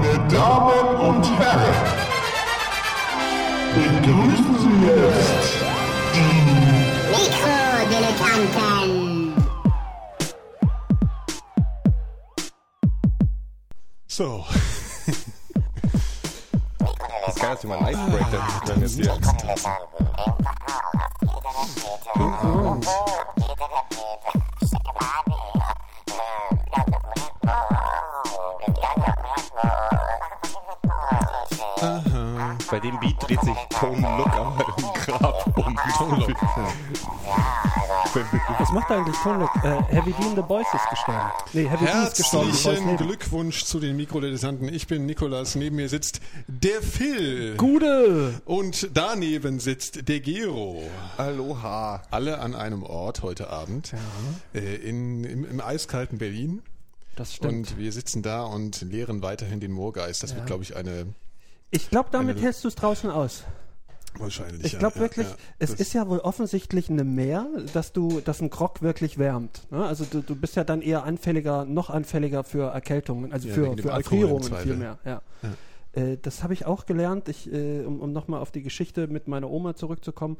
Meine Damen und Herren, begrüßen Sie jetzt die Mikrodilettanten. So. Das dass du mal einen Icebreaker dann jetzt hier. Dreht sich Tone Look aber im Grab um. Tone Look. Was macht eigentlich Tone Look? Äh, Heavy D and the Boys ist gestorben. Nee, Heavy D ist gestorben. Herzlichen. Glückwunsch zu den Mikrodilettanten. Ich bin Nikolas, neben mir sitzt der Phil. Gude! Und daneben sitzt der Gero. Aloha. Alle an einem Ort heute Abend. Äh, in, im, Im eiskalten Berlin. Das stimmt. Und wir sitzen da und lehren weiterhin den Moorgeist. Das wird, glaube ich, eine ich glaube, damit Eine- hältst du es draußen aus. wahrscheinlich. Ich ja, glaube ja, wirklich, ja. es Das- ist ja wohl offensichtlich eine Mehr, dass du, dass ein Grog wirklich wärmt. Ne? Also du, du bist ja dann eher anfälliger, noch anfälliger für Erkältungen, also Ja, für, für Erfrierungen vielmehr. Ja. Äh, das habe ich auch gelernt, ich, äh, um, um nochmal auf die Geschichte mit meiner Oma zurückzukommen.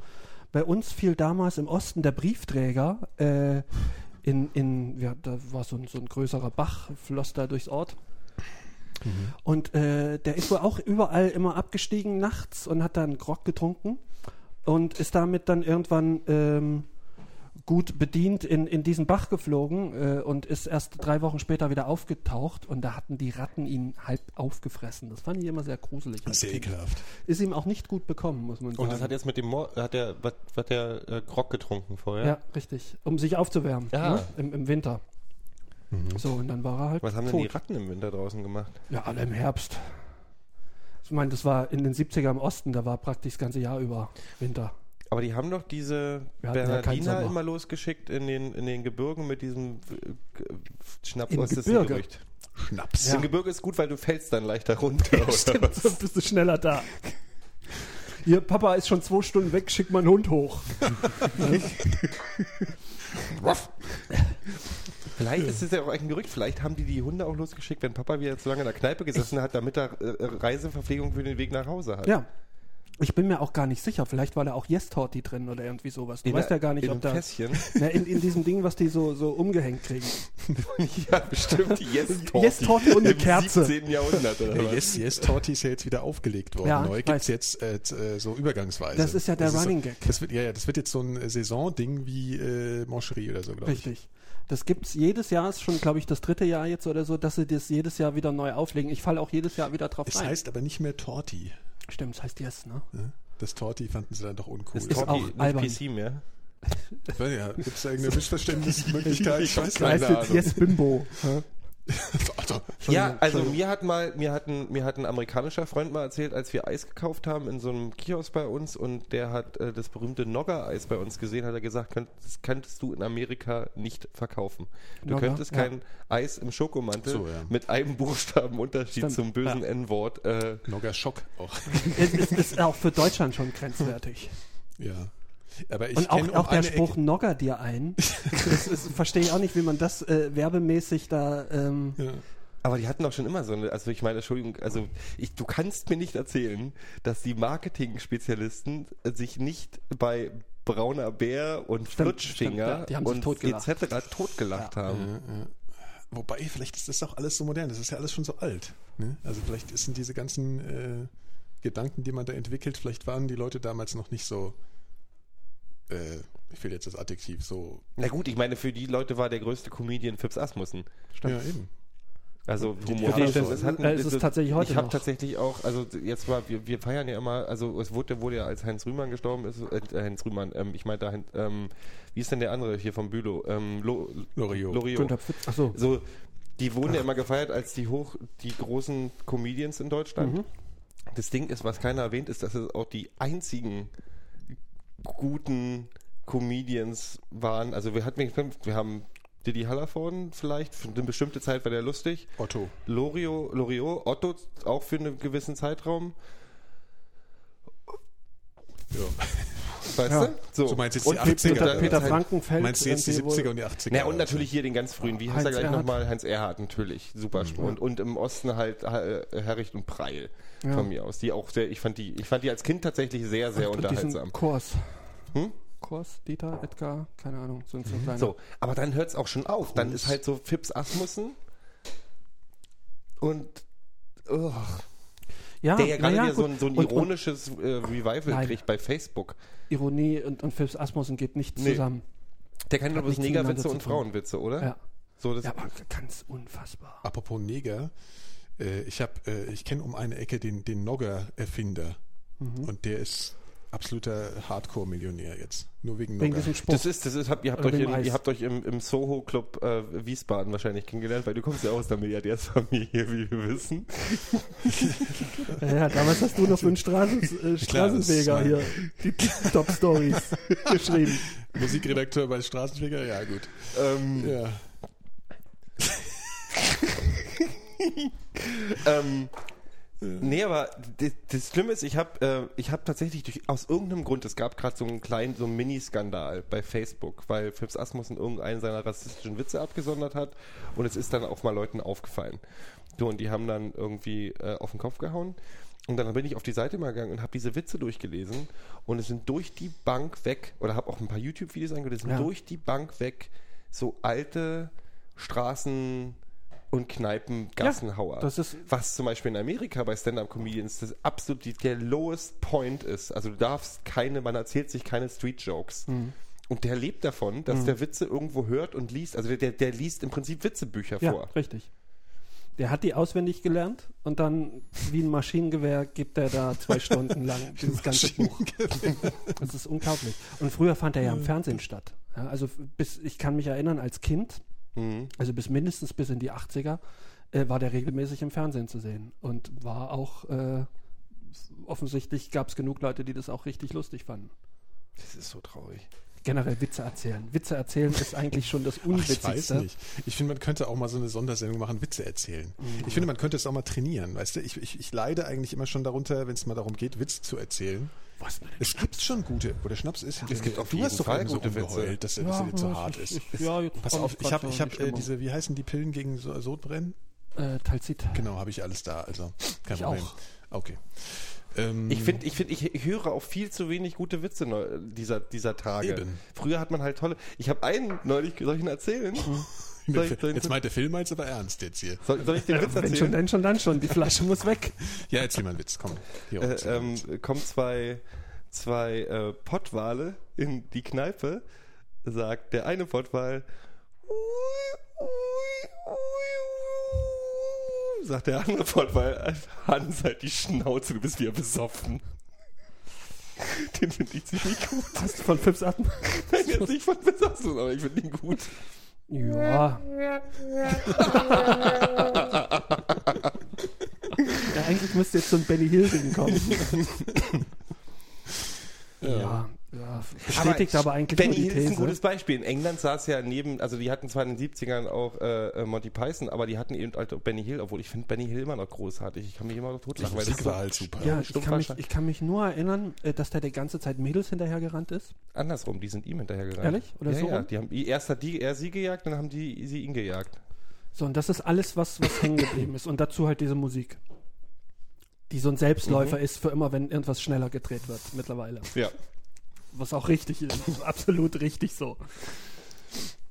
Bei uns fiel damals im Osten der Briefträger äh, in, in ja, da war so ein, so ein größerer Bach, floss da durchs Ort. Und äh, der ist wohl auch überall immer abgestiegen nachts und hat dann Grog getrunken und ist damit dann irgendwann ähm, gut bedient in, in diesen Bach geflogen äh, und ist erst drei Wochen später wieder aufgetaucht und da hatten die Ratten ihn halb aufgefressen. Das fand ich immer sehr gruselig. Sehr ekelhaft. Ist ihm auch nicht gut bekommen, muss man sagen. Und das hat jetzt mit dem Mor hat der, was, hat der äh, Grog getrunken vorher? ja, richtig. Um sich aufzuwärmen Ja. ne? Im, im Winter. So, und dann war er halt Was haben denn tot. die Ratten im Winter draußen gemacht? Ja, alle im Herbst. Ich meine, das war in den 70er im Osten, da war praktisch das ganze Jahr über Winter. Aber die haben doch diese ja Bernardiner Sommer. immer losgeschickt in den, in den Gebirgen mit diesem äh, Schnaps. Im Was ist ein Gebirge? Gerücht? Schnaps. Ja. Im Gebirge ist gut, weil du fällst dann leichter runter. oder Stimmt, was? so bist du schneller da. Ihr Papa ist schon zwei Stunden weg, schick mal einen Hund hoch. Vielleicht ist es ja auch eigentlich ein Gerücht. Vielleicht haben die die Hunde auch losgeschickt, wenn Papa wieder zu lange in der Kneipe gesessen hat, damit er äh, Reiseverpflegung für den Weg nach Hause hat. Ja. Ich bin mir auch gar nicht sicher. Vielleicht war da auch Yes Torti drin oder irgendwie sowas. Du In weißt der- ja gar nicht, in ob da. Fässchen. Na, in, in diesem Ding, was die so, so umgehängt kriegen. ja, bestimmt die Yes-Torte. Yes-Torte und eine Im Kerze. 17. Jahrhundert oder Ja, was? yes, yes, Torti ist ja jetzt wieder aufgelegt worden. Ja, Neu ich gibt's weiß. jetzt äh, äh, so übergangsweise. Das ist ja der so, Running Gag. Das wird, ja, ja, das wird jetzt so ein äh, Saisonding wie äh, Moncherie oder so, glaube ich. Richtig. Das gibt's jedes Jahr, ist schon, glaube ich, das dritte Jahr jetzt oder so, dass sie das jedes Jahr wieder neu auflegen. Ich falle auch jedes Jahr wieder drauf Es rein. heißt aber nicht mehr Torti. Stimmt, es heißt Yes, ne? Das Torti fanden sie dann doch uncool. Ist Torti, auch nicht albern. PC mehr. ja, Gibt es da irgendeine Missverständnismöglichkeit? Ich weiß Das gar heißt nicht. jetzt Yes Bimbo. Also, Ja, also mir hat mal, mir hat ein, mir hat ein amerikanischer Freund mal erzählt, als wir Eis gekauft haben in so einem Kiosk bei uns und der hat äh, das berühmte Nogger-Eis bei uns gesehen, hat er gesagt, könnt, das könntest du in Amerika nicht verkaufen. Du Nogger, könntest ja. kein Eis im Schokomantel So, ja. mit einem Buchstaben Unterschied Stimmt, zum bösen ja. N-Wort. Äh, Nogger Schock auch. Es ist, ist auch für Deutschland schon grenzwertig. Ja. Aber ich Und auch, auch der Spruch Ecke- Nogger dir ein. das, das verstehe ich auch nicht, wie man das äh, werbemäßig da. Ähm, Ja. aber die hatten auch schon immer so eine, also ich meine, Entschuldigung, also ich, du kannst mir nicht erzählen, dass die Marketing-Spezialisten äh, sich nicht bei Brauner Bär und Stimmt, Flutschfinger stimmt, ja, die haben sich und totgelacht. etc. totgelacht haben. Wobei, vielleicht ist das auch alles so modern. Das ist ja alles schon so alt. Ne? Also vielleicht sind diese ganzen äh, Gedanken, die man da entwickelt, vielleicht waren die Leute damals noch nicht so, äh, ich will jetzt das Adjektiv so. Na gut, ich meine, für die Leute war der größte Comedian Fips Asmussen. Ja, eben. Also die humoristisch. haben es so- hatten- Äh, es ist tatsächlich heute Ich habe tatsächlich auch, also jetzt war, wir, wir feiern ja immer, also es wurde, wurde ja als Heinz Rühmann gestorben ist, äh, äh, Heinz Rühmann, ähm, ich meinte, Heinz, ähm, wie ist denn der andere hier vom Bülow? Ähm, Lo, Loriot. Loriot. Günther Pfitz. Achso. So, die wurden ja immer gefeiert als die hoch, die großen Comedians in Deutschland. Mhm. Das Ding ist, was keiner erwähnt, ist, dass es auch die einzigen guten Comedians waren. Also wir hatten, wir haben Didi Hallervorden vielleicht, für eine bestimmte Zeit war der lustig. Otto. Lorio, Loriot, Otto auch für einen gewissen Zeitraum. Ja. Weißt Ja. du? So. Du meinst jetzt und die 80er, Peter, Peter Frankenfeld. Meinst du jetzt die irgendwie wohl- 70er und die 80er? Ja, und natürlich hier den ganz frühen, wie heißt er gleich nochmal? Heinz Erhardt natürlich, super. Und, und im Osten halt äh, Herricht und Preil Ja. von mir aus. Die auch sehr, ich fand die, ich fand die als Kind tatsächlich sehr, sehr Und unterhaltsam. diesen Kurs. Hm? Kurs, Dieter, Edgar, keine Ahnung, sind so kleine. So, aber dann hört es auch schon auf. Dann ist halt so Fips Asmussen und oh, ja, der ja gerade na wieder so ein, so ein und- und ironisches äh, Revival Nein. kriegt bei Facebook. Ironie und, und Philips Asmussen geht nicht Nee. zusammen. Der kann nur bloß Negerwitze und. Frauenwitze, oder? Ja. So, das, ja, aber ganz unfassbar. Apropos Neger, äh, ich habe, äh, ich kenne um eine Ecke den, den Nogger-Erfinder Mhm. und der ist absoluter Hardcore-Millionär jetzt. Nur wegen diesem Spruch. Das ist, das ist, habt, ihr habt euch, in, ihr habt euch im, im Soho Club äh, Wiesbaden wahrscheinlich kennengelernt, weil du kommst ja auch aus der Milliardärsfamilie, wie wir wissen. ja, damals hast du noch für den Straßen, äh, Straßenweger hier die Top-Stories geschrieben. Musikredakteur bei Straßenfeger, ja gut. Ähm, Ja. ähm, Nee, aber das, das Schlimme ist, ich habe äh, ich hab tatsächlich durch, aus irgendeinem Grund, es gab gerade so einen kleinen, so einen Mini-Skandal bei Facebook, weil Phipps Asmussen irgendeinen seiner rassistischen Witze abgesondert hat und es ist dann auch mal Leuten aufgefallen. So, und die haben dann irgendwie äh, auf den Kopf gehauen. Und dann bin ich auf die Seite mal gegangen und habe diese Witze durchgelesen und es sind durch die Bank weg, oder habe auch ein paar YouTube-Videos angeguckt, es sind Ja. durch die Bank weg so alte Straßen- und Kneipen-Gassenhauer. das ist- was zum Beispiel in Amerika bei Stand-Up-Comedians das absolut der lowest point ist. Also du darfst keine, man erzählt sich keine Street-Jokes. Mhm. Und der lebt davon, dass der Witze irgendwo hört und liest. Also der, der liest im Prinzip Witzebücher Ja, vor. richtig. Der hat die auswendig gelernt und dann wie ein Maschinengewehr gibt er da zwei Stunden lang dieses ganze Buch. Das ist unglaublich. Und früher fand er ja im Fernsehen statt. Ja, also bis, ich kann mich erinnern, als Kind, Mhm. also bis mindestens bis in die 80er, äh, war der regelmäßig im Fernsehen zu sehen. Und war auch, äh, offensichtlich gab es genug Leute, die das auch richtig lustig fanden. Das ist so traurig. Generell Witze erzählen. Witze erzählen ist eigentlich schon das Ach, ich Unwitzigste. weiß nicht. Ich finde, man könnte auch mal so eine Sondersendung machen, Witze erzählen. Mhm. Ich finde, man könnte es auch mal trainieren. Weißt du, ich, ich, ich leide eigentlich immer schon darunter, wenn es mal darum geht, Witze zu erzählen. Was denn? Es gibt schon gute, wo der Schnaps ist. Es gibt auf du jeden hast doch Fall eben so gute Witze. dass der Ja, zu hart ich- ist. ich- ja, Pass auf, ich habe ich hab, äh, diese, wie heißen die Pillen gegen so Sodbrennen? Äh, Talzit. Genau, habe ich alles da, also kein Ich Problem. auch. Okay. Ähm, Ich finde, ich, find, ich höre auch viel zu wenig gute Witze dieser, dieser Tage. Eben. Früher hat man halt tolle. Ich habe einen neulich, soll ich ihn erzählen? Soll ich, soll, ich, jetzt meint der Film jetzt aber ernst jetzt hier. soll, soll ich den Witz Wenn schon, erzählen? dann schon, dann schon. Die Flasche muss weg. Ja, erzähl mal einen Witz, komm. Hier, Äh, ähm, kommen zwei, zwei äh, Pottwale in die Kneipe, sagt der eine Pottwal, "Ui, ui, ui, ui", sagt der andere Pottwal, Hans, halt die Schnauze, du bist wieder besoffen. Den finde ich ziemlich gut. Hast du von Pips Atten? Nein, ist nicht von besoffen, aber ich finde ihn gut. Ja. ja. Eigentlich müsste jetzt so ein Benny Hill kommen. ja. ja. Bestätigt aber, eigentlich Benny nur die Hill ist ein gutes Beispiel. In England saß ja neben, also die hatten zwar in den 70ern auch äh, äh, Monty Python, aber die hatten eben halt auch Benny Hill, obwohl ich finde Benny Hill immer noch großartig. Ich kann mich immer noch totlachen. das Musik so war halt super. ja, ich kann, mich, ich kann mich nur erinnern, äh, dass der die ganze Zeit Mädels hinterhergerannt ist. Andersrum, die sind ihm hinterhergerannt. Ehrlich? Oder ja, so ja, rum? die haben, erst hat die, er sie gejagt, dann haben die sie ihn gejagt. So, und das ist alles, was, was hängen geblieben ist. Und dazu halt diese Musik. Die so ein Selbstläufer Mhm. ist für immer, wenn irgendwas schneller gedreht wird, mittlerweile. Ja. Was auch richtig ist. Absolut richtig so.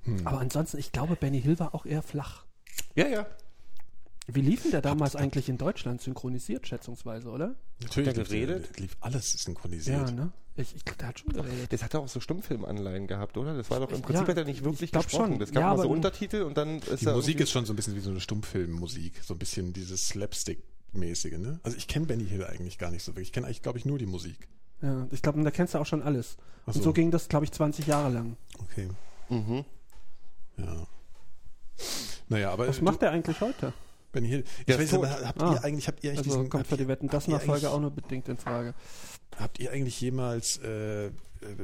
Hm. Aber ansonsten, ich glaube, Benny Hill war auch eher flach. Ja, ja. Wie lief denn der damals eigentlich in Deutschland synchronisiert, schätzungsweise, oder? Natürlich Hat er lief- geredet? Lief alles synchronisiert. Ja, ne? Ich, ich glaube, der hat schon geredet. Das hat er auch so Stummfilmanleihen gehabt, oder? Das war doch im Prinzip ja, hat er nicht wirklich ich gesprochen. schon. Das gab Ja, mal so Untertitel und dann ist Die er Musik ist schon so ein bisschen wie so eine Stummfilmmusik, so ein bisschen dieses Slapstick-mäßige, ne? Also ich kenne Benny Hill eigentlich gar nicht so wirklich. Ich kenne eigentlich, glaube ich, nur die Musik. Ja, ich glaube, da kennst du auch schon alles. Ach Und so. so ging das, glaube ich, 20 Jahre lang. Okay, Mhm. ja. Naja, aber Was macht der eigentlich heute? Benny Hill. Ich weiß tot. aber, habt Ah. ihr eigentlich, habt ihr eigentlich Also diesen, kommt für habt die ihr- Wetten das Nachfolge eigentlich- auch nur bedingt in Frage. Habt ihr eigentlich jemals, äh, äh,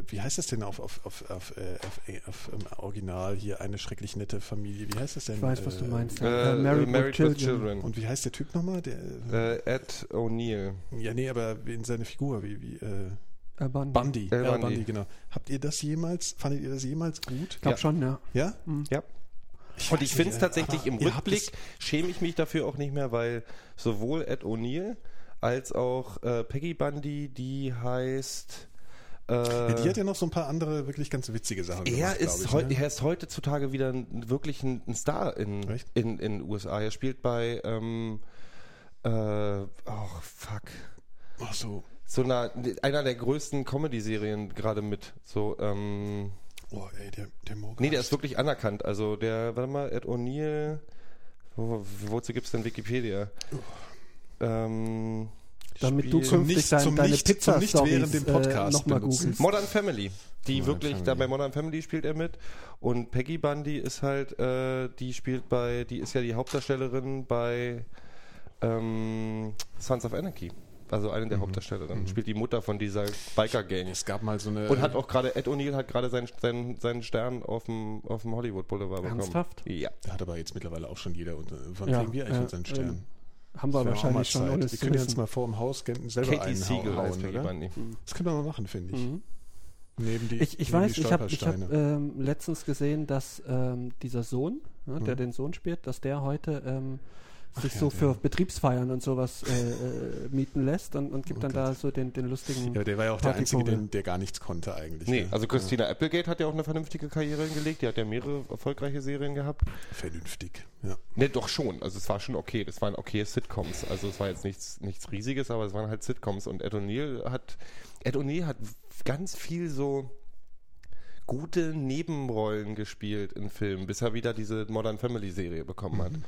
wie heißt das denn auf, auf, auf, auf, äh, auf, äh, auf ähm, Original hier, eine schrecklich nette Familie, wie heißt das denn? Ich weiß, was du Äh, meinst. Äh, Äh, Married, Married, with with Children. Und wie heißt der Typ nochmal? Der, Äh, Ed O'Neill. ja, nee, aber in seine Figur, wie, wie, äh, Bundy. Bundy. Al Bundy. Bundy, genau. Habt ihr das jemals, fandet ihr das jemals gut? Ich glaube Ja. schon, ja. Ja? Ja. Ich Und ich finde es tatsächlich im Rückblick schäme ich mich dafür auch nicht mehr, weil sowohl Ed O'Neill als auch äh, Peggy Bundy, die heißt. Äh, Ja, die hat ja noch so ein paar andere wirklich ganz witzige Sachen er, gemacht, ist glaub heu, ich, ne? er ist heutzutage wieder ein, wirklich ein, ein Star in, Echt? in in USA. Er spielt bei ähm, äh, oh fuck Ach so. so einer einer der größten Comedy-Serien gerade mit so ähm, Oh, ey, der, der Morgan. Nee, der ist wirklich anerkannt. Also der, warte mal, Ed O'Neill. Wo, wozu gibt's denn Wikipedia? Ähm, Damit du künftig Nicht- dein, zum deine Nicht- zum pizza Nicht während dem Podcast äh, nochmal googelst. Modern Family. Die Modern wirklich, Family. da bei Modern Family spielt er mit. Und Peggy Bundy ist halt, äh, die spielt bei, die ist ja die Hauptdarstellerin bei ähm, Sons of Anarchy. Also eine Mhm. der Hauptdarstellerinnen. Spielt die Mutter von dieser Biker-Gang. Es gab mal so eine. Und hat auch gerade, Ed O'Neill hat gerade seinen, seinen, seinen Stern auf dem, auf dem Hollywood Boulevard bekommen. Ernsthaft? Ja. hat aber jetzt mittlerweile auch schon jeder. Und, äh, wann Ja, kriegen wir eigentlich äh, unseren Stern? Haben wir wahrscheinlich schon, ohne Wir können wissen. mal vor dem Haus selber Katie Siegel heißt einhauen, Peggy oder? Bundy. Das können wir mal machen, finde ich. Mhm. Neben die, Ich, ich neben weiß, die ich habe hab, ähm, letztens gesehen, dass ähm, dieser Sohn, ja, der Mhm. den Sohn spielt, dass der heute ähm, sich ja, so für Betriebsfeiern und sowas äh, äh, mieten lässt und, und gibt Oh dann Gott. da so den, den lustigen. ja, der war ja auch der Einzige, Partyvogel. der, der gar nichts konnte eigentlich. Nee, ne? also Christina Applegate hat ja auch eine vernünftige Karriere hingelegt. Die hat ja mehrere erfolgreiche Serien gehabt. Vernünftig. Ja. Ne, doch schon. Also es war schon okay. Das waren okay Sitcoms. Also es war jetzt nichts, nichts Riesiges, aber es waren halt Sitcoms. Und Ed O'Neill hat, Ed O'Neill hat ganz viel so gute Nebenrollen gespielt in Filmen, bis er wieder diese Modern Family Serie bekommen hat.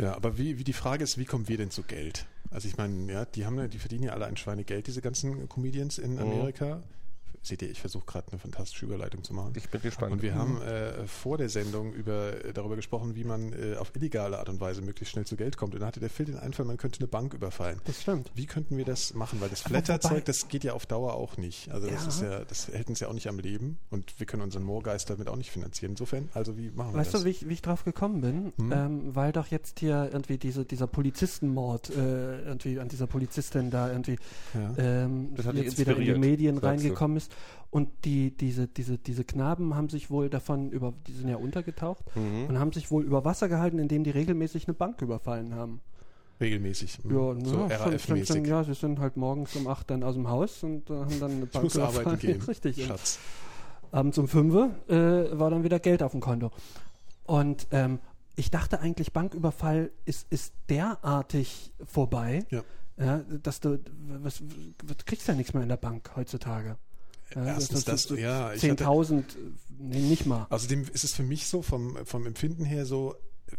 Ja, aber wie, wie die Frage ist, wie kommen wir denn zu Geld? Also ich meine, ja, die haben ja, die verdienen ja alle ein Schweinegeld, diese ganzen Comedians in Amerika. Seht ihr, ich versuche gerade eine fantastische Überleitung zu machen. Ich bin gespannt. Und wir haben äh, vor der Sendung über, äh, darüber gesprochen, wie man äh, auf illegale Art und Weise möglichst schnell zu Geld kommt. Und da hatte der Phil den Einfall, man könnte eine Bank überfallen. Das stimmt. Wie könnten wir das machen? Weil das Flatterzeug, das geht ja auf Dauer auch nicht. Also das Ja. ist ja, das hält uns ja auch nicht am Leben und wir können unseren Moorgeist damit auch nicht finanzieren. Insofern, also wie machen wir Weißt das? du, wie ich, wie ich drauf gekommen bin? Hm? Ähm, weil doch jetzt hier irgendwie diese, dieser Polizistenmord äh, irgendwie an dieser Polizistin da irgendwie ja. ähm, Das jetzt wieder in die Medien reingekommen ist. Und die, diese, diese, diese Knaben haben sich wohl davon über, die sind ja untergetaucht Mhm. und haben sich wohl über Wasser gehalten, indem die regelmäßig eine Bank überfallen haben. Regelmäßig. Ja, so ja, sind- sind, RAF-mäßig. ja, sie sind halt morgens um 8 dann aus dem Haus und äh, haben dann eine Ich Bank muss arbeiten überfallen. gehen. Richtig. Schatz. abends um 5 Uhr äh, war dann wieder Geld auf dem Konto. Und ähm, ich dachte eigentlich, Banküberfall ist, ist derartig vorbei, Ja. ja, dass du, was, was kriegst ja nichts mehr in der Bank heutzutage. Ja, Erstens das, so ja, ich hatte- 10.000, nee, nicht mal. Außerdem ist es für mich so vom, vom Empfinden her so,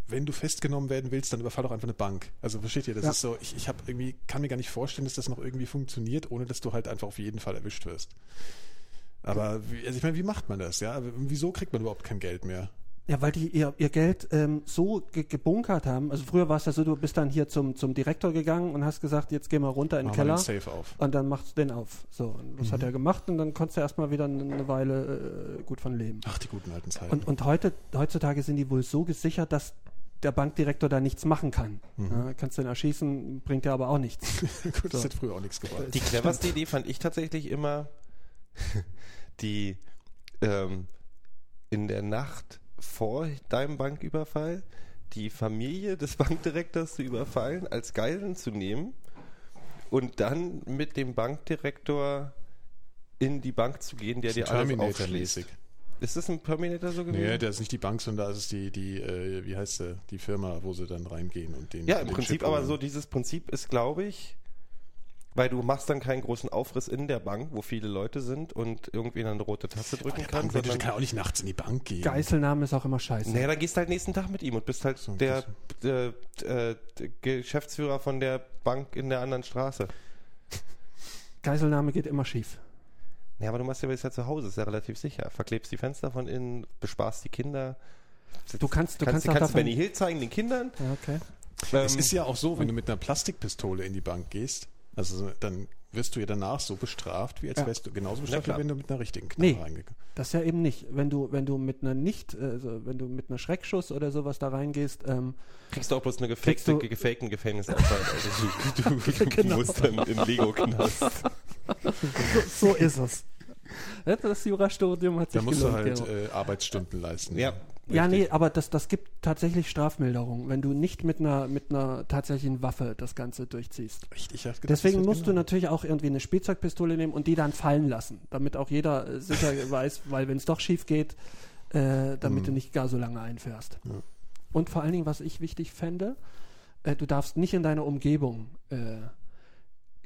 wenn du festgenommen werden willst, dann überfall doch einfach eine Bank. Also versteht ihr, das Ja. ist so, ich, ich habe irgendwie, kann mir gar nicht vorstellen, dass das noch irgendwie funktioniert, ohne dass du halt einfach auf jeden Fall erwischt wirst. Aber also ich meine, wie macht man das? Ja, wieso kriegt man überhaupt kein Geld mehr? Ja, weil die ihr, ihr Geld ähm, so ge gebunkert haben. Also früher war es ja so, du bist dann hier zum, zum Direktor gegangen und hast gesagt, jetzt geh mal runter in den wir Keller. den Safe auf. Und dann machst du den auf. So, und das Mhm. hat er gemacht und dann konntest du erstmal wieder eine, Weile äh, gut von leben. Ach, die guten alten Zeiten. Und, und heute, heutzutage sind die wohl so gesichert, dass der Bankdirektor da nichts machen kann. Mhm. Ja, kannst du ihn erschießen, bringt ja aber auch nichts. Gut, das so. hat früher auch nichts gebracht. Die cleverste Idee fand ich tatsächlich immer, die ähm, in der Nacht vor deinem Banküberfall die Familie des Bankdirektors zu überfallen, als Geiseln zu nehmen und dann mit dem Bankdirektor in die Bank zu gehen, der dir alles aufschließt. Ist das ein Terminator so gewesen? Nee, das ist nicht die Bank, sondern das ist die, die äh, wie heißt sie, die Firma, wo sie dann reingehen und den. Ja, im den Prinzip aber so, dieses Prinzip ist, glaube ich, weil du machst dann keinen großen Aufriss in der Bank, wo viele Leute sind und irgendwie eine rote Taste drücken Der kann, Bankmanager sondern kann auch nicht nachts in die Bank gehen. Geiselnahme ist auch immer scheiße. Naja, dann gehst du halt nächsten Tag mit ihm und bist halt So, der, der, äh, der Geschäftsführer von der Bank in der anderen Straße. Geiselnahme geht immer schief. Ja, aber du machst ja jetzt ja zu Hause, ist ja relativ sicher. Verklebst die Fenster von innen, besparst die Kinder. Du kannst, du kannst, kannst, kannst davon, Benny Hill zeigen, den Kindern. Ja, okay. Es Ähm, ist ja auch so, wenn du mit einer Plastikpistole in die Bank gehst, also dann wirst du ja danach so bestraft, wie als Ja. wärst du genauso bestraft, klar. wie wenn du mit einer richtigen Knarre Nee. reingegangen Das ja eben nicht. Wenn du, wenn du mit einer nicht, also wenn du mit einer Schreckschuss oder sowas da reingehst, ähm, kriegst du auch bloß eine gefakte, du- gefakten Gefängnisaufenthalt. Also du, du, du Genau. musst dann in Lego-Knast. so, so ist es. Das Jurastudium hat sich Da musst du gelohnt, halt Gero. äh, Arbeitsstunden leisten. Ja. Ja, richtig. nee, aber das, das gibt tatsächlich Strafmilderung, wenn du nicht mit einer, mit einer tatsächlichen Waffe das Ganze durchziehst. Hab gedacht, Deswegen musst wird du natürlich auch irgendwie eine Spielzeugpistole nehmen und die dann fallen lassen, damit auch jeder äh, sicher weiß, weil wenn es doch schief geht, äh, damit du nicht gar so lange einfährst. Ja. Und vor allen Dingen, was ich wichtig fände, äh, du darfst nicht in deine Umgebung äh,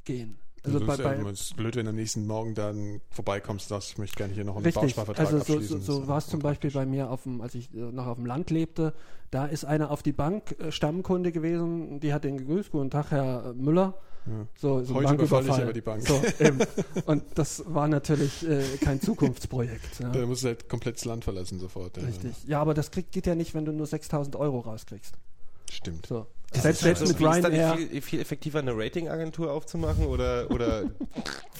gehen. Also bei, ja bei, es ist blöd, wenn du am nächsten Morgen dann vorbeikommst, sagst, ich möchte gerne hier noch einen Richtig, Bausparvertrag also so, so, abschließen. so Das war es zum Beispiel bei mir, auf dem, als ich äh, noch auf dem Land lebte. Da ist einer auf die Bank äh, Stammkunde gewesen, die hat den gegrüßt, guten Tag, Herr Müller. Ja. So, so Heute überfalle ich Banküberfall. aber die Bank. So. Und das war natürlich äh, kein Zukunftsprojekt. Ja. Da musst du halt komplett das Land verlassen sofort. ja. Richtig. Ja, aber das kriegt, geht ja nicht, wenn du nur 6000 Euro rauskriegst. Stimmt. So. Das Selbst, ist halt selbst so, mit wie ist dann Ryanair. Viel, viel effektiver eine Ratingagentur aufzumachen oder, oder Das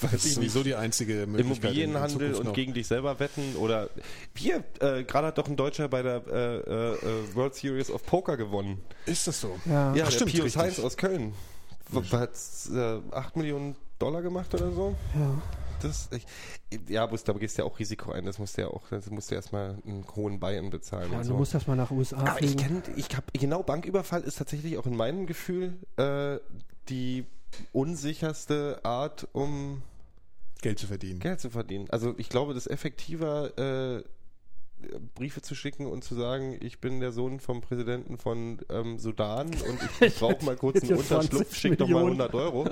weiß ist ich nicht, die einzige Möglichkeit. Immobilienhandel und noch. gegen dich selber wetten oder hier, äh, gerade hat doch ein Deutscher bei der äh, äh, äh, World Series of Poker gewonnen. Ist das so? Ja. Ja, Ach, der stimmt, Pius. Heinz aus Köln. W- Hat äh, 8 Millionen Dollar gemacht oder so? ja. Das, ich, ja, aber da gehst du ja auch Risiko ein. Das musst du ja auch, das musst du erstmal einen hohen Buy-in bezahlen. Ja, und du so. musst erstmal nach USA Aber ich fliegen. kenne, ich habe genau Banküberfall ist tatsächlich auch in meinem Gefühl äh, die unsicherste Art, um Geld zu verdienen. Geld zu verdienen. Also ich glaube, das ist effektiver, äh, Briefe zu schicken und zu sagen, ich bin der Sohn vom Präsidenten von ähm, Sudan und ich brauche mal kurz einen Unterschlupf, 20 schick doch mal Millionen. 100 Euro.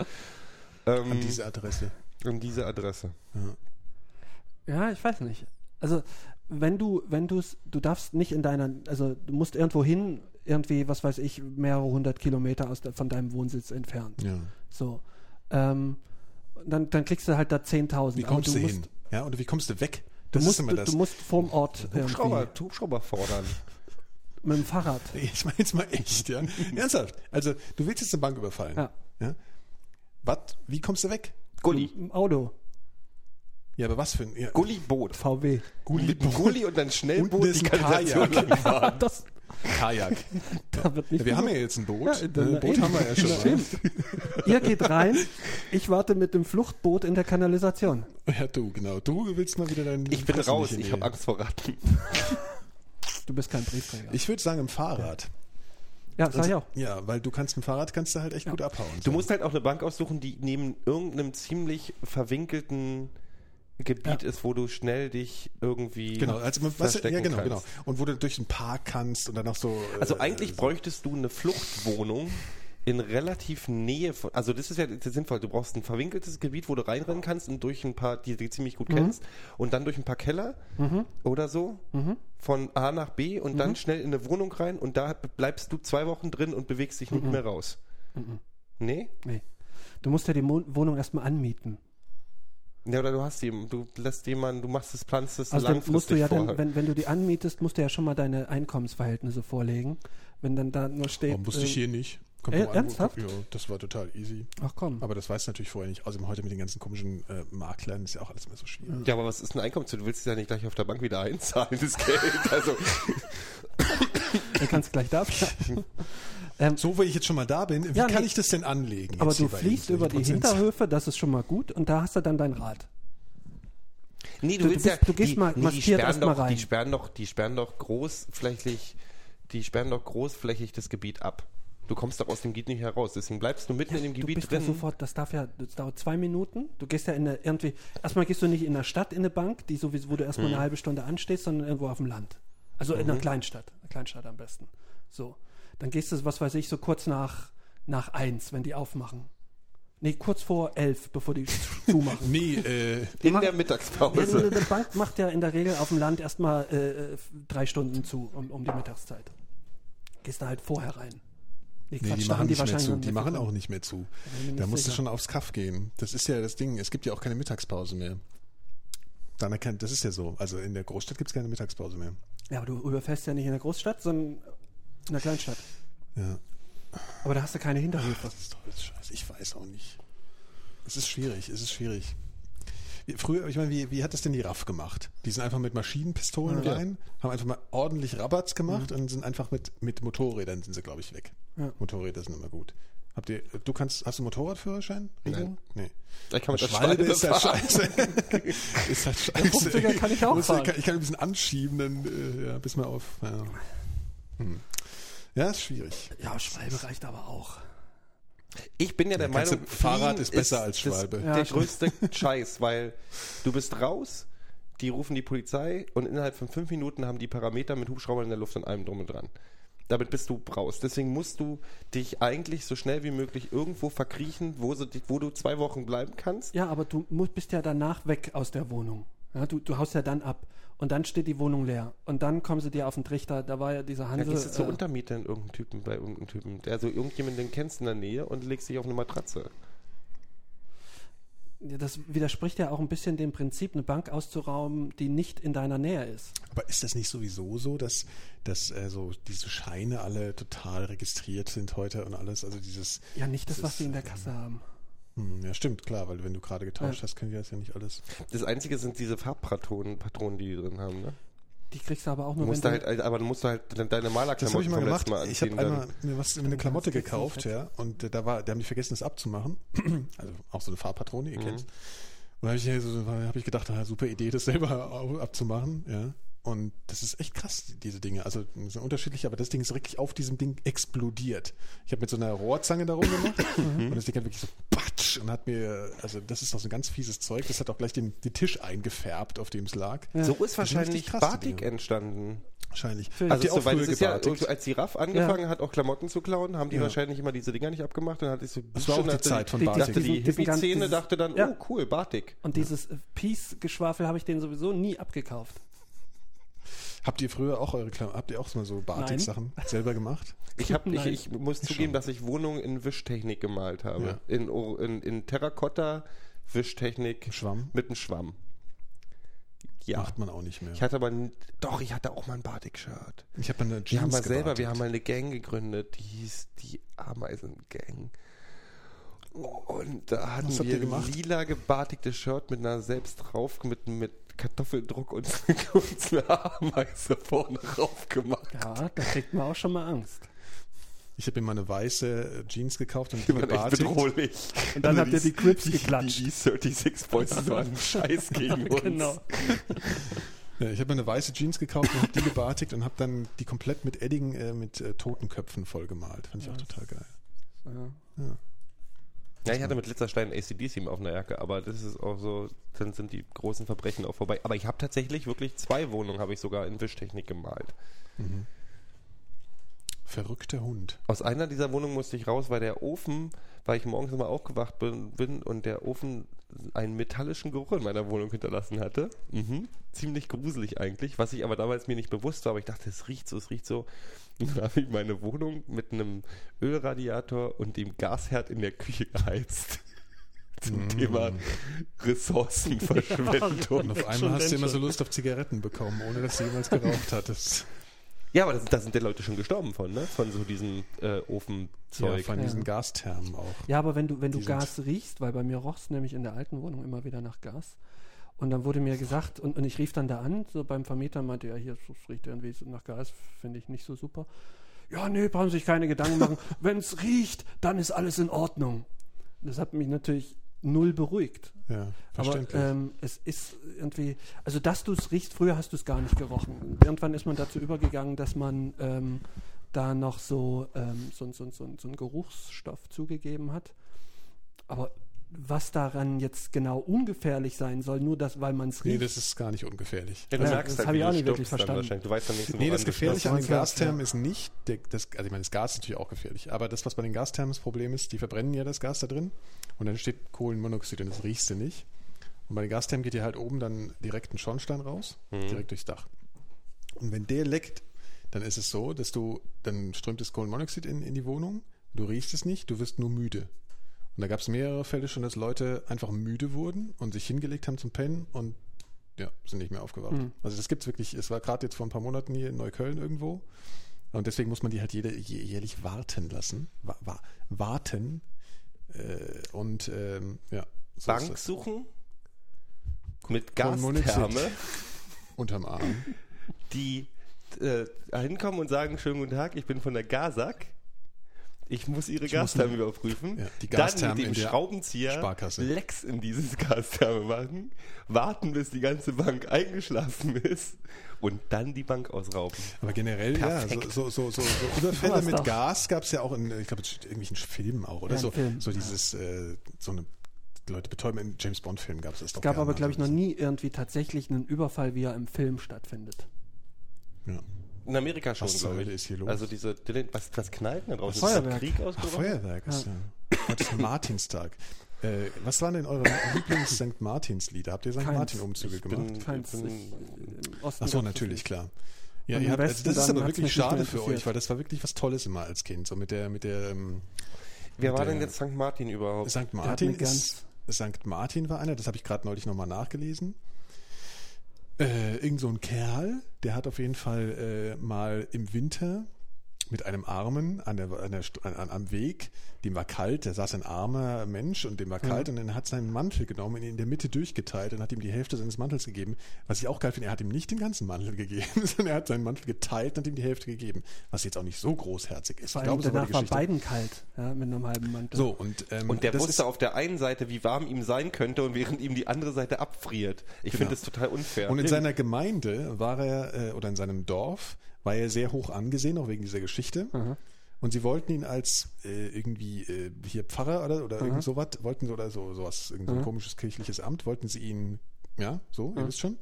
Ähm, An diese Adresse. An diese Adresse. Ja. Ja, ich weiß nicht. Also, wenn du, wenn du es, du darfst nicht in deiner, also du musst irgendwo hin, irgendwie, was weiß ich, mehrere hundert Kilometer aus der, von deinem Wohnsitz entfernt. ja. So. Ähm, dann, dann kriegst du halt da 10.000. Wie kommst du, musst, hin? Ja, oder wie kommst du weg? Du Das musst, ist immer du, das. du musst vorm Ort Hubschrauber, Hubschrauber fordern. mit dem Fahrrad. ich meine jetzt mal echt, ja. Ernsthaft. Also, du willst jetzt eine Bank überfallen. Ja. ja? Was? Wie kommst du weg? Gulli. Im Auto. Ja, aber was für ein. Ja, Gulli-Boot. VW. Gulli, Mit einem Gulli und dann Schnellboot ist die ein Kanalisation Kajak. Das, Kajak. da wird nicht Ja, wir haben ja jetzt ein Boot. Ja, dann- ein Boot eben. haben wir ja schon. Eben. Ihr geht rein, ich warte mit dem Fluchtboot in der Kanalisation. Ja, du, genau. Du willst mal wieder deinen. Ich bin raus, ich habe Angst vor Ratten. Du bist kein Briefträger. Ich würde sagen im Fahrrad. ja, sag ich auch. Ja, weil du kannst mit dem Fahrrad kannst du halt echt gut abhauen. Du musst halt auch eine Bank aussuchen, die neben irgendeinem ziemlich verwinkelten Gebiet Ja. ist, wo du schnell dich irgendwie Genau, also man- was, ja verstecken genau, kannst. genau. Und wo du durch den Park kannst und dann noch so. äh, Also eigentlich so- bräuchtest du eine Fluchtwohnung in relativ Nähe von, also das ist ja das ist sinnvoll, du brauchst ein verwinkeltes Gebiet, wo du reinrennen kannst und durch ein paar, die du ziemlich gut kennst, und dann durch ein paar Keller oder so von A nach B und dann schnell in eine Wohnung rein und da bleibst du zwei Wochen drin und bewegst dich nicht mehr raus. Nee? Nee. Du musst ja die Mo Wohnung erstmal anmieten. Ja, oder du hast jemanden, du lässt jemanden, du machst es, planst es Also dann langfristig musst du ja vor. dann, wenn, wenn du die anmietest, musst du ja schon mal deine Einkommensverhältnisse vorlegen. Wenn dann da nur steht. Warum wusste ich äh, hier nicht? Äh, wo- ernsthaft? Ja, das war total easy. Ach komm. Aber das weiß natürlich vorher nicht. Außerdem heute mit den ganzen komischen äh, Maklern ist ja auch alles immer so schwierig. ja, aber was ist ein Einkommen? Du willst es ja nicht gleich auf der Bank wieder einzahlen, das Geld. Also, Du kannst gleich da ähm, So, wenn ich jetzt schon mal da bin, wie Ja, kann nee. ich das denn anlegen? aber du Ihnen? über die Hinterhöfe, das ist schon mal gut. Und da hast du dann dein Rad. nee, Du- du bist- du gehst mal die maskiert sperren erst mal doch, rein. Die sperren doch, die sperren doch großflächig, die sperren doch großflächig das Gebiet ab. Du kommst doch aus dem Gebiet nicht heraus, deswegen bleibst du mitten in dem Du Gebiet bist ja drin. sofort, das darf ja, das dauert zwei Minuten. Du gehst ja in eine, irgendwie, erstmal gehst du nicht in der Stadt in eine Bank, die sowieso, wo du erstmal Mhm. eine halbe Stunde anstehst, sondern irgendwo auf dem Land. Also in einer Kleinstadt. Eine Kleinstadt am besten. So. Dann gehst du, was weiß ich, so kurz nach, nach eins, wenn die aufmachen. Nee, kurz vor elf, bevor die zumachen. Nee, äh, in machen- der Ja, Mittagspause. die, die Bank macht ja in der Regel auf dem Land erstmal äh, drei Stunden zu, um, um die Mittagszeit. Gehst da halt vorher rein. Nee, nee, Quatsch, die machen nicht mehr zu. Die machen auch nicht mehr zu. Da musst du sicher. schon aufs Kaff gehen. Das ist ja das Ding. Es gibt ja auch keine Mittagspause mehr. Dann erkennt, das ist ja so. Also in der Großstadt gibt es keine Mittagspause mehr. Ja, aber du überfährst ja nicht in der Großstadt, sondern in der Kleinstadt. Ja. Aber da hast du keine Hinterhöfe. Das ist doch jetzt scheiße. Ich weiß auch nicht. Es ist schwierig, es ist schwierig. Früher, ich meine, wie, wie hat das denn die RAF gemacht? Die sind einfach mit Maschinenpistolen Ja. rein, haben einfach mal ordentlich Rabatz gemacht und sind einfach mit, mit Motorrädern sind sie, glaube ich, weg. Ja. Motorräder sind immer gut. Habt ihr, du kannst, hast du Motorradführerschein? Nein. Nee. Ich kann mit der Schwalbe ist halt fahren. scheiße. ist halt scheiße. 50er kann ich auch Muss- fahren. kann- Ich kann ein bisschen anschieben, dann, äh, ja, bis mal auf. Ja. Hm. ja, ist schwierig. Ja, Schwalbe reicht aber auch. Ich bin ja der Meinung, du- Fahrrad ist besser als das- Schwalbe. Ja, der größte Scheiß, weil du bist raus, die rufen die Polizei und innerhalb von fünf Minuten haben die Parameter mit Hubschraubern in der Luft und allem drum und dran. Damit bist du raus. Deswegen musst du dich eigentlich so schnell wie möglich irgendwo verkriechen, wo, sie, wo du zwei Wochen bleiben kannst. Ja, aber du musst, bist ja danach weg aus der Wohnung. Ja, du, du haust ja dann ab. Und dann steht die Wohnung leer. Und dann kommen sie dir auf den Trichter. Da war ja dieser Da Hansel. gehst du zur äh, Untermieter in irgendeinem Typen, bei irgendeinem Typen. Der, also irgendjemanden, den kennst du in der Nähe und legst dich auf eine Matratze. ja, das widerspricht ja auch ein bisschen dem Prinzip, eine Bank auszurauben, die nicht in deiner Nähe ist. Aber ist das nicht sowieso so, dass, dass äh, so diese Scheine alle total registriert sind heute und alles? Also dieses. Ja, nicht das, Das was sie in der Kasse haben. Hm, ja, stimmt, klar, weil wenn du gerade getauscht Ja. hast, können die das ja nicht alles. Das Einzige sind diese Farbpatronen, Patronen, die die drin haben. Ne? Die kriegst du aber auch Du nur, musst wenn da halt, aber du musst da halt deine Das habe ich Malerklamotten mal vom gemacht. letzten Mal Ich habe anziehen. einmal mir was eine Klamotte du gekauft, ja, und da war, da haben die vergessen, das abzumachen. also auch so eine Farbpatrone, ihr Mhm. kennt's. Und da habe ich, ja so, hab ich gedacht, na, super Idee, das selber abzumachen, ja. Und das ist echt krass, diese Dinge. Also sind unterschiedlich, aber das Ding ist wirklich auf diesem Ding explodiert. Ich habe mit so einer Rohrzange darum gemacht und das Ding hat wirklich so patsch und hat mir, also das ist doch so ein ganz fieses Zeug. Das hat auch gleich den, den Tisch eingefärbt, auf dem es lag. dann. So ist wahrscheinlich krasse Batik Dinge. entstanden. Wahrscheinlich. Also früher es ist ja, als die Raff angefangen hat, auch Klamotten zu klauen, haben die Ja. wahrscheinlich immer diese Dinger nicht abgemacht. Dann hatte ich so Das war auch die dachte Zeit von Dachte Batik. diesen- die Hippie-Szene dachte dann, Ja. oh cool, Batik. Und dieses Peace-Geschwafel habe ich denen sowieso nie abgekauft. Habt ihr früher auch eure Klamotten, habt ihr auch mal so Batik-Sachen selber gemacht? Ich, hab, ich, ich muss zugeben, dass ich Wohnungen in Wischtechnik gemalt habe. Ja. In, in, in Terrakotta, Wischtechnik Schwamm? mit einem Schwamm. Ja. Macht man auch nicht mehr. Ich hatte aber, n- doch, ich hatte auch mal ein Batik-Shirt. Ich habe eine Jeans Wir haben mal selber, wir haben mal eine Gang gegründet, die hieß die Ameisen-Gang. Und da hatten wir gemacht? lila gebartigtes Shirt mit einer selbst drauf, mit, mit Kartoffeldruck und uns eine Ameise vorne drauf gemacht. Ja, da kriegt man auch schon mal Angst. Ich habe mir mal eine weiße äh, Jeans gekauft und Die waren echt bedrohlich. Und dann Also habt ihr die Crips die, geklatscht. Die, die 36 Boys, die waren Scheiß gegen uns. Genau. Ja, ich habe mir eine weiße Jeans gekauft und habe die gebartigt und habe dann die komplett mit Edding äh, mit äh, Totenköpfen vollgemalt. Fand ich auch total geil. Ja. Ja, ich hatte mit Glitzerstein ACDC auf einer Jacke, aber das ist auch so, dann sind die großen Verbrechen auch vorbei. Aber ich habe tatsächlich wirklich zwei Wohnungen, habe ich sogar in Wischtechnik gemalt. Verrückter Hund. Aus einer dieser Wohnungen musste ich raus, weil der Ofen, weil ich morgens immer aufgewacht bin, bin und der Ofen einen metallischen Geruch in meiner Wohnung hinterlassen hatte. Mhm. Ziemlich gruselig eigentlich, was ich aber damals mir nicht bewusst war, aber ich dachte, es riecht so, es riecht so. Habe ich meine Wohnung mit einem Ölradiator und dem Gasherd in der Küche geheizt. Zum Thema Ressourcenverschwendung. Und auf einmal hast du immer so. Lust auf Zigaretten bekommen, ohne dass du jemals geraucht hattest. Ja, aber das, da sind ja Leute schon gestorben von, ne? Von so diesem äh, Ja, Ofenzeug. von diesen Ja. Gasthermen auch. Ja, aber wenn du, wenn du Die Gas riechst, weil bei mir roch es nämlich in der alten Wohnung immer wieder nach Gas. Und dann wurde mir gesagt, und, und ich rief dann da an, so beim Vermieter meinte, ja, hier riecht irgendwie so nach Gas, finde ich nicht so super. Ja, nee, brauchen Sie sich keine Gedanken machen. wenn es riecht, dann ist alles in Ordnung. Das hat mich natürlich null beruhigt. Ja, Aber verständlich. ähm, es ist irgendwie, also dass du es riechst, früher hast du es gar nicht gerochen. Irgendwann ist man dazu übergegangen, dass man ähm, da noch so, ähm, so, so, so, so einen Geruchsstoff zugegeben hat. Aber was daran jetzt genau ungefährlich sein soll, nur das, weil man es nee, riecht. das ist gar nicht ungefährlich. Ja, du Ja, merkst das halt, hab wie ich du auch nicht wirklich verstanden. Du weißt dann nicht so, Nee, das Gefährliche an den Gasthermen ja. ist nicht, der, das, also ich meine, das Gas ist natürlich auch gefährlich, aber das, was bei den Gasthermen das Problem ist, die verbrennen ja das Gas da drin und dann steht Kohlenmonoxid und das riechst du nicht. Und bei den Gasthermen geht dir halt oben dann direkt ein Schornstein raus, Mhm. direkt durchs Dach. Und wenn der leckt, dann ist es so, dass du, dann strömt das Kohlenmonoxid in, in die Wohnung, du riechst es nicht, du wirst nur müde. Und da gab es mehrere Fälle schon, dass Leute einfach müde wurden und sich hingelegt haben zum Pennen und ja, sind nicht mehr aufgewacht. Mhm. Also das gibt's wirklich, es war gerade jetzt vor ein paar Monaten hier in Neukölln irgendwo. Und deswegen muss man die halt jede, jä- jährlich warten lassen. Wa wa warten. Äh, und ähm, ja. so ist Bank das. suchen mit. Gastherme, Unterm Arm. die äh, hinkommen und sagen, schönen guten Tag, ich bin von der Gasak. Ich muss ihre Ich Gastherme überprüfen. Ja, die dann Gastherme mit in dem Schraubenzieher Sparkasse. Lecks in dieses Gastherme machen, warten, bis die ganze Bank eingeschlafen ist und dann die Bank ausrauben. Aber generell, ja, so, Perfekt. so, so, so, Überfälle mit doch. Gas gab es ja auch in, ich glaube, in irgendwelchen Filmen auch, oder? Ja, so, Film, so dieses, äh, so eine Leute betäuben, in James Bond-Filmen gab es das doch. Es gab aber, glaube ich, noch nie irgendwie tatsächlich einen Überfall, wie er im Film stattfindet. Ja. In Amerika schon, glaube ich. ist hier los? Also diese, was, was knallt denn da draußen? Feuerwerk. Krieg Ach, ausgebrochen? Feuerwerk ist ja. Heute ist Martinstag. Äh, was waren denn eure Lieblings-St. Martins-Lieder? Habt ihr St. Martin-Umzüge gemacht? bin- Keins. bin- Ich, Im Osten Ach so, gab's das natürlich, klar. Ja, ihr habt, also das ist aber wirklich schade für euch, weil das war wirklich was Tolles immer als Kind. So mit der, mit der ähm, Wer war Der- denn jetzt St. Martin überhaupt? St. Martin ist, St. Martin war einer, das habe ich gerade neulich nochmal nachgelesen. Äh, irgend so ein Kerl, der hat auf jeden Fall äh, mal im Winter mit einem Armen an der, an der, an, am Weg, dem war kalt, da saß ein armer Mensch und dem war kalt und dann hat seinen Mantel genommen und ihn in der Mitte durchgeteilt und hat ihm die Hälfte seines Mantels gegeben. Was ich auch geil finde, er hat ihm nicht den ganzen Mantel gegeben, sondern er hat seinen Mantel geteilt und hat ihm die Hälfte gegeben. Was jetzt auch nicht so großherzig ist. Vor Ich allem glaube, so war danach war beiden kalt, ja, mit einem halben Mantel. So, und, ähm, Und der wusste ist, auf der einen Seite, wie warm ihm sein könnte und während ihm die andere Seite abfriert. Ich finde das total unfair. Und in seiner Gemeinde war er, äh, oder in seinem Dorf, war er sehr hoch angesehen, auch wegen dieser Geschichte. Und sie wollten ihn als äh, irgendwie äh, hier Pfarrer oder, oder irgend sowas, wollten sie oder so sowas, irgend so ein komisches kirchliches Amt, wollten sie ihn, ja, so, ihr wisst schon.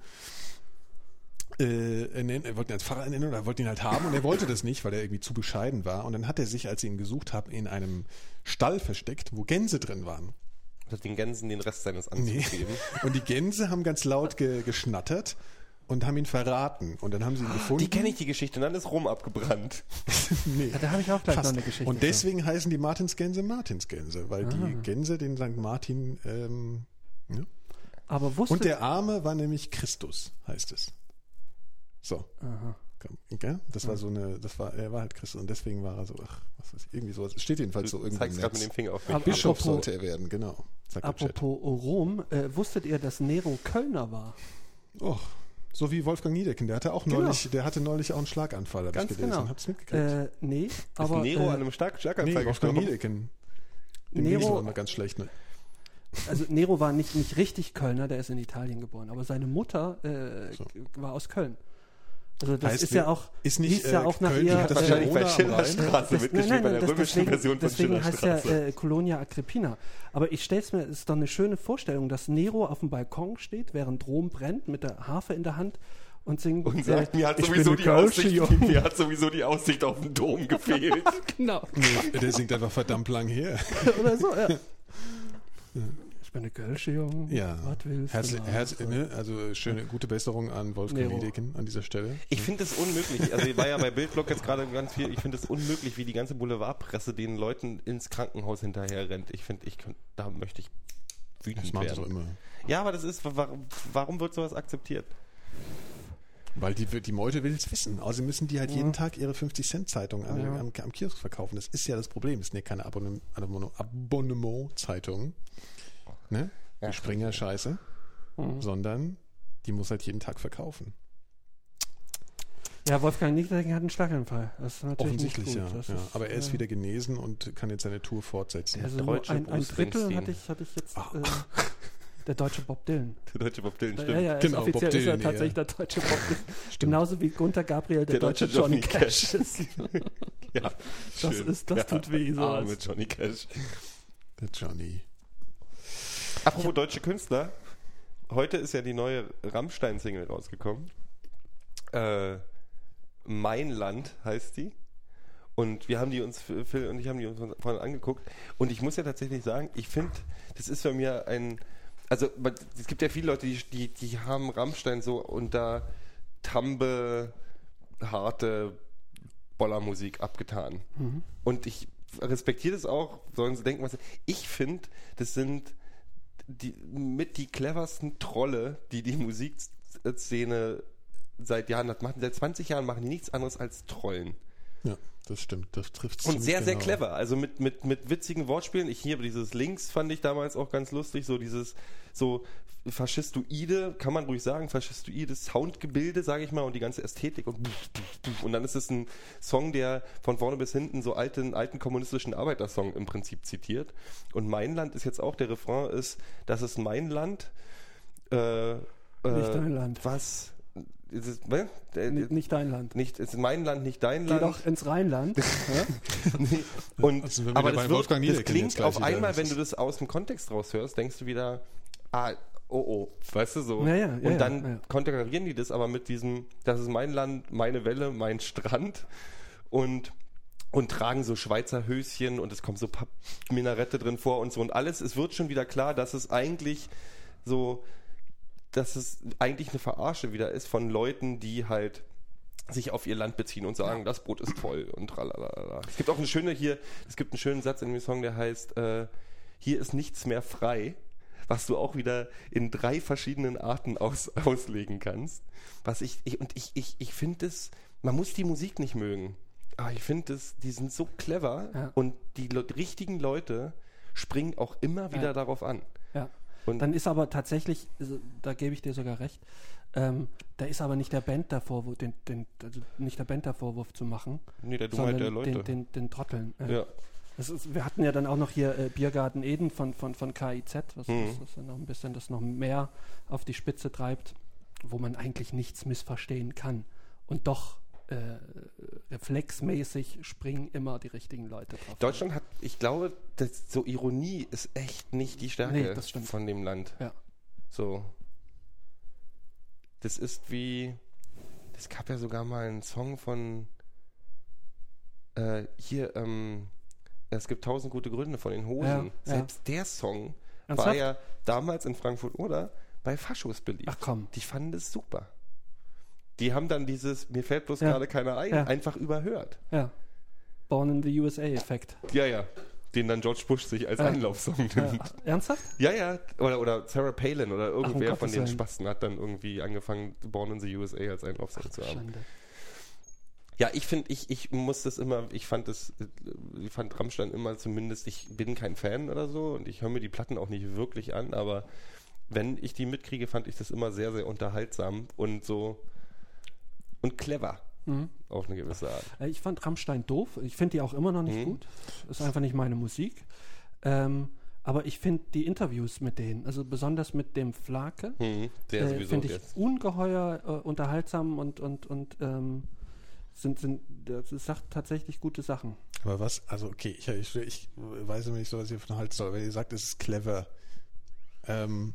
Äh, nennen, er wollten ihn als Pfarrer nennen oder wollten ihn halt haben und er wollte das nicht, weil er irgendwie zu bescheiden war. Und dann hat er sich, als sie ihn gesucht haben, in einem Stall versteckt, wo Gänse drin waren. hat den Gänsen den Rest seines Nee. Anzugs gegeben. Und die Gänse haben ganz laut ge geschnattert und haben ihn verraten. Und dann haben sie ihn gefunden. Die kenne ich die Geschichte und dann ist Rom abgebrannt. Nee. Da habe ich auch gleich Fast. noch eine Geschichte. Und deswegen heißen die Martinsgänse Martinsgänse, weil Ah. die Gänse den St. Martin. Ähm, ja. Aber wusstet Und der Arme war nämlich Christus, heißt es. So. Aha. Das war so eine, das war, er war halt Christus und deswegen war er so, ach, was weiß ich, irgendwie sowas. Es steht jedenfalls so Du irgendwie. zeigst gerade mit dem Finger auf mich. Aber- Bischof Apropos- sollte er werden, genau. Apropos Rom, äh, wusstet ihr, dass Nero Kölner war? Och, so wie Wolfgang Niedecken, der hatte auch Genau. neulich, der hatte neulich auch einen Schlaganfall, habe ich Ganz gelesen. genau. Hab's mitgekriegt. Äh, nee, ist aber Nero äh, an einem starken nee, Schlaganfall Wolfgang gestorben. Niedecken. Nero- Nero war immer ganz schlecht, ne? also Nero war nicht, nicht richtig Kölner, der ist in Italien geboren, aber seine Mutter äh, So. war aus Köln. Also das Heißt, ist ja auch ist nicht, hieß ja äh, auch nach Köln, ihr die hat das äh, Wahrscheinlich bei Corona am Schillerstraße das, mitgeschrieben, nein, bei der das, römischen deswegen, Version von deswegen heißt ja äh, Colonia Agrippina. Aber ich stelle es mir, es ist doch eine schöne Vorstellung, dass Nero auf dem Balkon steht, während Rom brennt, mit der Harfe in der Hand und singt. Und sagt, äh, mir hat, sowieso die Aussicht, mir hat sowieso die Aussicht auf den Dom gefehlt. genau. Nee, der singt einfach verdammt lang her. Oder so, ja. Ich bin eine Kölsche, Junge. Ja. Was willst Herzlich, du? herz, ne, also schöne, gute Besserung an Wolfgang. Niedecken an dieser Stelle. Ich finde es unmöglich. Also ich war ja bei Bildblock jetzt gerade ganz viel. Ich finde es unmöglich, wie die ganze Boulevardpresse den Leuten ins Krankenhaus hinterher rennt. Ich finde, ich könnt, da möchte ich Das wütend doch werden. immer. Ja, aber das ist, warum, warum wird sowas akzeptiert? Weil die, die Meute will es wissen. Außerdem müssen die halt jeden Tag ihre 50-Cent-Zeitung am, Ja. am, am Kiosk verkaufen. Das ist ja das Problem. Es sind ja keine Abonnement- Abonnement- Abonnement-Zeitungen. Ne? Ja, Die Springer-Scheiße. Mhm. Sondern die muss halt jeden Tag verkaufen. Ja, Wolfgang Niedecken hat einen Schlaganfall. Das ist natürlich Offensichtlich, nicht ja. ja. ist, Aber er ist äh, wieder genesen und kann jetzt seine Tour fortsetzen. Also Deutsche ein, ein Drittel hatte ich, hatte ich jetzt. Äh, der deutsche Bob Dylan. Der deutsche Bob Dylan, Ja, stimmt. ja, Genau, ist offiziell Bob ist er Dylan, tatsächlich ja. der deutsche Bob Dylan. Genauso wie Gunther Gabriel der, Der deutsche, deutsche Johnny Johnny Cash ist. Ja, Das schön. ist- das tut weh, sowas. Arme Johnny Cash. Der Johnny. Apropos deutsche Künstler. Heute ist ja die neue Rammstein-Single rausgekommen. Äh, mein Land heißt die. Und wir haben die uns, Phil und ich haben die uns vorhin angeguckt. Und ich muss ja tatsächlich sagen, ich finde, das ist für mir ein, also es gibt ja viele Leute, die, die, die haben Rammstein so unter Tambe, harte Bollermusik abgetan. Und ich respektiere das auch, sollen sie denken, was. Ich finde, das sind die, mit die cleversten Trolle, die die Musikszene seit Jahren hat. Machen, seit 20 Jahren machen die nichts anderes als Trollen. Ja, das stimmt. Das trifft Und sehr, sehr clever. Also mit, mit, mit witzigen Wortspielen. Ich hier dieses Links fand ich damals auch ganz lustig. So dieses, so faschistoide, kann man ruhig sagen, faschistoides Soundgebilde, sage ich mal, und die ganze Ästhetik. Und, und dann ist es ein Song, der von vorne bis hinten so alten, alten kommunistischen Arbeitersong im Prinzip zitiert. Und mein Land ist jetzt auch, der Refrain ist, das ist mein Land. Äh, Nicht äh, dein Land. Was? Ist es, ne? Äh, Nicht, nicht dein Land. nicht, es ist mein Land, nicht dein Geh Land. doch ins Rheinland. Nee. Und, Also aber das, wird, das klingt auf einmal, wenn du das aus dem Kontext raushörst, denkst du wieder, ah, oh oh, weißt du so. Ja, ja, und ja, dann ja. konterkarieren die das aber mit diesem, das ist mein Land, meine Welle, mein Strand und und tragen so Schweizer Höschen und es kommt so Pap- Minarette drin vor und so und alles. Es wird schon wieder klar, dass es eigentlich so, dass es eigentlich eine Verarsche wieder ist von Leuten, die halt sich auf ihr Land beziehen und sagen, das Brot ist toll und tralalala. Es gibt auch eine schöne hier, es gibt einen schönen Satz in dem Song, der heißt, äh, hier ist nichts mehr frei, was du auch wieder in drei verschiedenen Arten aus, auslegen kannst. Was ich, ich und ich, ich, ich finde es, man muss die Musik nicht mögen. Aber ich finde es, die sind so clever Ja. und die Le richtigen Leute springen auch immer wieder Ja. darauf an. Ja. Und- Dann ist aber tatsächlich, also, da gebe ich dir sogar recht, ähm, da ist aber nicht der Band der Vorwurf, den, den, also nicht der Band der Vorwurf zu machen, Nee, der Dummheit der Leute. Den, den, den Trotteln. Äh, ja. Ist, wir hatten ja dann auch noch hier äh, Biergarten Eden von, von, von KIZ, was, Mhm. was, dann noch ein bisschen das noch mehr auf die Spitze treibt, wo man eigentlich nichts missverstehen kann. Und doch äh, reflexmäßig springen immer die richtigen Leute drauf. Deutschland hat, ich glaube, das, so Ironie ist echt nicht die Stärke Nee, von dem Land. Ja. So. Das ist wie, es gab ja sogar mal einen Song von, äh, hier, ähm, es gibt tausend gute Gründe von den Hosen. Ja, ja. Selbst der Song war Ernsthaft? ja damals in Frankfurt oder bei Faschos beliebt. Ach komm. Die fanden das super. Die haben dann dieses, mir fällt bloß Ja. gerade keiner ein, Ja. einfach überhört. Ja. Born in the USA-Effekt. Ja, ja. Den dann George Bush sich als Ja. Einlaufsong nimmt. Ja, ernsthaft? Ja, ja. Oder, oder Sarah Palin oder irgendwer um von den. Spasten hat dann irgendwie angefangen, Born in the USA als Einlaufsong zu haben. Schande. Ja, ich finde, ich, ich muss das immer, ich fand das, ich fand Rammstein immer zumindest, ich bin kein Fan oder so und ich höre mir die Platten auch nicht wirklich an, aber wenn ich die mitkriege, fand ich das immer sehr, sehr unterhaltsam und so und clever Mhm. auf eine gewisse Art. Äh, Ich fand Rammstein doof. Ich finde die auch immer noch nicht Mhm. gut. Ist einfach nicht meine Musik. Ähm, aber ich finde die Interviews mit denen, also besonders mit dem Flake, Hm, der äh, finde ich jetzt. ungeheuer äh, unterhaltsam und, und, und ähm, sind, sind, das sagt tatsächlich gute Sachen. Aber was, also okay, ich, ich, ich weiß immer nicht so, was ihr von halten soll, wenn ihr sagt, es ist clever. Ähm,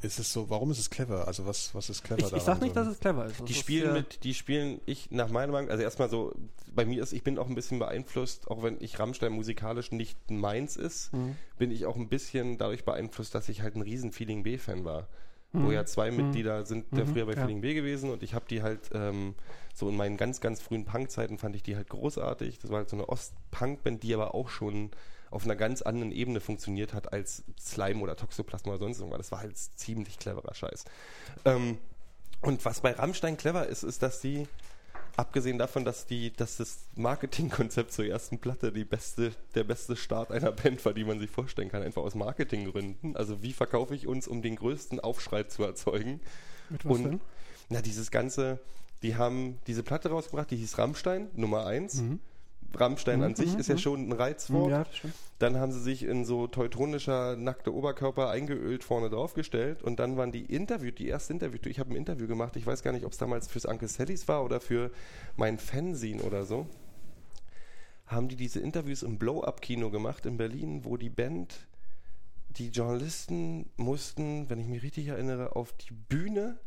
ist es so, warum ist es clever? Also was, was ist clever Ich, ich sag nicht, so? dass es clever ist. Das Die ist spielen ja- mit, die spielen, ich nach meiner Meinung, also erstmal so, bei mir ist, ich bin auch ein bisschen beeinflusst, auch wenn ich Rammstein musikalisch nicht meins ist, Mhm. bin ich auch ein bisschen dadurch beeinflusst, dass ich halt ein riesen Feeling B-Fan war. Mhm. Wo ja zwei Mitglieder sind der Mhm, früher bei ja. Feeling B gewesen und ich habe die halt ähm, so in meinen ganz, ganz frühen Punk-Zeiten fand ich die halt großartig. Das war halt so eine Ost-Punk-Band, die aber auch schon auf einer ganz anderen Ebene funktioniert hat als Slime oder Toxoplasma oder sonst irgendwas. Das war halt ziemlich cleverer Scheiß. Ähm, und was bei Rammstein clever ist, ist, dass die, abgesehen davon, dass die, dass das Marketingkonzept zur ersten Platte die beste, der beste Start einer Band war, die man sich vorstellen kann, einfach aus Marketinggründen. Also wie verkaufe ich uns, um den größten Aufschrei zu erzeugen? Mit was Und denn? na, dieses ganze, die haben diese Platte rausgebracht, die hieß Rammstein, Nummer 1. Rammstein an sich ist ja schon ein Reizwort. Mhm, Ja, das stimmt. Dann haben sie sich in so teutonischer nackte Oberkörper eingeölt vorne draufgestellt und dann waren die interviewt, die erste Interview. Ich habe ein Interview gemacht, ich weiß gar nicht, ob es damals fürs Uncle Sallys war oder für mein Fanzine oder so. Haben die diese Interviews im Blow-Up-Kino gemacht in Berlin, wo die Band, die Journalisten mussten, wenn ich mich richtig erinnere, auf die Bühne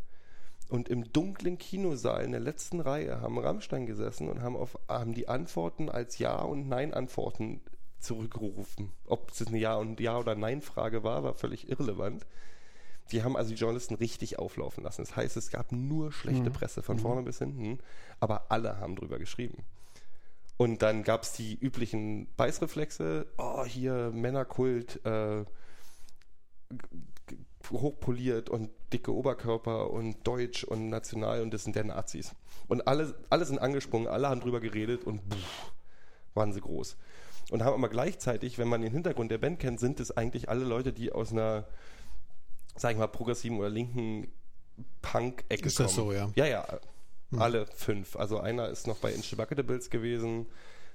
und im dunklen Kinosaal in der letzten Reihe haben Rammstein gesessen und haben, auf, haben die Antworten als Ja- und Nein-Antworten zurückgerufen. Ob es eine Ja- und Ja- oder Nein-Frage war, war völlig irrelevant. Die haben also die Journalisten richtig auflaufen lassen. Das heißt, es gab nur schlechte Presse von vorne bis hinten, aber alle haben drüber geschrieben. Und dann gab es die üblichen Beißreflexe, oh, hier Männerkult, äh, hochpoliert und dicke Oberkörper und deutsch und national und das sind der Nazis. Und alle, alle sind angesprungen, alle haben drüber geredet und pff, waren sie groß. Und haben aber gleichzeitig, wenn man den Hintergrund der Band kennt, sind es eigentlich alle Leute, die aus einer, sag ich mal, progressiven oder linken Punk-Ecke Ist das kommen. so, ja? Ja, ja. Alle fünf. Also einer ist noch bei Inchebucketables gewesen.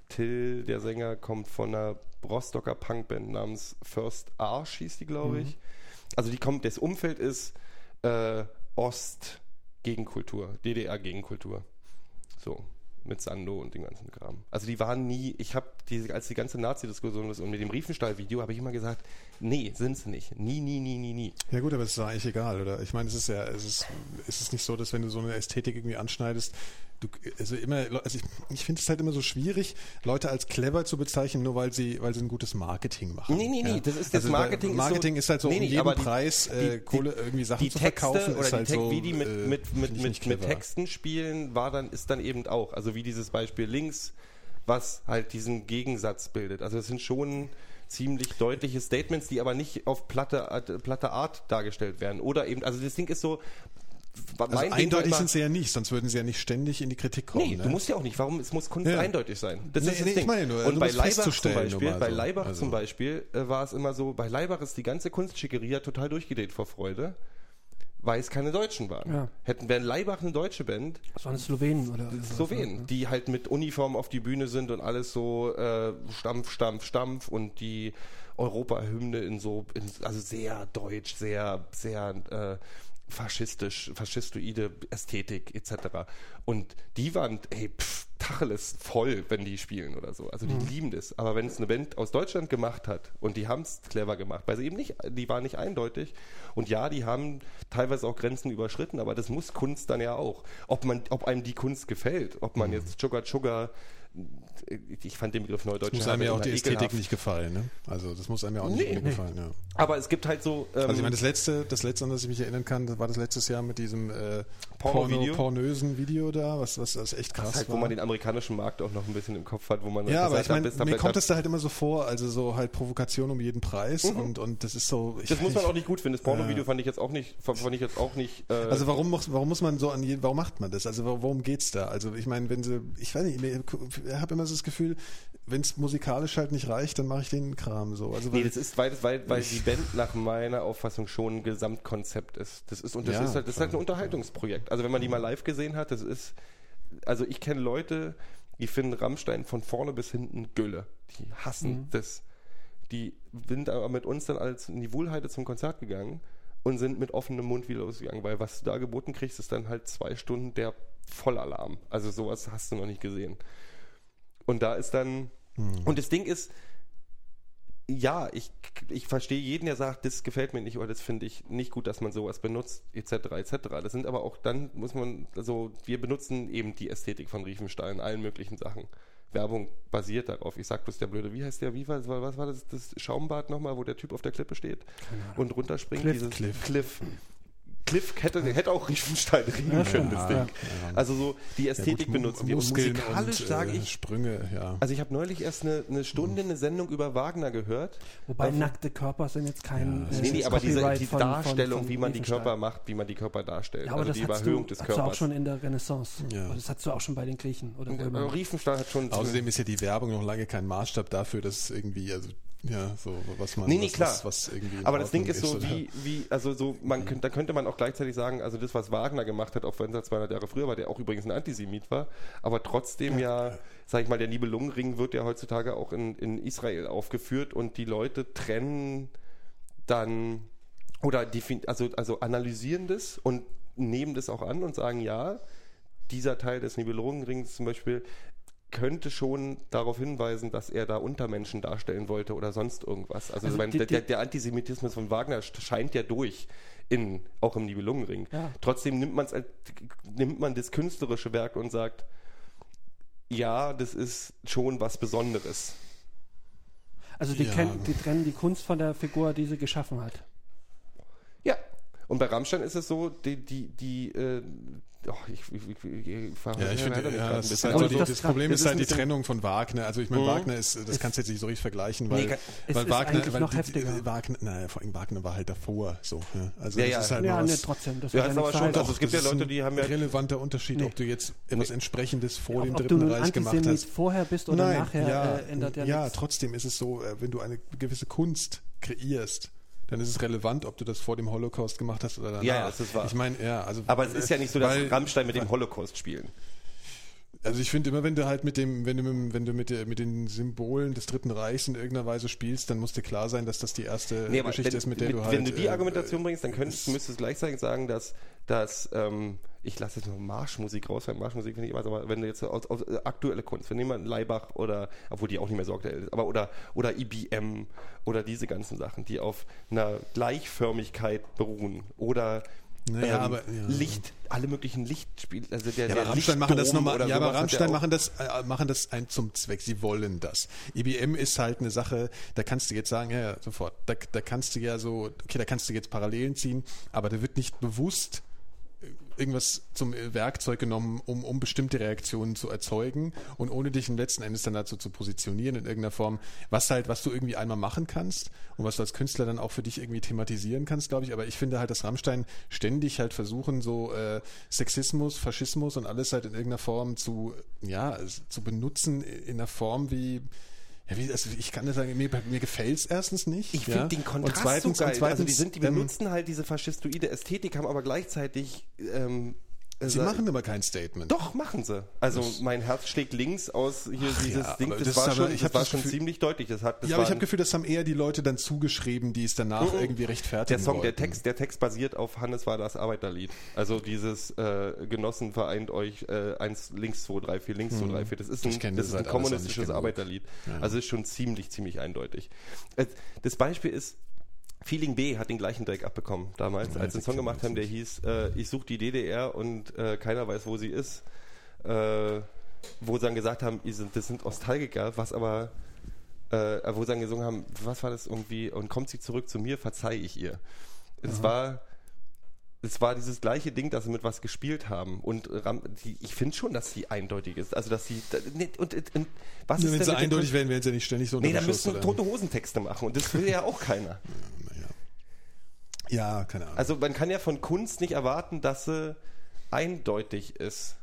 Till, der Sänger, kommt von einer Rostocker Punkband namens First Arsch, hieß die, glaube ich. Also die kommt, das Umfeld ist äh, Ost-Gegenkultur, DDR-Gegenkultur. So, mit Sando und dem ganzen Kram. Also die waren nie, ich habe, die, als die ganze Nazi-Diskussion ist und mit dem Riefenstahl-Video, habe ich immer gesagt, nee, sind sie nicht. Nie, nie, nie, nie, nie. Ja gut, aber es ist eigentlich egal, oder? Ich meine, es ist ja, es ist, es ist nicht so, dass wenn du so eine Ästhetik irgendwie anschneidest, du, also immer, also ich, ich finde es halt immer so schwierig, Leute als clever zu bezeichnen, nur weil sie, weil sie ein gutes Marketing machen. Nee, nee, nee, ja? das ist das also, Marketing. weil Marketing ist, halt so nee, um jeden die- Preis äh, die- Kohle irgendwie Sachen die zu Texte verkaufen, oder ist die halt Text, so, wie die mit, äh, mit, mit, mit, mit. Texten spielen, war dann, ist dann eben auch. Also wie dieses Beispiel links, was halt diesen Gegensatz bildet. Also es sind schon ziemlich deutliche Statements, die aber nicht auf platte, platte Art dargestellt werden. Oder eben, also das Ding ist so, Also Ding eindeutig immer- sind sie ja nicht, sonst würden sie ja nicht ständig in die Kritik kommen. Nee, ne? du musst ja auch nicht. Warum? Es muss Kunst Ja. eindeutig sein. Das Nee, ist das nee, ich Ding. meine nur, Und du bei Leibach zum Beispiel, mal bei so. Leibach Also- zum Beispiel äh, war es immer so, bei Leibach ist die ganze Kunstschickeria total durchgedreht vor Freude, weil es keine Deutschen waren. Ja. Hätten wären Leibach eine deutsche Band, Das waren Slowenen oder Slowenen, ne? die halt mit Uniform auf die Bühne sind und alles so äh, Stampf, Stampf, Stampf und die Europahymne in so, in, also sehr deutsch, sehr, sehr äh, faschistisch, faschistoide Ästhetik etc. Und die waren, ey, pff, Tacheles voll, wenn die spielen oder so. Also die lieben das. Aber wenn es eine Band aus Deutschland gemacht hat und die haben es clever gemacht, weil sie eben nicht, die waren nicht eindeutig. Und ja, die haben teilweise auch Grenzen überschritten, aber das muss Kunst dann ja auch. Ob man, ob einem die Kunst gefällt, ob man jetzt Sugar Sugar, ich fand den Begriff Neudeutsch muss einem ja auch die Ästhetik ekelhaft. nicht gefallen, ne? Also das muss einem ja auch nicht Nee. gefallen, ja. Aber es gibt halt so. Ähm, Also ich meine, das letzte, das letzte, an das ich mich erinnern kann, das war das letztes Jahr mit diesem äh, Porno-Video? pornösen Video da, was, was das echt krass das halt, war. wo man den amerikanischen Markt auch noch ein bisschen im Kopf hat, wo man ja, aber ich meine, da mir bleibt- kommt es da halt immer so vor, also so halt Provokation um jeden Preis und, und das ist so. Mhm. das muss man auch nicht gut finden. Das Porno-Video fand ich jetzt auch nicht, fand ich jetzt auch nicht. Äh, Also warum muss, warum muss man so an jeden, warum macht man das? Also worum geht's da? Also ich meine, wenn sie, ich weiß nicht, ich habe immer so das Gefühl, wenn es musikalisch halt nicht reicht, dann mache ich den Kram so. Also Nee, weil- das ist, weil, weil, weil die Band nach meiner Auffassung schon ein Gesamtkonzept ist. Das ist, und das Ja, ist halt, das ist halt ein. Unterhaltungsprojekt. Also wenn man die mal live gesehen hat, das ist, also ich kenne Leute, die finden Rammstein von vorne bis hinten Gülle. Die hassen das. Die sind aber mit uns dann als in die Wohlheide zum Konzert gegangen und sind mit offenem Mund wieder losgegangen, weil was du da geboten kriegst, ist dann halt zwei Stunden der Vollalarm. Also sowas hast du noch nicht gesehen. Und da ist dann, und das Ding ist, ja, ich, ich verstehe jeden, der sagt, das gefällt mir nicht oder das finde ich nicht gut, dass man sowas benutzt, etc., etc. Das sind aber auch, dann muss man, also wir benutzen eben die Ästhetik von Riefenstahl in allen möglichen Sachen. Werbung basiert darauf. Ich sag bloß der Blöde, wie heißt der, wie war, was war das, das Schaumbad nochmal, wo der Typ auf der Klippe steht und runterspringt? Cliff. Dieses Cliff. Cliff. Cliff hätte, hätte auch Riefenstahl reden können, das Ding. Also so die Ästhetik benutzen wir. Und musikalisch und, sage äh, ich, Sprünge, ja. also ich habe neulich erst eine, eine Stunde eine Sendung über Wagner gehört. Wobei nackte Körper sind jetzt kein. Ja, äh, Nee, nee, aber diese die von- Darstellung, von- wie man die. Körper macht, wie man die Körper darstellt. Ja, aber also das die Überhöhung du, des hast du auch Körpers. schon in der Renaissance. Ja. Das hast du auch schon bei den Griechen oder wo Aber immer. Riefenstahl hat schon. Außerdem ist ja die Werbung noch lange kein Maßstab dafür, dass irgendwie, also ja, so was man Nee, nee, was, klar. Was, was irgendwie aber das Ding ist so, oder? wie, wie, also so, man könnte, da könnte man auch gleichzeitig sagen, also das, was Wagner gemacht hat, auch wenn er 200 Jahre früher war, der auch übrigens ein Antisemit war, aber trotzdem ja, sag ich mal, der Nibelungenring wird ja heutzutage auch in, in Israel aufgeführt und die Leute trennen dann oder defin also, also analysieren das und nehmen das auch an und sagen, ja, dieser Teil des Nibelungenrings zum Beispiel könnte schon darauf hinweisen, dass er da Untermenschen darstellen wollte oder sonst irgendwas. Also, Also ich meine, die- der, die- der, der Antisemitismus von Wagner scheint ja durch, in, auch im Nibelungenring. Ja. Trotzdem nimmt, man's nimmt man das künstlerische Werk und sagt, ja, das ist schon was Besonderes. Also die, Ja. kennen, die trennen die Kunst von der Figur, die sie geschaffen hat. Ja. Und bei Rammstein ist es so, die, die, die, äh, oh, ich, ich, ich, ich fahre Ja, ich finde, mich ja, das, ist bisschen. halt so die, das das Problem das ist halt die Trennung von Wagner. Also ich meine, Mhm. Wagner ist, das kannst du jetzt nicht so richtig vergleichen, weil, Nee, weil ist Wagner, weil noch die- heftiger. Wagner, naja, vor allem Wagner war halt davor, so. Ja. Also Ja, das ja. ist halt Ja, noch nee, was- trotzdem. Das Ja, ist ja aber schon- also es gibt das ja Leute, ein die haben ja- relevanter Unterschied, Nee. ob du jetzt etwas Entsprechendes vor dem Dritten Reich gemacht hast. vorher bist oder nachher, ja, äh, ändert ja, ja trotzdem ist es so, äh, wenn du eine gewisse Kunst kreierst, dann ist es relevant, ob du das vor dem Holocaust gemacht hast oder danach. Ja, das ist wahr. Ich meine, ja, also Aber es ist ja nicht so, dass weil- Rammstein mit dem Holocaust spielen. Also ich finde immer, wenn du halt mit dem, wenn du, mit- wenn du mit, der, mit den Symbolen des Dritten Reichs in irgendeiner Weise spielst, dann muss dir klar sein, dass das die erste Nee, Geschichte wenn, ist, mit der mit, du halt. wenn du die äh, Argumentation bringst, dann könntest, müsstest du gleichzeitig sagen, dass, dass ähm, ich lasse jetzt nur Marschmusik raus, weil Marschmusik finde ich immer, aber wenn du jetzt aus, aus äh, aktuelle Kunst, wenn jemand Leibach oder, obwohl die auch nicht mehr so aktuell ist, aber oder, oder IBM oder diese ganzen Sachen, die auf einer Gleichförmigkeit beruhen oder Naja, ähm, aber, ja. Licht, alle möglichen Lichtspiele, also der, Ja, der aber Rammstein machen das nochmal. Ja, aber Rammstein machen das, äh, machen das ein zum Zweck. Sie wollen das. IBM ist halt eine Sache, da kannst du jetzt sagen, ja, ja, sofort. Da, da kannst du ja so, okay, da kannst du jetzt Parallelen ziehen, aber da wird nicht bewusst irgendwas zum Werkzeug genommen, um, um bestimmte Reaktionen zu erzeugen und ohne dich im letzten Endes dann dazu zu positionieren in irgendeiner Form, was halt, was du irgendwie einmal machen kannst und was du als Künstler dann auch für dich irgendwie thematisieren kannst, glaube ich. Aber ich finde halt, dass Rammstein ständig halt versuchen, so äh, Sexismus, Faschismus und alles halt in irgendeiner Form zu, ja, zu benutzen in einer Form wie ja, wie, also ich kann das sagen, mir, mir gefällt es erstens nicht. Ich ja. finde den Kontrast und zweitens, so geil. Und zweitens, also die, sind, die ähm, benutzen halt diese faschistoide Ästhetik, haben aber gleichzeitig ähm, äh, sie machen aber kein Statement. Doch, machen sie. Also mein Herz schlägt links aus hier Ach dieses ja, Ding, das, das war aber- schon, ich das hab war das schon Gefühl- ziemlich deutlich. Das hat, das ja, aber ich habe ein- Gefühl, das haben eher die Leute dann zugeschrieben, die es danach Mhm. irgendwie rechtfertigen der Song, der wollten. Text, der Text basiert auf Hannes war das Arbeiterlied. Also dieses äh, Genossen vereint euch äh, eins links 2 3 4 links 2 3 4. Das ist ein, das das ist ein halt kommunistisches. Arbeiterlied. Ja. Also ist schon ziemlich ziemlich eindeutig. Äh, Das Beispiel ist Feeling B hat den gleichen Dreck abbekommen damals, Ja, als sie einen Song gemacht haben, der hieß äh, Ich suche die DDR und äh, keiner weiß, wo sie ist. Äh, wo sie dann gesagt haben, das sind Nostalgiker, was aber äh, wo sie dann gesungen haben, was war das irgendwie, und kommt sie zurück zu mir, verzeih ich ihr. Es war es war dieses gleiche Ding, dass sie mit was gespielt haben. Und Ram, die, ich finde schon, dass sie eindeutig ist. Also, dass sie. da- ne, Und, und, und was Nur ist wenn denn sie eindeutig wären, wären sie ja nicht ständig so Nee, da müssen tote Hosentexte machen. Und das will ja auch keiner. Ja, keine Ahnung. Also, man kann ja von Kunst nicht erwarten, dass sie eindeutig ist.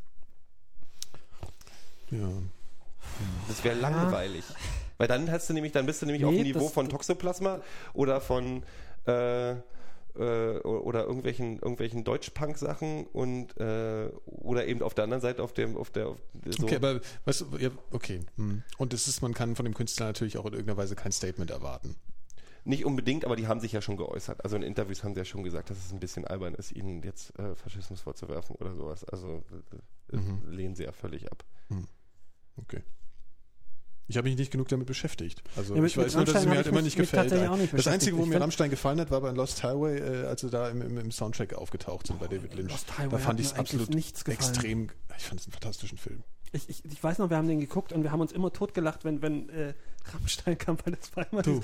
ja. Das wäre langweilig. Weil dann hast du nämlich, dann bist du nämlich auf Nee, dem Niveau von Toxoplasma oder von äh, äh, oder irgendwelchen irgendwelchen Deutschpunk-Sachen und äh, oder eben auf der anderen Seite auf dem auf der auf so. Okay, aber weißt du, ja, okay. Hm. Und es ist, man kann von dem Künstler natürlich auch in irgendeiner Weise kein Statement erwarten. Nicht unbedingt, aber die haben sich ja schon geäußert. Also in Interviews haben sie ja schon gesagt, dass es ein bisschen albern ist, ihnen jetzt äh, Faschismus vorzuwerfen oder sowas. Also äh, Mhm. lehnen sie ja völlig ab. Okay. Ich habe mich nicht genug damit beschäftigt. Also Ja, ich weiß nur, dass es mir halt immer nicht gefällt. nicht das. Einzige, wo mir Rammstein gefallen hat, war bei Lost Highway, äh, als sie da im, im, im Soundtrack aufgetaucht sind bei David Lynch. Lost Highway da fand ich es absolut nichts gefallen. extrem. Ich fand es einen fantastischen Film. Ich, ich, ich weiß noch, wir haben den geguckt und wir haben uns immer totgelacht, wenn, wenn äh, Rammstein kam, weil das war immer Du.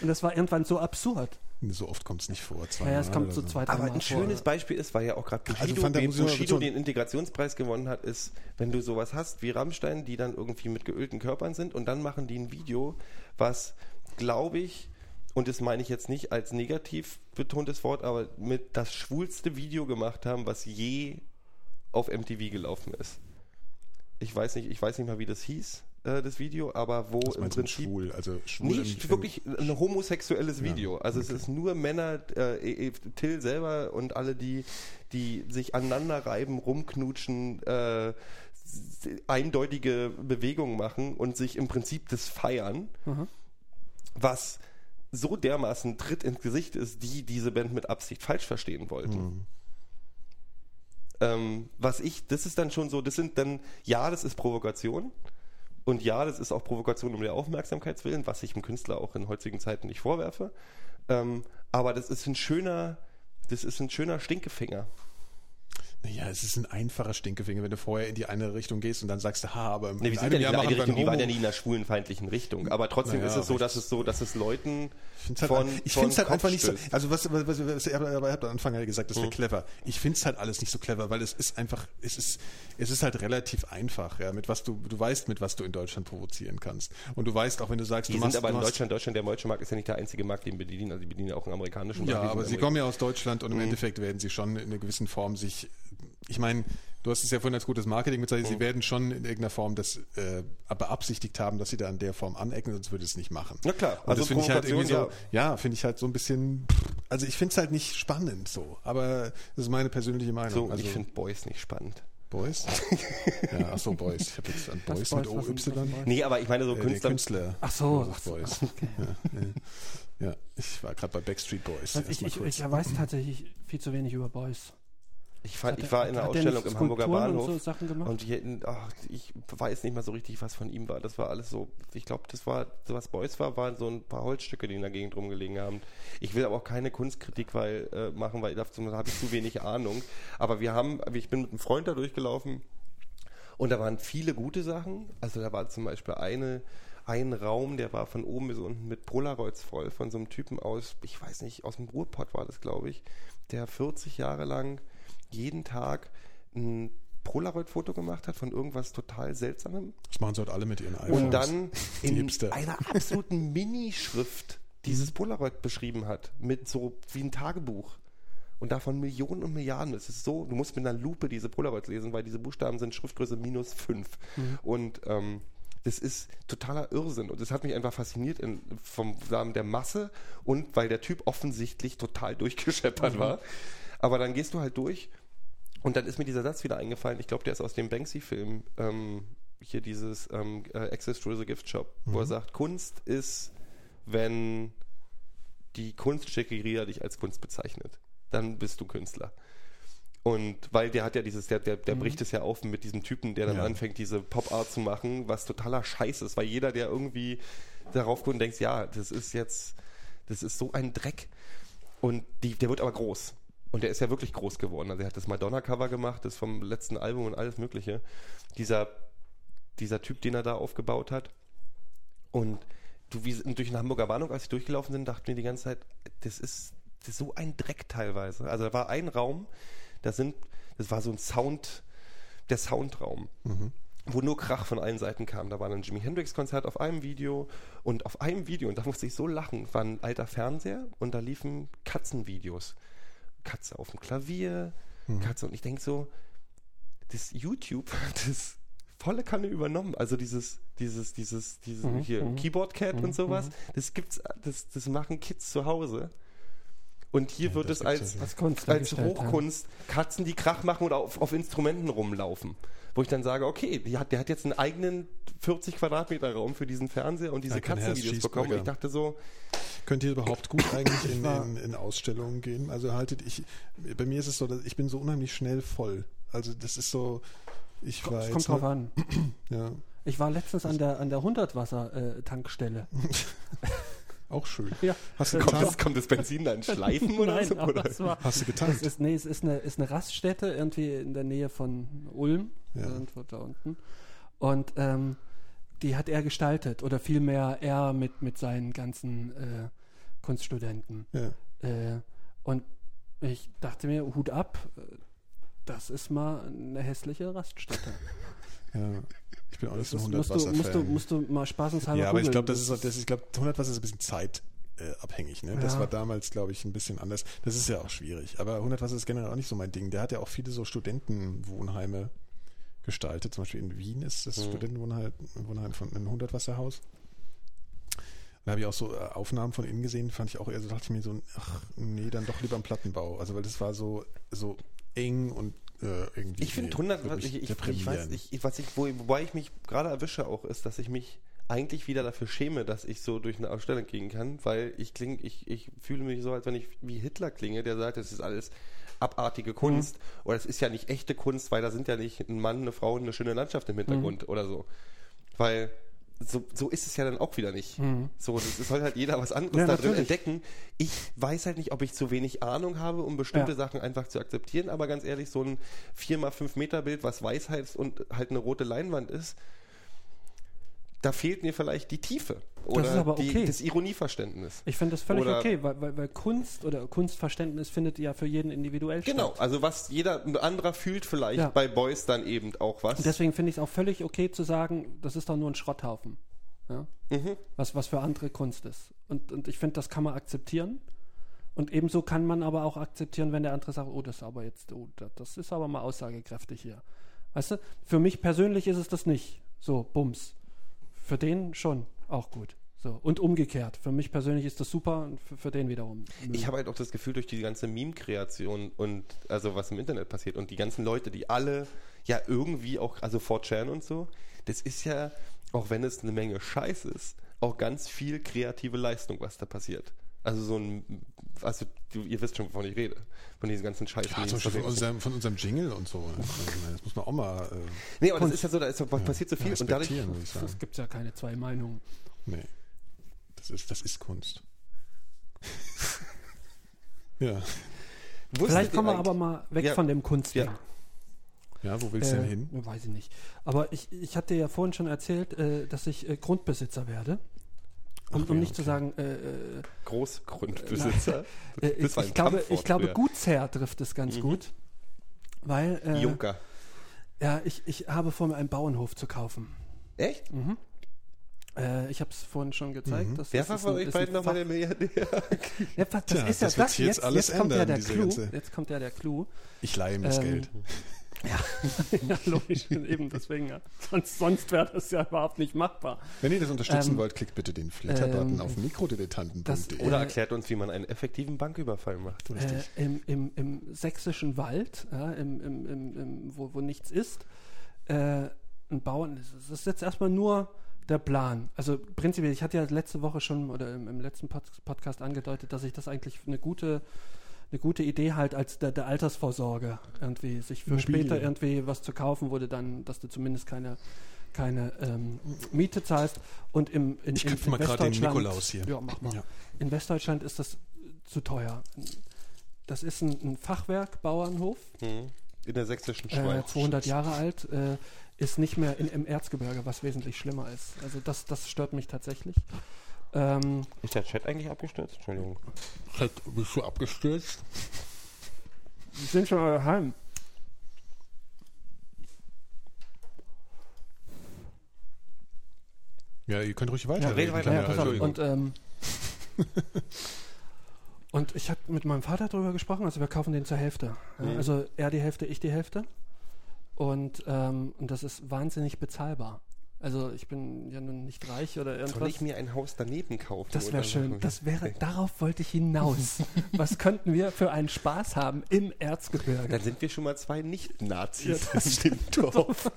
Und das war irgendwann so absurd. So oft kommt es nicht vor. Ja, ja, es kommt so zwei, drei Aber ein vor. schönes Beispiel ist, weil ja auch gerade Also Bushido, ich mal Bushido den Integrationspreis gewonnen hat, ist, wenn du sowas hast wie Rammstein, die dann irgendwie mit geölten Körpern sind und dann machen die ein Video, was, glaube ich, und das meine ich jetzt nicht als negativ betontes Wort, aber mit das schwulste Video gemacht haben, was je auf MTV gelaufen ist. Ich weiß nicht, ich weiß nicht mal, wie das hieß, äh, das Video, aber wo Was im Prinzip schwul? Also schwul nicht im- im- wirklich ein homosexuelles Video. also es ist nur Männer, äh, äh, Till selber und alle, die, die sich aneinander reiben, rumknutschen, äh, eindeutige Bewegungen machen und sich im Prinzip das feiern, Mhm. was so dermaßen Tritt ins Gesicht ist, die diese Band mit Absicht falsch verstehen wollten. Mhm. Ähm, was ich, das ist dann schon so, das sind dann, ja, das ist Provokation. Und ja, das ist auch Provokation um der Aufmerksamkeitswillen, was ich dem Künstler auch in heutigen Zeiten nicht vorwerfe. Ähm, aber das ist ein schöner, das ist ein schöner Stinkefinger. Ja, es ist ein einfacher Stinkefinger, wenn du vorher in die eine Richtung gehst und dann sagst du, ha, aber Ne, wir in sind ja nicht in eine wir Richtung, die einen waren ja nie in einer schwulenfeindlichen Richtung. Aber trotzdem Naja, ist es so, dass es so, dass es Leuten Ich finde von, halt, ich von find's halt Kopf einfach nicht so. Also was, was, was, was ich habe am Anfang ja gesagt, das Hm. wäre clever. Ich finde es halt alles nicht so clever, weil es ist einfach, es ist, es ist halt relativ einfach, ja, mit was du, du weißt, mit was du in Deutschland provozieren kannst. Und du weißt auch, wenn du sagst, Die du sind machst, aber in Deutschland, Deutschland, der deutsche Markt ist ja nicht der einzige Markt, den wir bedienen. Also die bedienen ja auch einen amerikanischen Ja, Markt. die aber sie kommen ja aus Deutschland und im Mhm. Endeffekt werden sie schon in einer gewissen Form sich, ich meine, du hast es ja vorhin als gutes Marketing bezeichnet, Mhm. sie werden schon in irgendeiner Form das äh, beabsichtigt haben, dass sie da in der Form anecken, sonst würde es nicht machen. Na klar, Und also das finde ich halt irgendwie so, Provokation, ja, finde ich halt so ein bisschen, also ich finde es halt nicht spannend so, aber das ist meine persönliche Meinung. So, also ich finde Boys nicht spannend. Boys? ja, ach so, Boys. Ich habe jetzt an Boys, Boys, mit was sind- was OY. Boys? Nee, aber ich meine so Äh, Künstler. Künstler. Ach so, ach so, Beuys. Ja, ja. ja, ich war gerade bei Backstreet Boys. Ich, ich, ich weiß tatsächlich viel zu wenig über Boys. Ich, fand, ich war in einer Ausstellung im Hamburger Bahnhof. und so? Und hätten, ach, ich weiß nicht mal so richtig, was von ihm war. Das war alles so, ich glaube, das war, so was Beuys war, waren so ein paar Holzstücke, die in der Gegend rumgelegen haben. Ich will aber auch keine Kunstkritik weil, äh, machen, weil dazu habe ich zu wenig Ahnung. Aber wir haben, ich bin mit einem Freund da durchgelaufen und da waren viele gute Sachen. Also da war zum Beispiel eine, ein Raum, der war von oben bis unten mit Polaroids voll, von so einem Typen aus, ich weiß nicht, aus dem Ruhrpott war das, glaube ich, der 40 Jahre lang jeden Tag ein Polaroid-Foto gemacht hat von irgendwas total Seltsamem Das machen sie heute alle mit ihren iPhones. und dann in Hipster. einer absoluten Minischrift dieses Polaroid beschrieben hat, mit so wie ein Tagebuch. Und davon Millionen und Milliarden. Es ist so, du musst mit einer Lupe diese Polaroids lesen, weil diese Buchstaben sind Schriftgröße minus fünf. Und ähm, das ist totaler Irrsinn. Und das hat mich einfach fasziniert in, vom Namen der Masse und weil der Typ offensichtlich total durchgescheppert war. Aber dann gehst du halt durch und dann ist mir dieser Satz wieder eingefallen. Ich glaube, der ist aus dem Banksy-Film. Ähm, hier dieses ähm, äh, Access to the Gift Shop, wo er sagt, Kunst ist, wenn die Kunstschickeria dich als Kunst bezeichnet. Dann bist du Künstler. Und weil der hat ja dieses, der, der, der bricht es ja auf mit diesem Typen, der dann Ja. anfängt, diese Pop-Art zu machen, was totaler Scheiß ist, weil jeder, der irgendwie darauf guckt und denkt, ja, das ist jetzt, das ist so ein Dreck. Und die, der wird aber groß. Und der ist ja wirklich groß geworden. Also er hat das Madonna-Cover gemacht, das vom letzten Album und alles Mögliche. Dieser, dieser Typ, den er da aufgebaut hat. Und du, wie durch den Hamburger Bahnhof, als ich durchgelaufen bin, dachte mir die ganze Zeit, das ist, das ist so ein Dreck teilweise. Also da war ein Raum, da sind, das war so ein Sound, der Soundraum wo nur Krach von allen Seiten kam. Da war ein Jimi Hendrix-Konzert auf einem Video und auf einem Video, und da musste ich so lachen, war ein alter Fernseher und da liefen Katzenvideos. Katze auf dem Klavier, Katze und ich denke so, das YouTube hat das volle Kanne übernommen. Also dieses, dieses, dieses, dieses hier Keyboard Cat und sowas, das gibt's, das, das machen Kids zu Hause. Und hier wird das es als, ja Als Kunst als ja. Hochkunst Katzen, die Krach machen oder auf, auf Instrumenten rumlaufen. Wo ich dann sage, okay, die hat, der hat jetzt einen eigenen 40 Quadratmeter Raum für diesen Fernseher und diese Ja, Katzenvideos bekommen. Und ich dachte so, Könnt ihr überhaupt gut eigentlich in, in, in Ausstellungen gehen? Also haltet ich, bei mir ist es so, dass ich bin so unheimlich schnell voll. Also das ist so, ich war Es jetzt, kommt drauf an. ja, Ich war letztens an der, an der 100-Wasser-Tankstelle. auch schön. Ja. Hast du kommt getankt? das, kommt das Benzin dann schleifen oder Nein, so? aber Oder? es war, Hast du es getankt? ist, nee, es ist eine, ist eine Raststätte irgendwie in der Nähe von Ulm, Ja. irgendwo da unten. Und ähm, die hat er gestaltet oder vielmehr er mit, mit seinen ganzen äh, Kunststudenten. Ja. Äh, und ich dachte mir, Hut ab, äh, das ist mal eine hässliche Raststätte. ja. Ich bin auch nicht so ein Das musst, du, musst, du, 100 musst du mal spaßenshalber Ja, aber ich glaube, das ist, auch- das, ich glaube, 100 Wasser ist ein bisschen zeitabhängig. Ne? Das Ja. war damals, glaube ich, ein bisschen anders. Das ist ja auch schwierig. Aber 100 Wasser ist generell auch nicht so mein Ding. Der hat ja auch viele so Studentenwohnheime gestaltet. Zum Beispiel in Wien ist das Studentenwohnheim Wohnheim von einem 100 Wasserhaus. Da habe ich auch so äh, Aufnahmen von innen gesehen, fand ich auch eher so, dachte ich mir so, ach nee, dann doch lieber am Plattenbau. Also weil das war so, so eng und äh, irgendwie. Ich finde nee, 100, wirklich ich, ich, ich weiß, ich, was ich, wo, wobei ich mich gerade erwische auch, ist, dass ich mich eigentlich wieder dafür schäme, dass ich so durch eine Ausstellung gehen kann, weil ich klinge, ich, ich fühle mich so, als wenn ich wie Hitler klinge, der sagt, das ist alles abartige Kunst oder es ist ja nicht echte Kunst, weil da sind ja nicht ein Mann, eine Frau und eine schöne Landschaft im Hintergrund oder so. Weil so, so ist es ja dann auch wieder nicht. So, das, soll halt jeder was anderes Ja, da drin entdecken. Ich weiß halt nicht, ob ich zu wenig Ahnung habe, um bestimmte Ja. Sachen einfach zu akzeptieren, aber ganz ehrlich, so ein 4x5 Meter Bild, was weiß heißt und halt eine rote Leinwand ist, da fehlt mir vielleicht die Tiefe oder ist aber die, okay. das Ironieverständnis. Ich finde das völlig Oder- okay, weil, weil, weil Kunst oder Kunstverständnis findet ja für jeden individuell Genau, statt. also was jeder anderer fühlt vielleicht Ja. bei Boys dann eben auch was. Und deswegen finde ich es auch völlig okay zu sagen, das ist doch nur ein Schrotthaufen. Ja? Mhm. Was, was für andere Kunst ist. Und, und ich finde, das kann man akzeptieren. Und ebenso kann man aber auch akzeptieren, wenn der andere sagt, oh, das ist aber jetzt, oh, das, das ist aber mal aussagekräftig hier. Weißt du, für mich persönlich ist es das nicht. So, Bums. Für den schon auch gut. So. Und umgekehrt. Für mich persönlich ist das super und für, für den wiederum. Ich habe halt auch das Gefühl, durch die ganze Meme-Kreation und also was im Internet passiert und die ganzen Leute, die alle ja irgendwie auch, also 4chan und so, das ist ja, auch wenn es eine Menge Scheiß ist, auch ganz viel kreative Leistung, was da passiert. Also so ein, also du, ihr wisst schon, wovon ich rede. Von diesen ganzen Scheiß. Ja, zum Beispiel von unserem, von unserem Jingle und so. Also, Das muss man auch mal äh, nee, aber das ist ja so, da ist, passiert so viel und dadurch. Es gibt ja keine zwei Meinungen. Nee. Das ist, das ist Kunst. ja. Wusstet Vielleicht kommen wir aber mal weg Ja. von dem Kunstding. Ja. Ja, wo willst du denn Äh, hin? Weiß ich nicht. Aber ich, ich hatte ja vorhin schon erzählt, äh, dass ich äh, Grundbesitzer werde. Um, um ja, nicht zu okay. sagen, äh, äh, Großgrundbesitzer. äh, ich, ich glaube, ich glaube. Gutsherr trifft es Mhm. ganz gut. Weil, äh, Junker. ja, ich, ich habe vor, mir einen Bauernhof zu kaufen. Echt? Äh, ich habe es vorhin schon gezeigt. Mhm. Das, Wer war ist von euch beiden nochmal der Milliardär? Ja, das Tja, ist ja das jetzt Jetzt, alles jetzt kommt ja der Clou. ganze- Jetzt kommt ja der Clou. Ich leihe ihm das Ähm, Geld. ja, logisch, eben deswegen. Ja. Sonst, sonst wäre das ja überhaupt nicht machbar. Wenn ihr das unterstützen ähm, wollt, klickt bitte den Flatter-Button ähm, auf mikrodilettanten.de. Oder Äh, erklärt uns, wie man einen effektiven Banküberfall macht. Äh, im, im, Im sächsischen Wald, ja, im, im, im, im, wo, wo nichts ist, äh, ein Bauern, das ist jetzt erstmal nur der Plan. Also prinzipiell, ich hatte ja letzte Woche schon oder im, im letzten Pod Podcast angedeutet, dass ich das eigentlich eine gute eine gute Idee halt als der, der Altersvorsorge irgendwie sich für Immobilien. später irgendwie was zu kaufen, du dann, dass du zumindest keine keine ähm, Miete zahlst und im in, Ich in, in mal gerade den Westdeutschland- Nikolaus hier. Ja, mach mal. Ja. In Westdeutschland ist das zu teuer. Das ist ein, ein Fachwerk-Bauernhof, Hm. In der sächsischen äh, Schweiz. 200 Jahre alt, äh, ist nicht mehr in, im Erzgebirge, was wesentlich schlimmer ist. Also das, das stört mich tatsächlich. Ähm, Ist der Chat eigentlich abgestürzt? Entschuldigung. Bist du abgestürzt? die sind schon heim. Ja, ihr könnt ruhig weiter. weiter. Ja, pass auf. Entschuldigung. Und, ähm, und ich habe mit meinem Vater darüber gesprochen, also wir kaufen den zur Hälfte. Ja, Mhm. Also er die Hälfte, ich die Hälfte. Und, ähm, und das ist wahnsinnig bezahlbar. Also ich bin ja nun nicht reich oder irgendwas. Soll ich mir ein Haus daneben kaufen? Das wäre schön. Das wäre, darauf wollte ich hinaus. Was könnten wir für einen Spaß haben im Erzgebirge? Dann sind wir schon mal zwei Nicht-Nazis Ja, dem Dorf.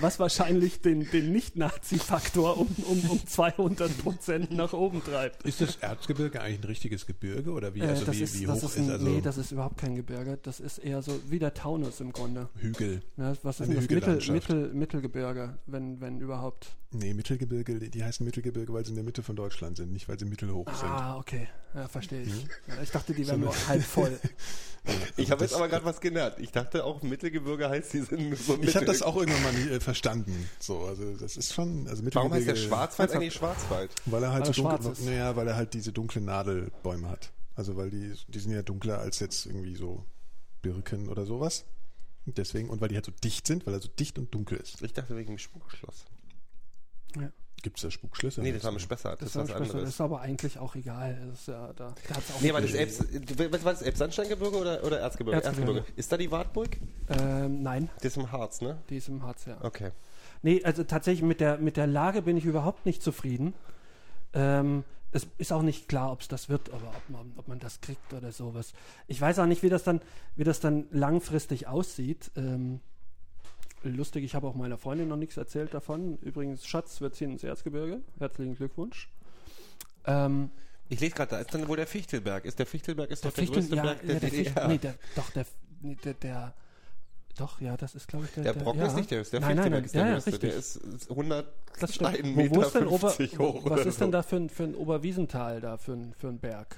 Was wahrscheinlich den, den Nicht-Nazi-Faktor um, um, um 200 Prozent nach oben treibt. Ist das Erzgebirge eigentlich ein richtiges Gebirge oder wie, Äh, also das wie, ist, wie das hoch ist ist, ein, also nee, das ist überhaupt kein Gebirge. Das ist eher so wie der Taunus im Grunde. Hügel? Ja, was ist Eine das Mittel. Mittel, Mittelgebirge, wenn, wenn überhaupt? Nee, Mittelgebirge, die heißen Mittelgebirge, weil sie in der Mitte von Deutschland sind, nicht weil sie mittelhoch sind. Ah, okay. Ja, verstehe ich. Mhm. Ja, ich dachte, die wären nur halb voll. Ich habe jetzt aber gerade was gelernt. Ich dachte auch, Mittelgebirge heißt, die sind so Ich habe mittel- das auch irgendwann mal nie, äh, verstanden. So, also das ist schon, also Warum heißt der Mittelgebirge- Schwarzwald eigentlich Schwarzwald? Weil er halt Weil so dunkel, naja, weil er halt diese dunklen Nadelbäume hat. Also weil die, die sind ja dunkler als jetzt irgendwie so Birken oder sowas. Und deswegen, und weil die halt so dicht sind, weil er so dicht und dunkel ist. Ich dachte wegen dem Spukschloss. Gibt es da Spukschlösser? Nee, das war ein Spessart. Das, Das, ist was das anderes. ist aber eigentlich auch egal. Das ist ja, da, da hat's auch Nee, aber das Elbs, was war das Elbsandsteingebirge oder, oder Erzgebirge? Erzgebirge. Ist da die Wartburg? ähm, nein, Das ist im Harz, ne? die ist im Harz, ja. Okay. Nee, also tatsächlich mit der, mit der Lage bin ich überhaupt nicht zufrieden. Ähm, es ist auch nicht klar, ob es das wird, oder ob man, ob man das kriegt oder sowas. Ich weiß auch nicht, wie das dann, wie das dann langfristig aussieht. Ähm, lustig, ich habe auch meiner Freundin noch nichts erzählt davon. Übrigens, Schatz, wir ziehen ins Erzgebirge. Herzlichen Glückwunsch. Ähm, Ich lese gerade, da ist dann wohl der Fichtelberg. Ist der Fichtelberg ist der doch der Fichtel, größte ja, Berg der, ja, der DDR. Fichtel, nee, der, doch, der, nee, der, der Doch, ja, das ist, glaube ich, der. Der Brocken ja. ist nicht der höchste, der nein, nein, nein, ist der ja, höchste. Der ist 100 Das einen Wo, wo Meter ist denn Ober, 50 hoch was ist denn so. da für ein, für ein Oberwiesental da für ein, für ein Berg?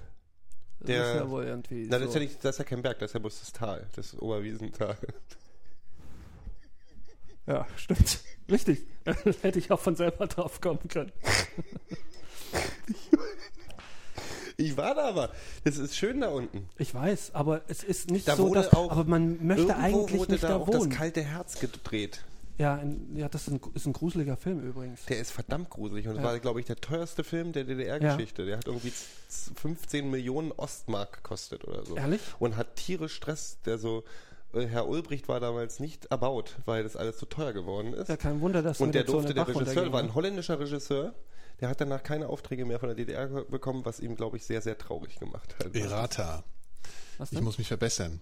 Das Der- ist ja wohl irgendwie. Na, so. das, ist ja nicht, das ist ja kein Berg, das ist ja bloß das Tal, das Oberwiesental. Ja, stimmt. Richtig. Hätte ich auch von selber drauf kommen können. Ich war da aber. Das ist schön da unten. Ich weiß, aber es ist nicht Da so, dass, auch- aber man möchte eigentlich wurde nicht da da auch das kalte Herz gedreht. Ja, in, ja, das ist ein, ist ein gruseliger Film übrigens. Der ist verdammt gruselig und Ja. war, glaube ich, der teuerste Film der DDR-Geschichte. Der hat irgendwie z- 15 Millionen Ostmark gekostet oder so. Ehrlich? Und hat tierisch Stress. Der so, äh, Herr Ulbricht war damals nicht erbaut, weil das alles zu teuer geworden ist. Ja, kein Wunder, dass Und der so durfte, eine der Regisseur, war ein holländischer Regisseur, der hat danach keine Aufträge mehr von der DDR bekommen, was ihm, glaube ich, sehr, sehr traurig gemacht hat. Errata. Ich muss mich verbessern.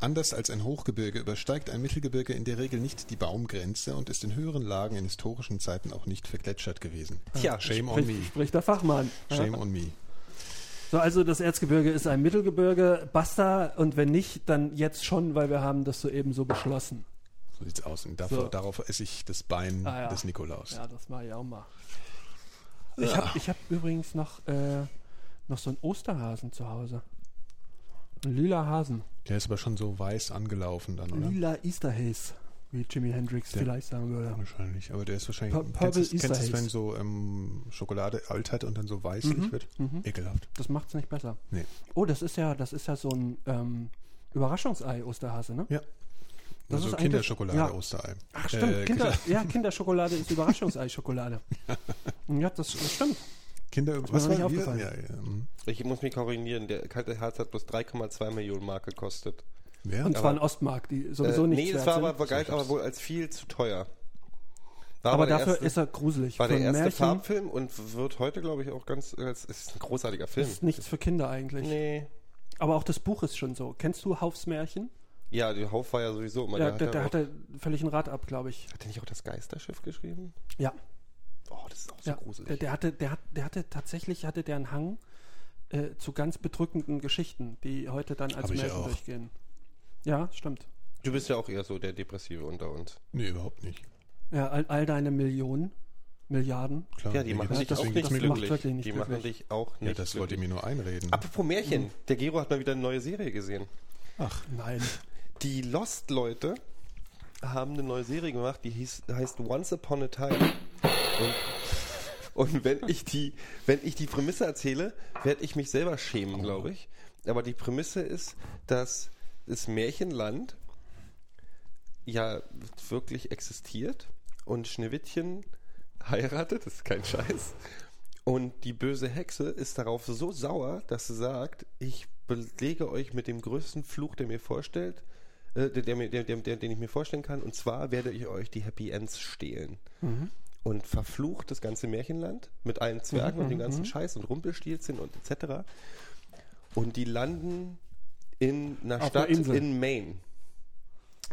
Anders als ein Hochgebirge übersteigt ein Mittelgebirge in der Regel nicht die Baumgrenze und ist in höheren Lagen in historischen Zeiten auch nicht vergletschert gewesen. Tja, Shame on me. Sprich, spricht der Fachmann. Shame on me. So, also das Erzgebirge ist ein Mittelgebirge, basta, und wenn nicht, dann jetzt schon, weil wir haben das soeben so beschlossen. So sieht's aus. Und davor, So. darauf esse ich das Bein Ah, ja. des Nikolaus. Ja, das mache ich auch mal. Ich habe ich hab übrigens noch, äh, noch so einen Osterhasen zu Hause. Ein lila Hasen. Der ist aber schon so weiß angelaufen dann, oder? Lila Easter Haze, wie Jimi Hendrix Der- vielleicht sagen würde. Wahrscheinlich. Aber der ist wahrscheinlich. Pur- kennst Purple du, kennst du Easter es, wenn Haze. so ähm, Schokolade altert und dann so weißlich wird? Ekelhaft. Das macht's nicht besser. Nee. Oh, das ist ja, das ist ja so ein ähm, Überraschungsei Osterhase, ne? Ja. Das also ist Kinderschokolade, ja. Osterei. Ach stimmt, Äh, Kinder, ja, Kinderschokolade ist Überraschungsei-Schokolade. ja, das, das stimmt. Kinder, mir was nicht war wir? aufgefallen. Ja, ja. mhm. Ich muss mich korrigieren, der kalte Herz hat bloß 3,2 Millionen Mark gekostet. Wer? Und zwar in Ostmark, die sowieso äh, nichts nee, das wert war aber, galt aber wohl als viel zu teuer. War aber dafür erste- ist er gruselig. war der erste Märchen Farbfilm und wird heute, glaube ich, auch ganz, als, ist ein großartiger Film. ist nichts für Kinder eigentlich. Nee. Aber auch das Buch ist schon so. Kennst du Haufs Märchen? Ja, der Hauf war ja sowieso immer, Ja, der, der, hat, der ja auch, hatte völlig ein Rad ab, glaube ich. hat der nicht auch das Geisterschiff geschrieben? Ja, Oh, das ist auch so ja. gruselig. Der, der hatte, der hat, der hatte tatsächlich hatte der einen Hang äh, zu ganz bedrückenden Geschichten, die heute dann als Märchen auch. durchgehen. Ja, stimmt. du bist ja auch eher so der Depressive unter uns. Nee, überhaupt nicht. Ja, all, all deine Millionen, Milliarden. Klar, Ja, die machen dich das- auch nicht macht glücklich. wirklich nicht Die machen glücklich. dich auch Ja, nicht das wollt ihr mir nur einreden. Apropos Märchen, der Gero hat mal wieder eine neue Serie gesehen. Ach, Nein. Die Lost-Leute haben eine neue Serie gemacht, die hieß, heißt Once Upon a Time. Und, und wenn ich die, wenn ich die Prämisse erzähle, werde ich mich selber schämen, glaube ich. Aber die Prämisse ist, dass das Märchenland ja wirklich existiert und Schneewittchen heiratet, das ist kein Scheiß. Und die böse Hexe ist darauf so sauer, dass sie sagt, ich belege euch mit dem größten Fluch, der mir vorstellt, äh, der, der, der, den ich mir vorstellen kann, und zwar werde ich euch die Happy Ends stehlen. Und verflucht das ganze Märchenland mit allen Zwergen und dem ganzen Scheiß und Rumpelstilzchen und etc. Und die landen in einer Auf Stadt einer in Maine.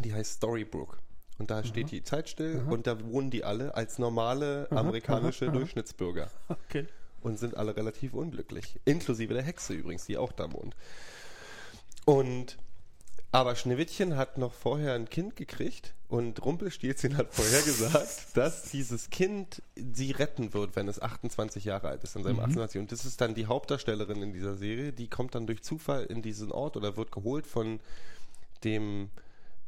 Die heißt Storybrook. Und da steht die Zeit still und da wohnen die alle als normale amerikanische Durchschnittsbürger Okay. und sind alle relativ unglücklich. Inklusive der Hexe übrigens, die auch da wohnt. Und aber Schneewittchen hat noch vorher ein Kind gekriegt und Rumpelstilzchen hat vorher gesagt, dass dieses Kind sie retten wird, wenn es 28 Jahre alt ist, in seinem 28. Und das ist dann die Hauptdarstellerin in dieser Serie, die kommt dann durch Zufall in diesen Ort oder wird geholt von dem,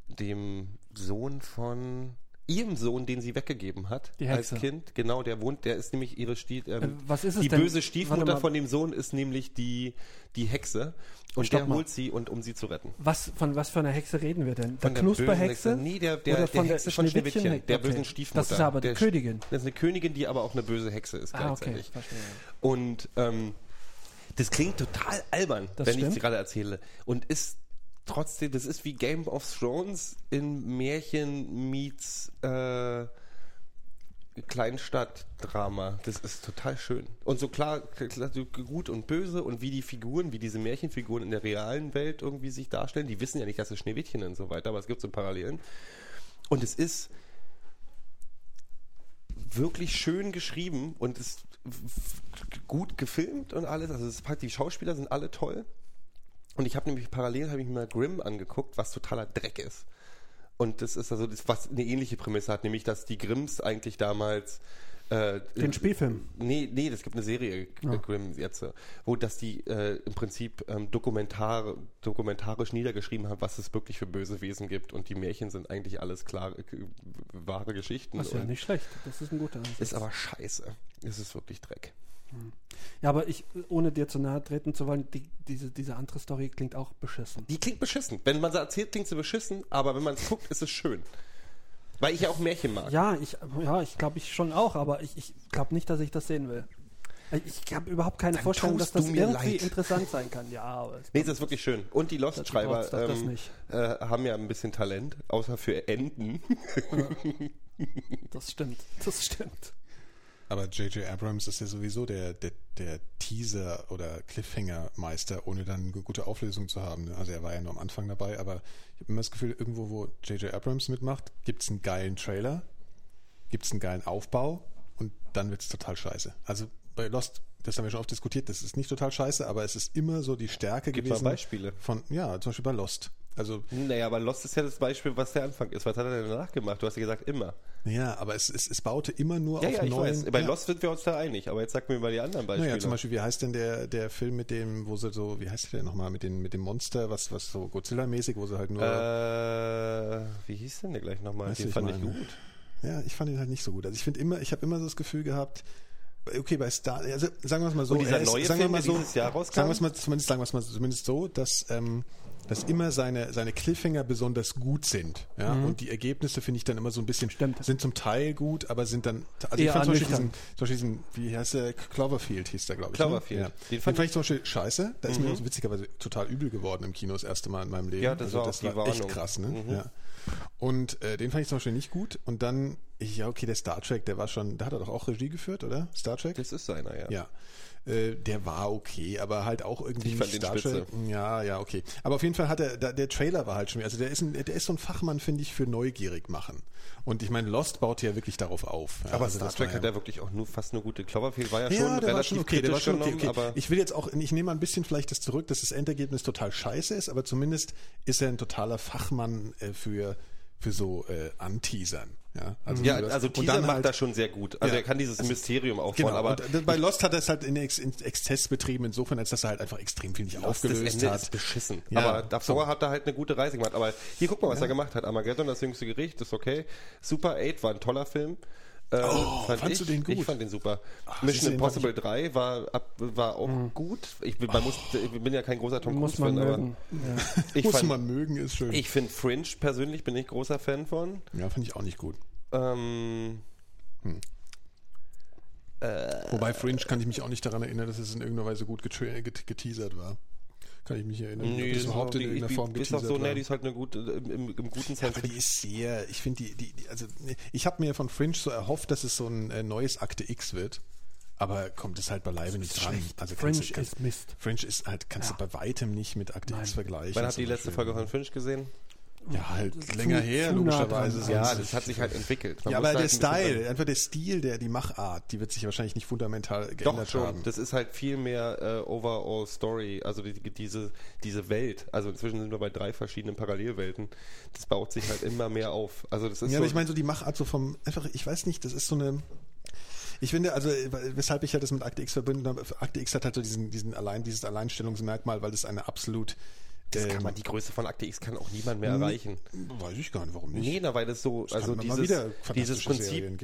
dem Sohn von ihrem Sohn, den sie weggegeben hat als. Kind. Genau, der wohnt, der ist nämlich ihre Stief, ähm, Äh, was ist es die denn? böse Stiefmutter von dem Sohn ist nämlich die, die Hexe. Und Stopp der mal. holt sie, und, um sie zu retten. Was, von was für einer Hexe reden wir denn? Von der Knusperhexe? Hexe? Nee, der- der- Oder der von Hexe von Schneewittchen? Schneewittchen, der bösen Stiefmutter. Das ist aber die Der- Königin. Das ist eine Königin, die aber auch eine böse Hexe ist Ah, okay, verstehe. Und ähm, das klingt total albern, Das wenn ich es gerade erzähle. Und ist trotzdem, das ist wie Game of Thrones in Märchen meets äh, Kleinstadtdrama. Das ist total schön. Und so klar, klar, gut und böse und wie die Figuren, wie diese Märchenfiguren in der realen Welt irgendwie sich darstellen. Die wissen ja nicht, dass es Schneewittchen und so weiter, aber es gibt so Parallelen. Und es ist wirklich schön geschrieben und ist gut gefilmt und alles. Also es ist, die Schauspieler sind alle toll. Und ich habe nämlich parallel habe ich mir mal Grimm angeguckt, was totaler Dreck ist. Und das ist also das, was eine ähnliche Prämisse hat, nämlich dass die Grimms eigentlich damals äh, Den Spielfilm. Nee, nee, es gibt eine Serie, Ja. äh, Grimm jetzt, äh, wo dass die äh, im Prinzip ähm, dokumentar, dokumentarisch niedergeschrieben haben, was es wirklich für böse Wesen gibt. Und die Märchen sind eigentlich alles klar, äh, wahre Geschichten. Das ist ja nicht schlecht. Das ist ein guter Ansatz. ist aber scheiße. Es ist wirklich Dreck. Ja, aber ich, ohne dir zu nahe treten zu wollen, die, diese, diese andere Story klingt auch beschissen. Die klingt beschissen. Wenn man sie erzählt, klingt sie beschissen, aber wenn man es guckt, ist es schön. Weil ich ja auch Märchen mag. Ja, ich, ja, ich glaube ich schon auch, aber ich, ich glaube nicht, dass ich das sehen will. Ich habe überhaupt keine Dann Vorstellung, dass das irgendwie leid. interessant sein kann. Ja, aber es- Nee, das ist wirklich schön. Und die Lost-Schreiber ähm, äh, haben ja ein bisschen Talent, außer für Enten. das stimmt. Das stimmt. Aber J.J. Abrams ist ja sowieso der, der, der Teaser- oder Cliffhanger-Meister, ohne dann eine gute Auflösung zu haben. Also er war ja nur am Anfang dabei, aber ich habe immer das Gefühl, irgendwo, wo J.J. Abrams mitmacht, gibt es einen geilen Trailer, gibt es einen geilen Aufbau und dann wird es total scheiße. Also bei Lost, das haben wir schon oft diskutiert, das ist nicht total scheiße, aber es ist immer so die Stärke Gib mal gewesen. Beispiele. Von, ja, zum Beispiel bei Lost. Also, Naja, aber Lost ist ja das Beispiel, was der Anfang ist. Was hat er denn danach gemacht? Du hast ja gesagt, immer. Ja, aber es, es, es baute immer nur Ja, auf ja, ich neuen. weiß. Bei ja. Lost sind wir uns da einig. Aber jetzt sag mir mal die anderen Beispiele. Naja, zum Beispiel, wie heißt denn der, der Film mit dem, wo sie so, wie heißt der denn nochmal, mit, den, mit dem Monster, was, was so Godzilla-mäßig, wo sie halt nur. Äh, wie hieß denn der gleich nochmal? Den ich fand ich meine. gut. ja, ich fand ihn halt nicht so gut. Also ich finde immer, ich habe immer so das Gefühl gehabt, okay, bei Star, also sagen wir es mal so, Und dieser er ist, neue sagen wir Film, mal der so, dieses Jahr rauskam? sagen wir es mal, zumindest sagen wir es mal zumindest so, dass, ähm, dass immer seine, seine Cliffhanger besonders gut sind. Ja? Und die Ergebnisse finde ich dann immer so ein bisschen, Mhm. Stimmt. sind zum Teil gut, aber sind dann, also Eher ich fand zum Beispiel, diesen, zum Beispiel diesen, wie heißt der, Cloverfield hieß der, glaube ich. Cloverfield. Ne? Ja. Den Den, fand fand ich zum Beispiel scheiße. Da ist mir auch witzigerweise total übel geworden im Kino das erste Mal in meinem Leben. Ja, das also war das die war echt krass, ne? Mhm. Ja. Und äh, den fand ich zum Beispiel nicht gut. Und dann, ja, okay, der Star Trek, der war schon, da hat er doch auch Regie geführt, oder? Star Trek? Das ist seiner, ja. Ja. Äh, der war okay, aber halt auch irgendwie Ich fand nicht den Star spitze. Ja, ja, okay. Aber auf jeden Fall hat er, der Trailer war halt schon, also der ist, ein, der ist so ein Fachmann, finde ich, für neugierig machen. Und ich meine, Lost baut ja wirklich darauf auf. Aber also Star das Trek war hat ja wirklich auch nur fast eine gute Cloverfield, war ja, ja, schon relativ war schon okay, der war kritisch schon okay, genommen, okay. aber Ich will jetzt auch, ich nehme mal ein bisschen vielleicht das zurück, dass das Endergebnis total scheiße ist, aber zumindest ist er ein totaler Fachmann äh, für, für so äh, Anteasern. Ja, also, ja, das- also Teaser dann macht halt- das schon sehr gut. Also Ja. er kann dieses Mysterium aufbauen, Genau, aber und äh, bei Lost hat er es halt in, Ex in Exzess betrieben, insofern, als dass er halt einfach extrem viel nicht das aufgelöst Ende hat. ist beschissen. Ja, aber davor so. hat er halt eine gute Reise gemacht. Aber hier guck mal, was Ja. er gemacht hat. Armageddon, das jüngste Gericht, ist okay. Super 8 war ein toller Film. Ähm, Oh, fandst ich. du den gut? Ich fand den super. Ach, Mission Impossible 3 war, ab, war auch gut. Ich, bin- man muss, ich bin ja kein großer Tom Cruise-Fan, aber. Ja. ich Muss fand, man mögen, ist schön. ich finde Fringe persönlich bin ich großer Fan von. ja, finde ich auch nicht gut. Ähm, Wobei Fringe kann ich mich auch nicht daran erinnern, dass es in irgendeiner Weise gut getra- get geteasert war. Kann ich mich erinnern, ob nee, das ist überhaupt auch- in die- irgendeiner die- Form ist auch geteasert so, ne, die ist halt eine gute, im, im, im guten Ja, Science aber die ist sehr, ich finde die, die, die, also ich habe mir von Fringe so erhofft, dass es so ein äh, neues Akte X wird, aber kommt es halt beileibe nicht dran. Also Fringe kannst du, kannst, ist Mist. Fringe ist halt, kannst Ja. du bei weitem nicht mit Akte. X vergleichen. Wann habt ihr die letzte. Folge von Fringe gesehen? Ja, halt länger her, logischerweise. Ja, das hat sich halt entwickelt. Man ja, aber halt der ein Style, einfach der Stil, der, die Machart, die wird sich wahrscheinlich nicht fundamental Doch geändert schon. haben. Das ist halt viel mehr äh, Overall Story, also die, diese, diese Welt. Also inzwischen sind wir bei drei verschiedenen Parallelwelten. Das baut sich halt immer mehr auf. Also das ist Ja, so, aber ich meine so die Machart so vom, einfach, ich weiß nicht, das ist so eine, ich finde, also weshalb ich ja das mit Akte X verbunden habe, Akte X hat halt so diesen, diesen allein, dieses Alleinstellungsmerkmal, weil es eine absolut, das kann ähm, man, die Größe von Akte X kann auch niemand mehr erreichen. weiß ich gar nicht, warum nicht. Nee, na, weil das so, also kann immer dieses, dieses Prinzip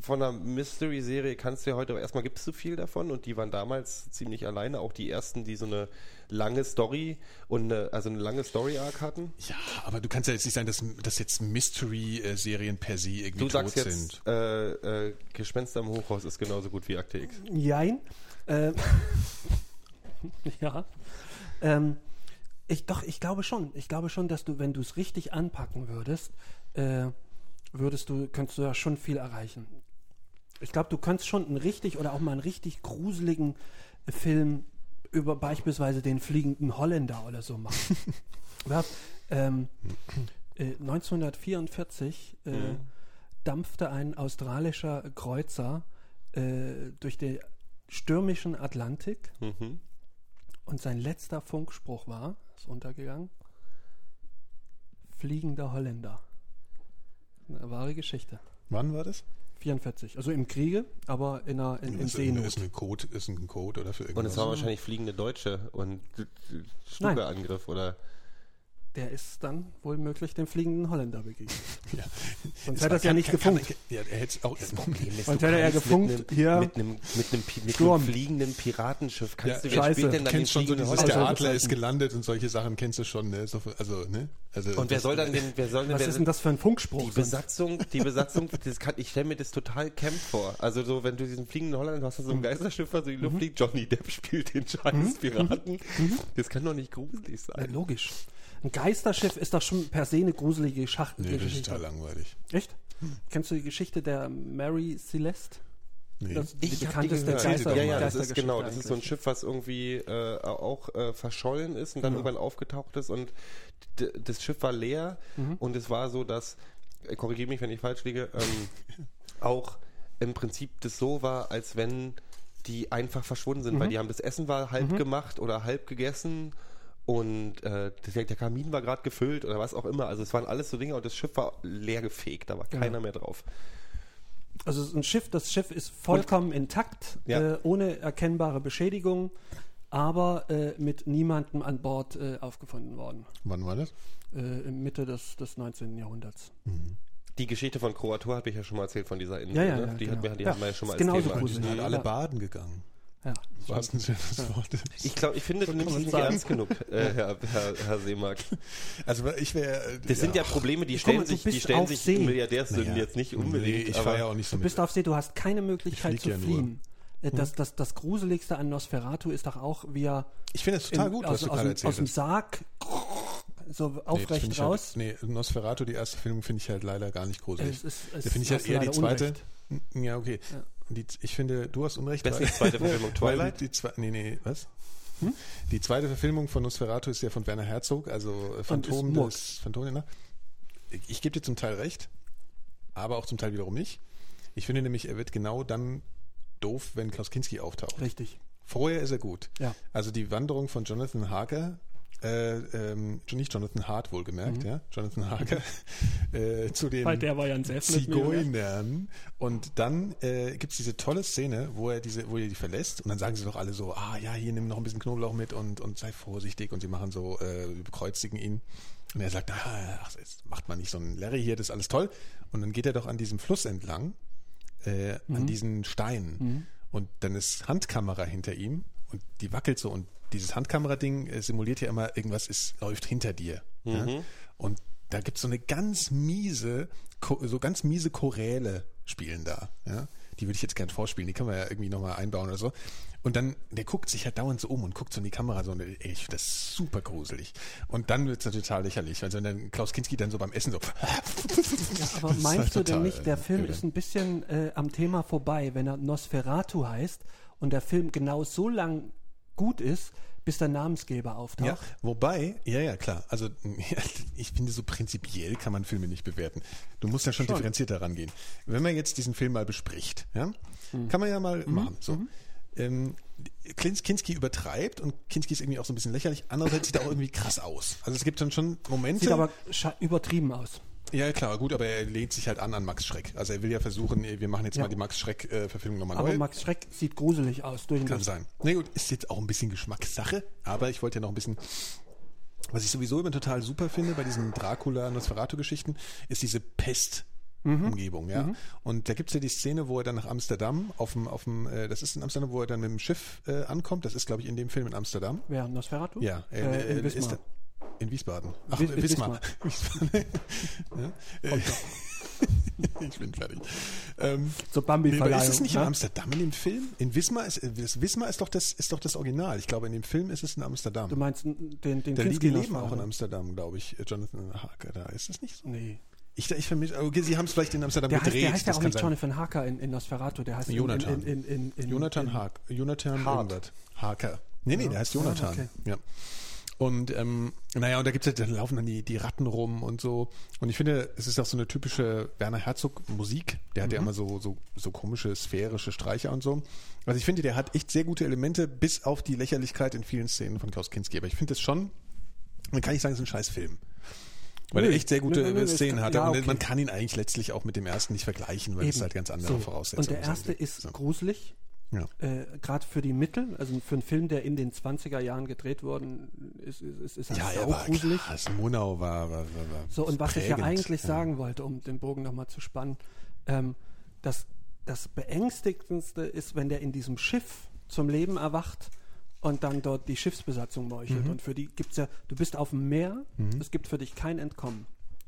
von einer Mystery-Serie kannst du ja heute, erstmal gibt es so viel davon und die waren damals ziemlich alleine, auch die ersten, die so eine lange Story und eine, also eine lange Story-Arc hatten. Ja, aber du kannst ja jetzt nicht sagen, dass, dass jetzt Mystery-Serien per se irgendwie Du tot sagst jetzt, sind. äh, äh, Gespenster im Hochhaus ist genauso gut wie Akte X. Jein. Ähm, ja. Ähm, ich, doch, ich glaube schon. Ich glaube schon, dass du, wenn du es richtig anpacken würdest, äh, würdest du, könntest du da schon viel erreichen. Ich glaube, du könntest schon einen richtig oder auch mal einen richtig gruseligen Film über beispielsweise den fliegenden Holländer oder so machen. ja, ähm, äh, 1944 äh, dampfte ein australischer Kreuzer äh, durch den stürmischen Atlantik Mhm. und sein letzter Funkspruch war, ist untergegangen, fliegender Holländer. Eine wahre Geschichte. Wann war das? 44. Also im Kriege, aber in, einer, in, in ist, Seenot. ist, ein Code, ist ein Code oder für Und irgendwas. es war wahrscheinlich fliegende Deutsche und Stuka-Angriff oder. Der ist dann wohl möglich dem fliegenden Holländer begegnet. ja. Sonst hätte er es ja nicht kann- kann- gefunkt. Ja, er hätte auch. Das Problem ist, Und du hätte er gefunkt, mit einem, hier- mit einem, mit einem, mit einem fliegenden Piratenschiff kannst Ja, du, scheiße. spielt denn Du dann kennst schon so dieses, der Adler ist gelandet und solche Sachen kennst du schon, ne? So, also, ne? Also, Und wer soll dann den, wer soll denn, Was wer, ist denn das für ein Funkspruch? Die Besatzung, die Besatzung, das kann, ich stelle mir das total Camp vor. Also so, wenn du diesen fliegenden Holländer, hast so ein Geisterschiff, was in die Luft fliegt, Johnny Depp spielt den scheiß Piraten. Das kann doch nicht gruselig sein. logisch. Ein Geisterschiff ist doch schon per se eine gruselige Schachtel. Nee, das ist total langweilig. Echt? Kennst du die Geschichte der Mary Celeste? Nee. Das die Ich bekannteste. Geister ja, ja, das ist genau, das ist so ein. Schiff, was irgendwie äh, auch äh, verschollen ist und dann irgendwann aufgetaucht ist und das Schiff war leer und es war so, dass, äh, korrigiere mich, wenn ich falsch liege, ähm, auch im Prinzip das so war, als wenn die einfach verschwunden sind, weil die haben das Essen war halb gemacht oder halb gegessen und äh, der Kamin war gerade gefüllt oder was auch immer. Also es waren alles so Dinge und das Schiff war leer gefegt, da war keiner mehr drauf. Also es ist ein Schiff, das Schiff ist vollkommen intakt, Ja. äh, ohne erkennbare Beschädigung, aber äh, mit niemandem an Bord äh, aufgefunden worden. Wann war das? Äh, in Mitte des, des 19. Jahrhunderts. Die Geschichte von Kroatur habe ich ja schon mal erzählt von dieser Insel. Ja, ja, ne? ja, die genau. hat mir, die Ja, haben wir ja schon mal ist genauso Thema. gruselig. Die sind halt Ja. alle baden gegangen. Ja. Das war ein schönes Wort. Ich glaube, ich finde, du nimmst es nicht sagen. ernst genug, äh, Herr, Herr, Herr Seemark. Also ich wäre. Das sind ja Probleme, die stellen sich, die stellen sich See. Milliardärsünden Naja, jetzt nicht Nee, unbedingt. ich aber fahre ja auch nicht so Du mit. bist auf See, du hast keine Möglichkeit zu ja nur. fliehen. Äh, Das, das, das Gruseligste an Nosferatu ist doch auch, wie er Ich finde das total im- gut, aus, was du aus, gerade aus dem. Sarg so Nee, aufrecht finde ich raus. Halt, nee, Nosferatu, die erste Film, finde ich halt leider gar nicht gruselig. Es ist- es da finde ich halt eher die zweite. Unrecht. N- Ja, okay. Die, ich finde, du hast Unrecht. Beste weil- zweite Verfilmung, Twilight? Die, die zwei, nee, nee, was? Die zweite Verfilmung von Nosferatu ist ja von Werner Herzog, also äh, Phantom ist des Phantom. Ich, ich gebe dir zum Teil recht, aber auch zum Teil wiederum nicht. Ich finde nämlich, er wird genau dann doof, wenn Klaus Kinski auftaucht. Richtig. Vorher ist er gut. Ja. Also die Wanderung von Jonathan Harker, äh, ähm, nicht Jonathan Hart wohlgemerkt, ja, Jonathan Harker, äh, zu den Mhm. Weil der war ja ein Selbstmordmillionär. Zigeunern. Und dann äh, gibt es diese tolle Szene, wo er diese, wo er die verlässt und dann sagen sie doch alle so, ah ja, hier nimm noch ein bisschen Knoblauch mit und, und sei vorsichtig und sie machen so, äh, bekreuzigen ihn. Und er sagt, ah, ach, jetzt macht man nicht so ein Larry hier, das ist alles toll. Und dann geht er doch an diesem Fluss entlang, äh, an diesen Steinen. Und dann ist Handkamera hinter ihm und die wackelt so und dieses Handkamera-Ding äh, simuliert ja immer, irgendwas ist, läuft hinter dir. Ja? Und da gibt es so eine ganz miese, so ganz miese Choräle spielen da. Ja? Die würde ich jetzt gern vorspielen, die können wir ja irgendwie nochmal einbauen oder so. Und dann, der guckt sich halt dauernd so um und guckt so in die Kamera so und ey, ich finde das super gruselig. Und dann wird es total lächerlich. Also wenn dann Klaus Kinski dann so beim Essen so. Aber Das ist meinst halt du denn nicht, der äh, Film irre. ist ein bisschen äh, am Thema vorbei, wenn er Nosferatu heißt und der Film genau so lang gut ist, bis der Namensgeber auftaucht? Ja, wobei, ja, ja, klar. Also ich finde, so prinzipiell kann man Filme nicht bewerten. Du musst ja schon, differenzierter rangehen. Wenn man jetzt diesen Film mal bespricht, ja, Mhm. kann man ja mal machen. So. Ähm, Klins- Kinski übertreibt und Kinski ist irgendwie auch so ein bisschen lächerlich. Andererseits sieht er auch irgendwie krass aus. Also es gibt dann schon Momente. Sieht aber übertrieben aus. Ja, klar, gut, aber er lehnt sich halt an an Max Schreck. Also er will ja versuchen, wir machen jetzt Ja. mal die Max Schreck-Verfilmung nochmal Aber neu. Max Schreck sieht gruselig aus. Durch Kann sein. Na gut, ist jetzt auch ein bisschen Geschmackssache, aber ich wollte ja noch ein bisschen. Was ich sowieso immer total super finde bei diesen Dracula-Nosferatu-Geschichten, ist diese Pest. Umgebung, ja. Und da gibt's ja die Szene, wo er dann nach Amsterdam auf dem, auf dem, äh, das ist in Amsterdam, wo er dann mit dem Schiff äh, ankommt. Das ist, glaube ich, in dem Film in Amsterdam. Wer? Nosferatu? Ja, Äh, äh, in äh, Wismar. ist da, in Wiesbaden. Ach, Wis- Wismar. Wiesbaden. ja? ich bin fertig. Ähm, Zur Nee, aber Bambi-Verleihung. ist es nicht in ne? Amsterdam in dem Film? In Wismar ist, das Wismar ist doch das, ist doch das Original. Ich glaube, in dem Film ist es in Amsterdam. Du meinst den, den die Kinski leben auch in? Amsterdam, glaube ich. Jonathan Harker da. Ist das nicht so? Nee. Ich, ich vermisse, okay, sie haben es vielleicht in Amsterdam Der heißt, gedreht. der heißt ja auch nicht sein. Jonathan Harker in, in Nosferatu. Der heißt in- Jonathan. In, in, in, in, Jonathan in, Hark. Jonathan Hart. Harker. Nee, nee, der heißt Ja, Jonathan. okay. Ja. Und ähm, naja, und da gibt's ja, da laufen dann die, die Ratten rum und so. Und ich finde, es ist auch so eine typische Werner Herzog Musik. Der hat ja immer so, so, so komische sphärische Streicher und so. Also ich finde, der hat echt sehr gute Elemente, bis auf die Lächerlichkeit in vielen Szenen von Klaus Kinski. Aber ich finde es schon, man kann nicht sagen, es ist ein scheiß Film. Weil er Nö, echt sehr gute nö, nö, Szenen hatte. ja, okay. man kann ihn eigentlich letztlich auch mit dem ersten nicht vergleichen, weil es Eben. halt ganz andere So. Voraussetzungen Und der erste sind. ist So. gruselig, Ja. äh, gerade für die Mittel, also für einen Film, der in den 20er Jahren gedreht worden ist, ist, ist, ist Ja, sau war gruselig. krass. Monau war, war, war, So, und was ich ja eigentlich sagen wollte, um den Bogen nochmal zu spannen, ähm, das, das Beängstigendste ist, wenn der in diesem Schiff zum Leben erwacht und dann dort die Schiffsbesatzung meuchelt. Mhm. Und für die gibt's ja, du bist auf dem Meer, es gibt für dich kein Entkommen.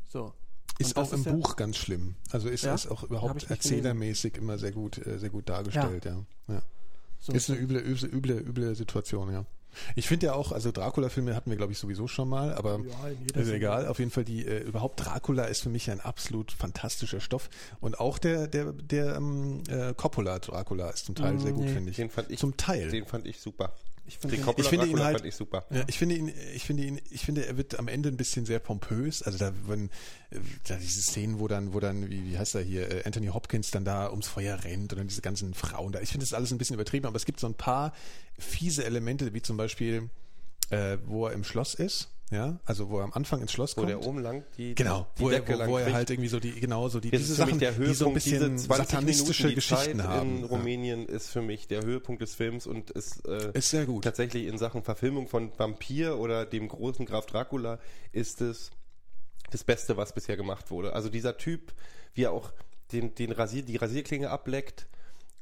So. Ist auch das im ja- Buch ganz schlimm. Also ist Ja? ist auch überhaupt erzählermäßig immer sehr gut, äh, sehr gut dargestellt, ja. ja. So. Ist eine üble, üble, üble, üble Situation, ja. Ich finde ja auch, also Dracula-Filme hatten wir, glaube ich, sowieso schon mal, aber Ja, ist egal. Auf jeden Fall die, äh, überhaupt Dracula ist für mich ein absolut fantastischer Stoff. Und auch der, der, der ähm, äh, Coppola-Dracula ist zum Teil sehr gut, nee. finde ich. Den fand ich, Zum Teil. Den fand ich super. Ich finde Den Ich finde ihn halt- fand ich super. Ja, ich finde ihn, ich finde ihn, ich finde, er wird am Ende ein bisschen sehr pompös. Also da, wenn, da diese Szenen, wo dann, wo dann, wie, wie heißt er hier, äh, Anthony Hopkins dann da ums Feuer rennt und dann diese ganzen Frauen da. Ich finde das alles ein bisschen übertrieben, aber es gibt so ein paar fiese Elemente, wie zum Beispiel, äh, wo er im Schloss ist, ja, also wo er am Anfang ins Schloss Wo kommt. der oben lang die, Genau, die wo, er, Decke wo, lang wo er halt irgendwie so die, genau so die, Das diese Sachen, der Höhepunkt, die so ein bisschen diese 20 satanistische Minuten, die Geschichten Zeit haben. in Ja. Rumänien ist für mich der Höhepunkt des Films und ist, äh, Ist sehr gut. tatsächlich in Sachen Verfilmung von Vampir oder dem großen Graf Dracula ist es das Beste, was bisher gemacht wurde. Also dieser Typ, wie er auch den, den Rasier, die Rasierklinge ableckt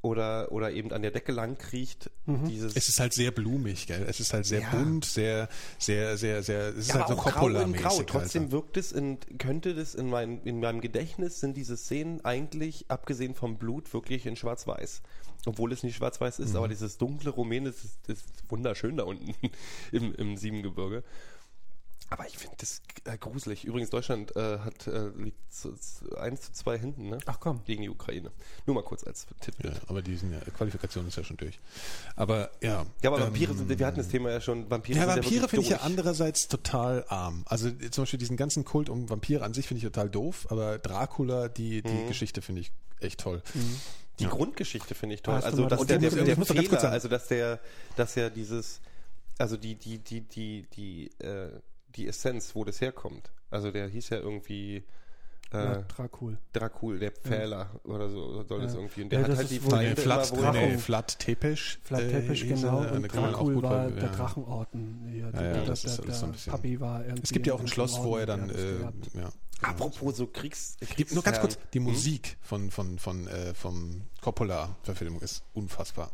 oder, oder eben an der Decke lang kriecht, dieses Es ist halt sehr blumig, gell? Es ist halt sehr Ja. bunt, sehr, sehr, sehr, sehr, es ist Ja, halt so aber auch grau grau. halt. Trotzdem wirkt es in, könnte das in, mein, in meinem Gedächtnis sind diese Szenen eigentlich, abgesehen vom Blut, wirklich in schwarz-weiß. Obwohl es nicht schwarz-weiß ist, Mhm. aber dieses dunkle Rumän ist, ist wunderschön da unten im, im Siebengebirge. Aber ich finde das äh, gruselig. Übrigens, Deutschland äh, hat äh, liegt zu, zu, 1 zu 2 hinten, ne? Ach komm. Gegen die Ukraine. Nur mal kurz als Tipp. Ja, aber die sind ja, Qualifikation ist ja schon durch. Aber ja. Ja, aber ähm, Vampire sind, wir hatten das Thema ja schon, Vampire Ja, sind Vampire wirklich finde ich ja andererseits total arm. Also zum Beispiel diesen ganzen Kult um Vampire an sich finde ich total doof, aber Dracula, die, die Mhm. Geschichte finde ich echt toll. Die Grundgeschichte finde ich toll. Also dass das der, der, der kurz Fehler, sagen. also dass der, dass ja dieses, also die, die, die, die, die, äh, die Essenz, wo das herkommt. Also der hieß ja irgendwie Ja, äh, Dracul. Dracul, der Pfähler oder so soll das Ja. irgendwie. Und der Ja, hat halt die Feinde Flat, immer nee, Flat Tepesch. Flat Teppich, äh, genau. Und Dracul war der ja. Drachenorden. Ja, Ja, der, ja, der, das der, ist alles so ein bisschen- Papi war irgendwie Es gibt ja auch in ein Schloss, wo er dann, äh, ja. Apropos so Kriegs, Gibt nur ganz kurz, die Musik von, von, von, äh, vom Coppola-Verfilmung ist unfassbar.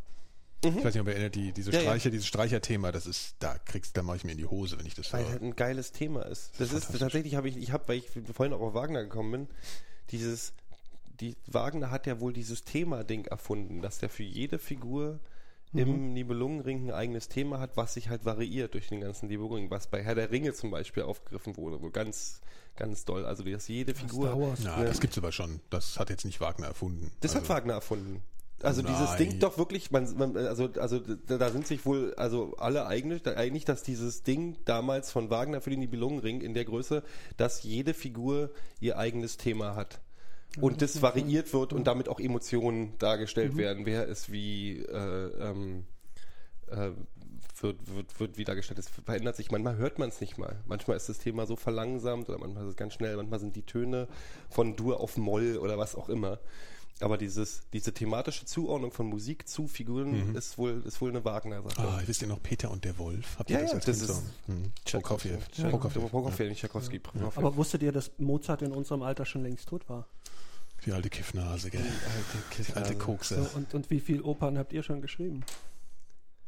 Ich weiß nicht, ob ihr erinnert, die, diese Ja, ja. Streicher, dieses Streicherthema, das ist, da kriegst, da mache ich mir in die Hose, wenn ich das weil höre. halt ein geiles Thema ist. Das ist Fantastisch. tatsächlich habe ich, ich habe, weil ich vorhin auch auf Wagner gekommen bin, dieses, die Wagner hat ja wohl dieses Thema-Ding erfunden, dass der für jede Figur im Nibelungenring ein eigenes Thema hat, was sich halt variiert durch den ganzen Nibelungenring, was bei Herr der Ringe zum Beispiel aufgegriffen wurde, wo ganz, ganz doll. Also dass jede Figur. Wars. Ja, das gibt's aber schon. Das hat jetzt nicht Wagner erfunden. Das also, hat Wagner erfunden. Also Nein. dieses Ding doch wirklich, man, man, also, also da, sind sich wohl also alle da- einig, dass dieses Ding damals von Wagner für den Nibelungenring in der Größe, dass jede Figur ihr eigenes Thema hat. Und das variiert wird und damit auch Emotionen dargestellt werden. Wer ist wie äh, ähm, äh, wird, wird, wird wie dargestellt. Es verändert sich. Manchmal hört man es nicht mal. Manchmal ist das Thema so verlangsamt oder manchmal ist es ganz schnell. Manchmal sind die Töne von Dur auf Moll oder was auch immer. Aber dieses, diese thematische Zuordnung von Musik zu Figuren ist wohl ist wohl eine Wagner-Sache. Ah, wisst ihr noch Peter und der Wolf? Habt ihr Ja, das ja, als das Kind ist- so? Hm. Prokofjew. Ja, Prokofjew. Prokofjew, nicht Tchaikovsky. Prokofjew. Aber wusstet ihr, dass Mozart in unserem Alter schon längst tot war? Die alte Kiffnase, gell? Die alte Kokse. So, und, und wie viele Opern habt ihr schon geschrieben?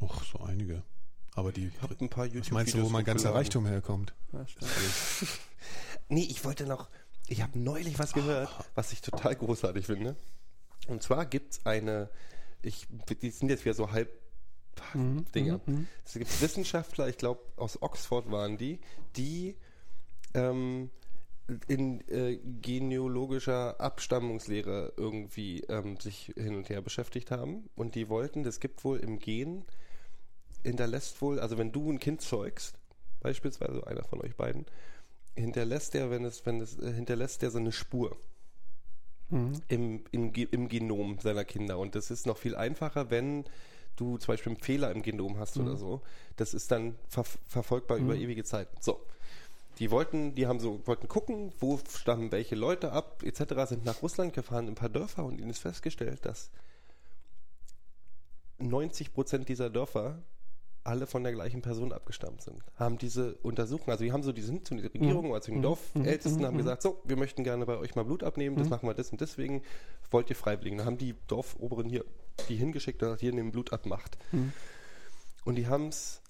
Och, so einige. Aber die, hab ein paar was meinst du, wo mein ganzer. Reichtum herkommt? Ja. Nee, ich wollte noch, ich habe neulich was gehört, was ich total großartig finde. Und zwar gibt's eine, ich, die sind jetzt wieder so halb Dinger. Es gibt Wissenschaftler, ich glaube aus Oxford waren die, die ähm, in äh, genealogischer Abstammungslehre irgendwie ähm, sich hin und her beschäftigt haben. Und die wollten, das gibt wohl im Gen, hinterlässt wohl, also wenn du ein Kind zeugst, beispielsweise einer von euch beiden, hinterlässt der, wenn es, wenn es, äh, hinterlässt der so eine Spur im, im, Ge- im Genom seiner Kinder. Und das ist noch viel einfacher, wenn du zum Beispiel einen Fehler im Genom hast oder so. Das ist dann ver verfolgbar über ewige Zeit. So. Die wollten, die haben so, wollten gucken, wo stammen welche Leute ab, etc., sind nach Russland gefahren, in ein paar Dörfer und ihnen ist festgestellt, dass 90 Prozent dieser Dörfer alle von der gleichen Person abgestammt sind. Haben diese Untersuchungen, also die haben so, die sind zu der Regierung oder zu den Dorfältesten, haben gesagt, so, wir möchten gerne bei euch mal Blut abnehmen, das machen wir das und deswegen wollt ihr Freiwilligen. Dann haben die Dorfoberen hier die hingeschickt und gesagt, hier nehmen Blut ab, macht. Und die haben es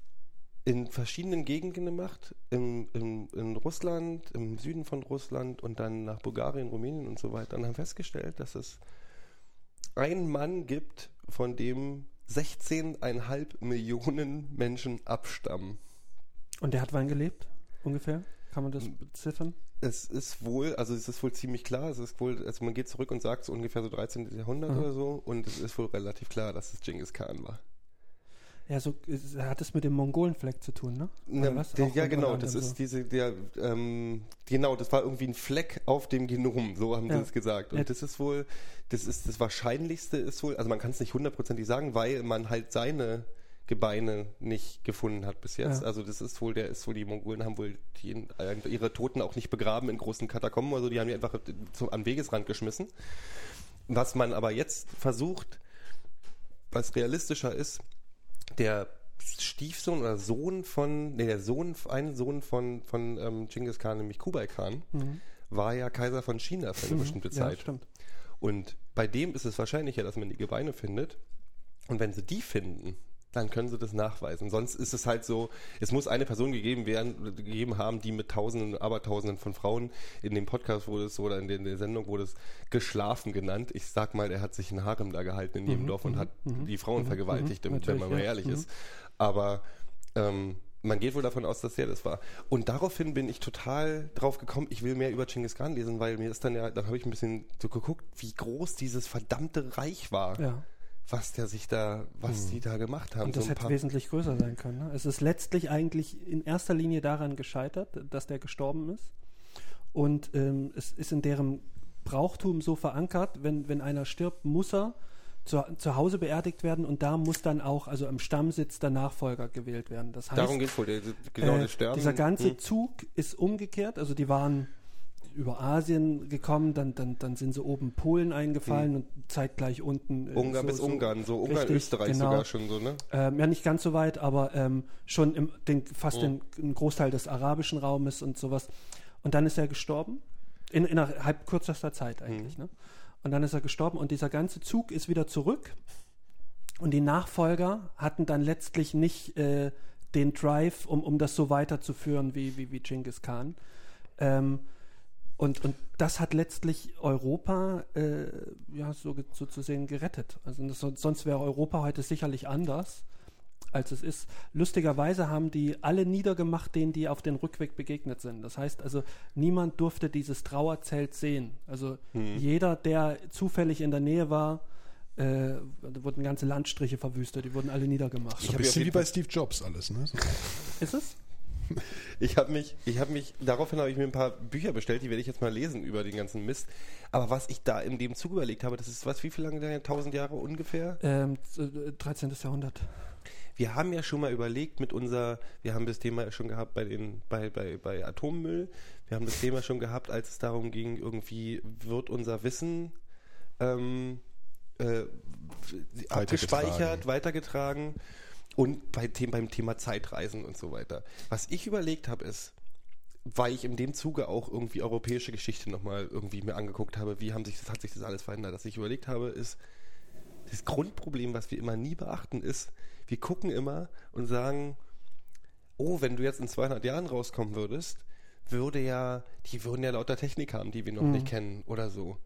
in verschiedenen Gegenden gemacht, im, im, in Russland, im Süden von Russland und dann nach Bulgarien, Rumänien und so weiter und haben festgestellt, dass es einen Mann gibt, von dem 16,5 Millionen Menschen abstammen. Und der hat wann gelebt? Ungefähr? Kann man das beziffern? Es ist wohl, also es ist wohl ziemlich klar, es ist wohl, also man geht zurück und sagt so ungefähr so 13. Jahrhundert Mhm. oder so und es ist wohl relativ klar, dass es Genghis Khan war. Ja, so hat es mit dem Mongolenfleck zu tun, ne? Oder Na, der, Auch ja, genau, das ist so. diese, der, ähm, genau, das war irgendwie ein Fleck auf dem Genom, so haben Ja. sie es gesagt. Und Ja. das ist wohl, das ist das Wahrscheinlichste ist wohl, also man kann es nicht hundertprozentig sagen, weil man halt seine Gebeine nicht gefunden hat bis jetzt. Ja. Also das ist wohl, der ist wohl, die Mongolen haben wohl die, äh, ihre Toten auch nicht begraben in großen Katakomben, also die haben die einfach zum, am Wegesrand geschmissen. Was man aber jetzt versucht, was realistischer ist, der Stiefsohn oder Sohn von, nee, der Sohn, ein Sohn von, von ähm, Genghis Khan, nämlich Kublai Khan, war ja Kaiser von China für eine bestimmte Mhm. Ja, Zeit. stimmt. Und bei dem ist es wahrscheinlicher, dass man die Gebeine findet. Und wenn sie die finden, dann können sie das nachweisen. Sonst ist es halt so, es muss eine Person gegeben werden, gegeben haben, die mit Tausenden, Abertausenden von Frauen in dem Podcast wurde es oder in der, der Sendung wurde es geschlafen genannt. Ich sag mal, er hat sich ein Harem da gehalten in jedem Dorf und hat die Frauen vergewaltigt, wenn man mal ehrlich Mhm. ist. Aber ähm, man geht wohl davon aus, dass er das war. Und daraufhin bin ich total drauf gekommen, ich will mehr über Genghis Khan lesen, weil mir ist dann ja, dann habe ich ein bisschen so geguckt, wie groß dieses verdammte Reich war, Ja. Was der sich da, was die da gemacht haben. Und das so hätte wesentlich größer sein können. Ne? Es ist letztlich eigentlich in erster Linie daran gescheitert, dass der gestorben ist. Und ähm, es ist in deren Brauchtum so verankert, wenn, wenn einer stirbt, muss er zu, zu Hause beerdigt werden und da muss dann auch, also im Stammsitz der Nachfolger gewählt werden. Das heißt, darum geht es wohl, der, genau, äh, Sterben. dieser ganze hm. Zug ist umgekehrt, also die waren über Asien gekommen, dann, dann, dann sind sie oben Polen eingefallen und zeitgleich unten äh. Ungarn so- bis so- Ungarn, so Ungarn, Richtig, Österreich genau. sogar schon so, ne? ähm, ja, nicht ganz so weit, aber ähm, schon im, den, fast den, einen Großteil des arabischen Raumes und sowas. Und dann ist er gestorben. In, innerhalb kürzester Zeit eigentlich. Ne? Und dann ist er gestorben und dieser ganze Zug ist wieder zurück. Und die Nachfolger hatten dann letztlich nicht äh, den Drive, um, um das so weiterzuführen wie, wie, wie Genghis Khan. Ähm, und, und das hat letztlich Europa äh, ja, so, ge- so zu sehen gerettet. Also das, sonst wäre Europa heute sicherlich anders, als es ist. Lustigerweise haben die alle niedergemacht, denen die auf den Rückweg begegnet sind. Das heißt also, niemand durfte dieses Trauerzelt sehen. Also jeder, der zufällig in der Nähe war, äh, da wurden ganze Landstriche verwüstet, die wurden alle niedergemacht. So hab ein bisschen wie bei Steve Jobs alles, ne? So. Ist es? Ich habe mich, ich habe mich, daraufhin habe ich mir ein paar Bücher bestellt, die werde ich jetzt mal lesen über den ganzen Mist. Aber was ich da in dem Zug überlegt habe, das ist was, wie viel lange, da? 1000 Jahre ungefähr? Ähm, z- äh, 13. Jahrhundert. Wir haben ja schon mal überlegt mit unser, wir haben das Thema schon gehabt bei den, bei, bei, bei Atommüll. Wir haben das Thema schon gehabt, als es darum ging, irgendwie wird unser Wissen ähm, äh, abgespeichert, weitergetragen und bei, The- beim Thema Zeitreisen und so weiter. Was ich überlegt habe, ist, weil ich in dem Zuge auch irgendwie europäische Geschichte nochmal irgendwie mir angeguckt habe, wie haben sich das, hat sich das alles verändert, dass ich überlegt habe, ist, das Grundproblem, was wir immer nie beachten, ist, wir gucken immer und sagen, oh, wenn du jetzt in 200 Jahren rauskommen würdest, würde ja, die würden ja lauter Technik haben, die wir noch nicht kennen oder so.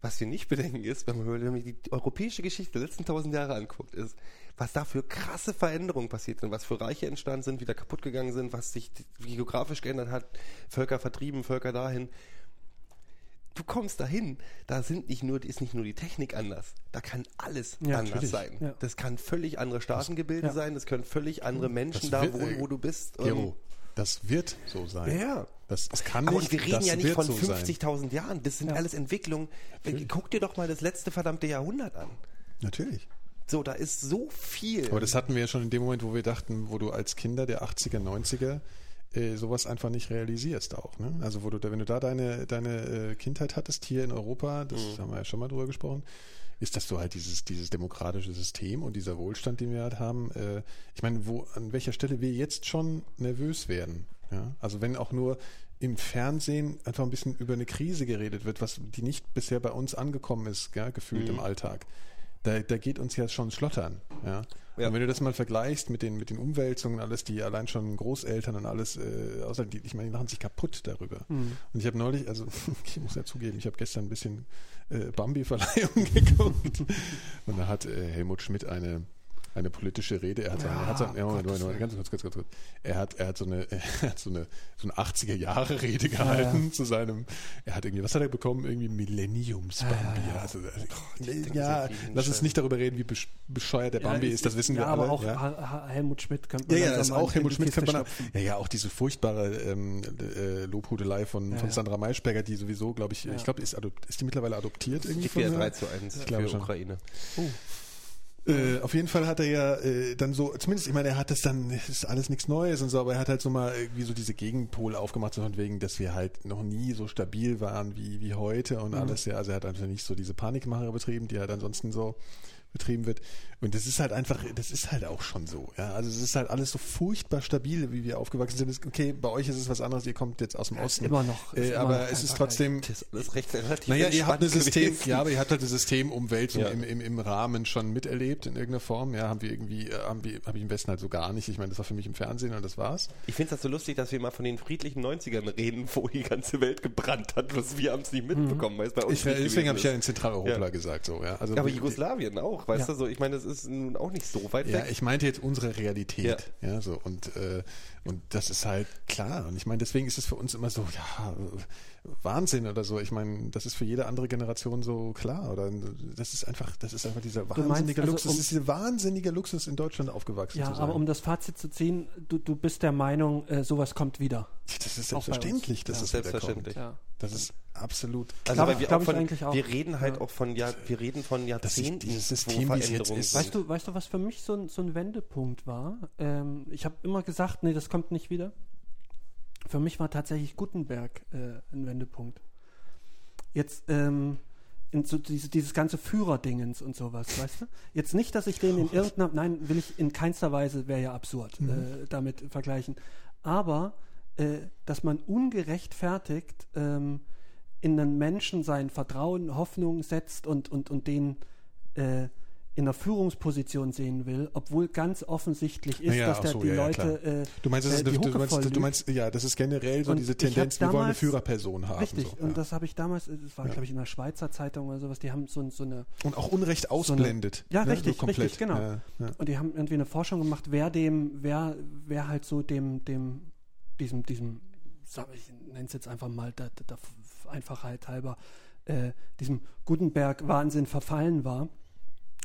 Was wir nicht bedenken ist, wenn man wenn man die europäische Geschichte der letzten 1000 Jahre anguckt, ist, was da für krasse Veränderungen passiert sind, was für Reiche entstanden sind, wieder kaputt gegangen sind, was sich geografisch geändert hat, Völker vertrieben, Völker dahin. Du kommst dahin, da sind nicht nur, ist nicht nur die Technik anders, da kann alles Ja, anders natürlich, sein. ja. Das kann völlig andere Staatengebilde ja. sein, das können völlig andere Menschen Das da wohnen, äh, wo du bist. Gero, das wird so sein. Ja. Das, das kann Aber nicht, wir reden das ja nicht von so sein. 50.000 Jahren. Das sind Ja. alles Entwicklungen. Guck dir doch mal das letzte verdammte Jahrhundert an. Natürlich. So, da ist so viel. Aber das hatten wir ja schon in dem Moment, wo wir dachten, wo du als Kinder der 80er, 90er äh, sowas einfach nicht realisierst auch. Ne? Also wo du da, wenn du da deine, deine äh, Kindheit hattest hier in Europa, das Mhm. haben wir ja schon mal drüber gesprochen, ist das so halt dieses, dieses demokratische System und dieser Wohlstand, den wir halt haben. Äh, ich meine, wo, an welcher Stelle wir jetzt schon nervös werden. Ja? Also wenn auch nur im Fernsehen einfach ein bisschen über eine Krise geredet wird, was die nicht bisher bei uns angekommen ist, ja, gefühlt Mhm. im Alltag. Da, da geht uns ja schon schlottern. Ja? Ja. Und wenn du das mal vergleichst mit den, mit den Umwälzungen, alles, die allein schon Großeltern und alles, äh, außer die, ich meine, die machen sich kaputt darüber. Und ich habe neulich, also ich muss ja zugeben, ich habe gestern ein bisschen äh, Bambi-Verleihung geguckt. Und da hat äh, Helmut Schmidt eine, eine politische Rede. Er hat, seine, er hat seine, ja, Moment, Moment, Moment, ganz kurz, ganz kurz, ganz kurz. Er hat, er hat so eine, er hat so eine, so eine 80er Jahre Rede gehalten zu seinem, er hat irgendwie, was hat er bekommen? Irgendwie Millenniums-Bambi. Also, also, ja, das ist ja lass uns nicht darüber reden, wie besch- bescheuert der Bambi Ja, ist, das wissen ja, wir aber alle. auch ja. Ha- Ha- Helmut Schmidt könnte Ja, ja, langsam das auch Helmut Schmidt. Könnte man, ja, ja, auch diese furchtbare ähm, äh, Lobhudelei von, von ja. Sandra Maischberger, die sowieso, glaube ich, Ja. ich glaube, ist, ist die mittlerweile adoptiert irgendwie Gibt von wieder her? 3 zu 1 Ich glaube für schon. Äh, auf jeden Fall hat er ja äh, dann so, zumindest, ich meine, er hat das dann, es ist alles nichts Neues und so, aber er hat halt so mal irgendwie so diese Gegenpol aufgemacht, so von wegen, dass wir halt noch nie so stabil waren wie, wie heute und alles, ja. Also er hat einfach nicht so diese Panikmacher betrieben, die halt ansonsten so betrieben wird. Und das ist halt einfach, das ist halt auch schon so, ja. Also es ist halt alles so furchtbar stabil, wie wir aufgewachsen sind. Okay, bei euch ist es was anderes, ihr kommt jetzt aus dem Osten. immer noch- Äh, immer aber noch es ist trotzdem, Das ist alles recht relativ naja, ihr habt eine entspannt System, gewesen. ja, aber ihr habt halt eine Systemumwälzung Ja. im, im, im Rahmen schon miterlebt in irgendeiner Form. Ja, haben wir irgendwie, äh, haben wir, habe ich im Westen halt so gar nicht. Ich meine, das war für mich im Fernsehen und das war's. Ich finde es das so lustig, dass wir mal von den friedlichen 90ern reden, wo die ganze Welt gebrannt hat, was wir haben es nicht mitbekommen, weil es bei uns Ich, nicht deswegen habe ich ja in Zentraleuropa Ja. gesagt, so, ja. Also, Ja, aber die- Jugoslawien auch, weißt Ja. du, so, ich meine, das ist nun auch nicht so weit Ja, weg. ich meinte jetzt unsere Realität. Ja, so und äh, und das ist halt klar. Und ich meine, deswegen ist es für uns immer so, ja, Wahnsinn oder so. Ich meine, das ist für jede andere Generation so klar. Oder das ist einfach, das ist einfach dieser meinst, wahnsinnige also Luxus. um- Das ist dieser wahnsinnige Luxus in Deutschland aufgewachsen Ja, zu sein. aber um das Fazit zu ziehen, du, du bist der Meinung, äh, sowas kommt wieder. das ist selbstverständlich, dass Ja. es wieder Selbstverständlich. kommt. Ja. Das ist absolut Also Glaub- weil wir glaub von, eigentlich auch. wir reden halt Ja. auch von ja, wir reden von Jahrzehnten, dieses wo System, wie es jetzt ist. Weißt du, weißt du, was für mich so ein, so ein Wendepunkt war? Ähm, ich habe immer gesagt, nee, das kommt nicht wieder. Für mich war tatsächlich Gutenberg äh, ein Wendepunkt. Jetzt ähm, in so diese, dieses ganze Führerdingens und sowas, weißt du? Jetzt nicht, dass ich den in irgendeiner, nein, will ich in keinster Weise, wäre ja absurd, äh, damit vergleichen. Aber, äh, dass man ungerechtfertigt ähm, in einen Menschen sein Vertrauen, Hoffnung setzt und, und, und den äh, in einer Führungsposition sehen will, obwohl ganz offensichtlich ist, Ja, dass der so, die ja, Leute äh, Du meinst, das äh, ist, die du, Hucke meinst, du meinst, ja, das ist generell so Und diese Tendenz, wir wollen eine damals- Führerperson haben. Richtig, so, und das habe ich damals, das war glaube ich in der Schweizer Zeitung oder sowas, die haben so, so eine, und auch Unrecht ausblendet. ja ne, richtig, so komplett. richtig, genau. Und die haben irgendwie eine Forschung gemacht, wer dem, wer, wer halt so dem, dem, diesem, diesem, sag ich nenne es jetzt einfach mal der, der, der Einfachheit halber, äh, diesem Gutenberg-Wahnsinn verfallen war,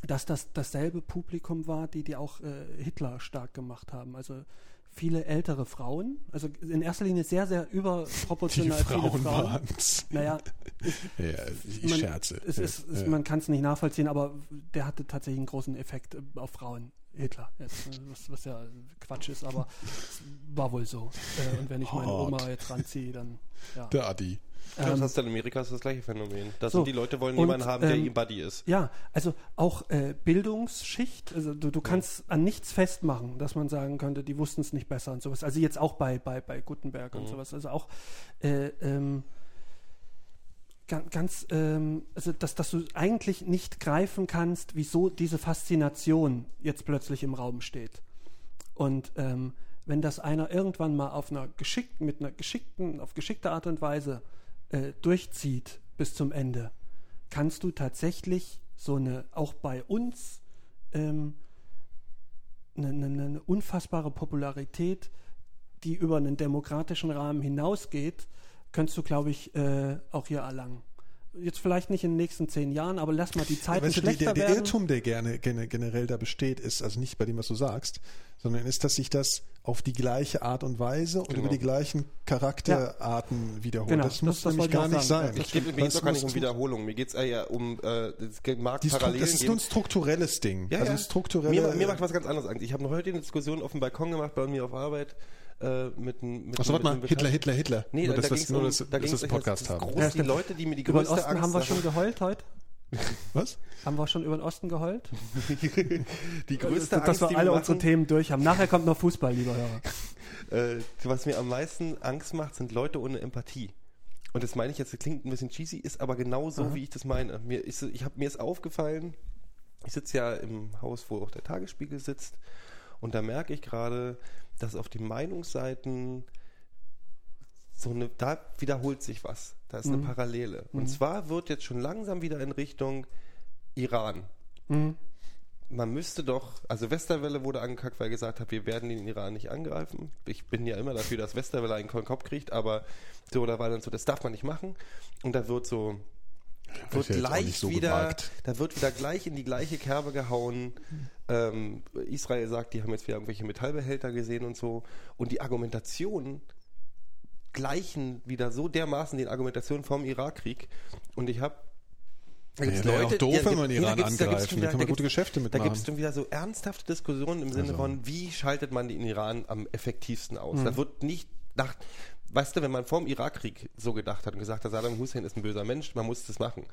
dass das dasselbe Publikum war, die, die auch äh, Hitler stark gemacht haben. Also viele ältere Frauen, also in erster Linie sehr, sehr Die überproportional Frauen viele Frauen. waren es. Naja, Ja, ich man, scherze. Es ist, ja. Man kann es nicht nachvollziehen, aber der hatte tatsächlich einen großen Effekt äh, auf Frauen. Hitler, jetzt, was, was ja Quatsch ist, aber es war wohl so. Äh, und wenn ich meine. Oma jetzt ranziehe, dann ja. Der Adi. Glaube, Ähm, das ist in Amerika ist das gleiche Phänomen. Das so, sind die Leute wollen und, jemanden haben, der ähm, ihm Buddy ist. Ja, also auch äh, Bildungsschicht, also du, du kannst an nichts festmachen, dass man sagen könnte, die wussten es nicht besser und sowas. Also jetzt auch bei, bei, bei Gutenberg und sowas. Also auch äh, ähm, ganz, ganz ähm, also dass, dass du eigentlich nicht greifen kannst, wieso diese Faszination jetzt plötzlich im Raum steht. Und ähm, wenn das einer irgendwann mal auf einer geschickten, mit einer geschickten, auf geschickte Art und Weise äh, durchzieht bis zum Ende, kannst du tatsächlich so eine, auch bei uns, ähm, eine, eine, eine unfassbare Popularität, die über einen demokratischen Rahmen hinausgeht, kannst du, glaube ich, äh, auch hier erlangen. Jetzt vielleicht nicht in den nächsten zehn Jahren, aber lass mal die Weißt du, die, schlechter der, der werden. Irrtum, der gerne, gerne generell da besteht, ist also nicht bei dem, was du sagst, sondern ist, dass sich das auf die gleiche Art und Weise und Genau. über die gleichen Charakterarten wiederholt. Genau, das muss das- das nämlich ich gar nicht sagen. sein. Das Es geht, mir doch gar nicht um Wiederholung. Mir geht es eher um, äh, es mag Die Stru Parallelen das ist nur ein strukturelles Ding. Ja, also ja. strukturelle, Mir, mir macht was ganz anderes Angst. Ich habe noch heute eine Diskussion auf dem Balkon gemacht bei mir auf Arbeit. Äh, mit einem. mit Achso, warte mal, Hitler, Hitler, Hitler. Nee, Nur, da, dass da wir ging's nur, um, dass, da dass wir das- Podcast das haben. Groß, Ja, die. Leute, die mir die Über den größte Osten Angst haben wir schon geheult heute. Was? Haben wir schon über den Osten geheult? die größte dass Angst, wir die alle mir unsere Themen durch haben. Nachher kommt noch Fußball, lieber Hörer. äh, was mir am meisten Angst macht, sind Leute ohne Empathie. Und das meine ich jetzt, das klingt ein bisschen cheesy, ist aber genau so, wie ich das meine. Mir ist, ich hab, mir ist aufgefallen, ich sitze ja im Haus, wo auch der Tagesspiegel sitzt, und da merke ich gerade, dass auf den Meinungsseiten so eine, da wiederholt sich was. Da ist eine Parallele. Und zwar wird jetzt schon langsam wieder in Richtung Iran. Mhm. Man müsste doch, also Westerwelle wurde angekackt, weil er gesagt hat, wir werden den Iran nicht angreifen. Ich bin ja immer dafür, dass Westerwelle einen Kopf kriegt, aber so, da war dann so, das darf man nicht machen. Und da wird so, wird ja gleich so wieder, gewagt. da wird wieder gleich in die gleiche Kerbe gehauen. Ähm, Israel sagt, die haben jetzt wieder irgendwelche Metallbehälter gesehen und so. Und die Argumentationen gleichen wieder so dermaßen den Argumentationen vom Irakkrieg. Und ich habe da gibt's Ja, wäre auch doof, da wenn gibt- den da Iran gibt's- da Da wieder- kann man da gute Geschäfte Da mitmachen. gibt es dann wieder so ernsthafte Diskussionen im Sinne Also. von, wie schaltet man den Iran am effektivsten aus? Hm. Da wird nicht nach, weißt du, wenn man vor dem Irakkrieg so gedacht hat und gesagt hat, Saddam Hussein ist ein böser Mensch, man muss das machen,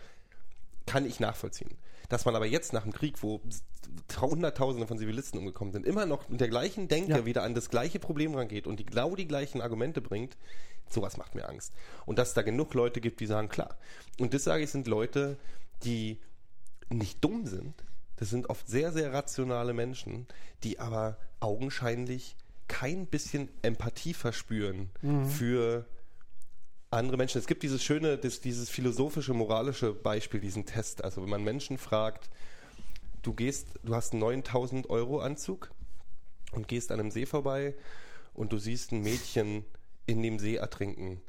kann ich nachvollziehen. Dass man aber jetzt nach dem Krieg, wo Hunderttausende von Zivilisten umgekommen sind, immer noch mit der gleichen Denke Ja. wieder an das gleiche Problem rangeht und die genau die gleichen Argumente bringt, sowas macht mir Angst. Und dass es da genug Leute gibt, die sagen, klar. Und das sage ich, sind Leute, die nicht dumm sind. Das sind oft sehr, sehr rationale Menschen, die aber augenscheinlich kein bisschen Empathie verspüren für andere Menschen. Es gibt dieses schöne, das, dieses philosophische, moralische Beispiel, diesen Test. Also wenn man Menschen fragt, du gehst, du hast einen 9000 Euro Anzug und gehst an einem See vorbei und du siehst ein Mädchen in dem See ertrinken.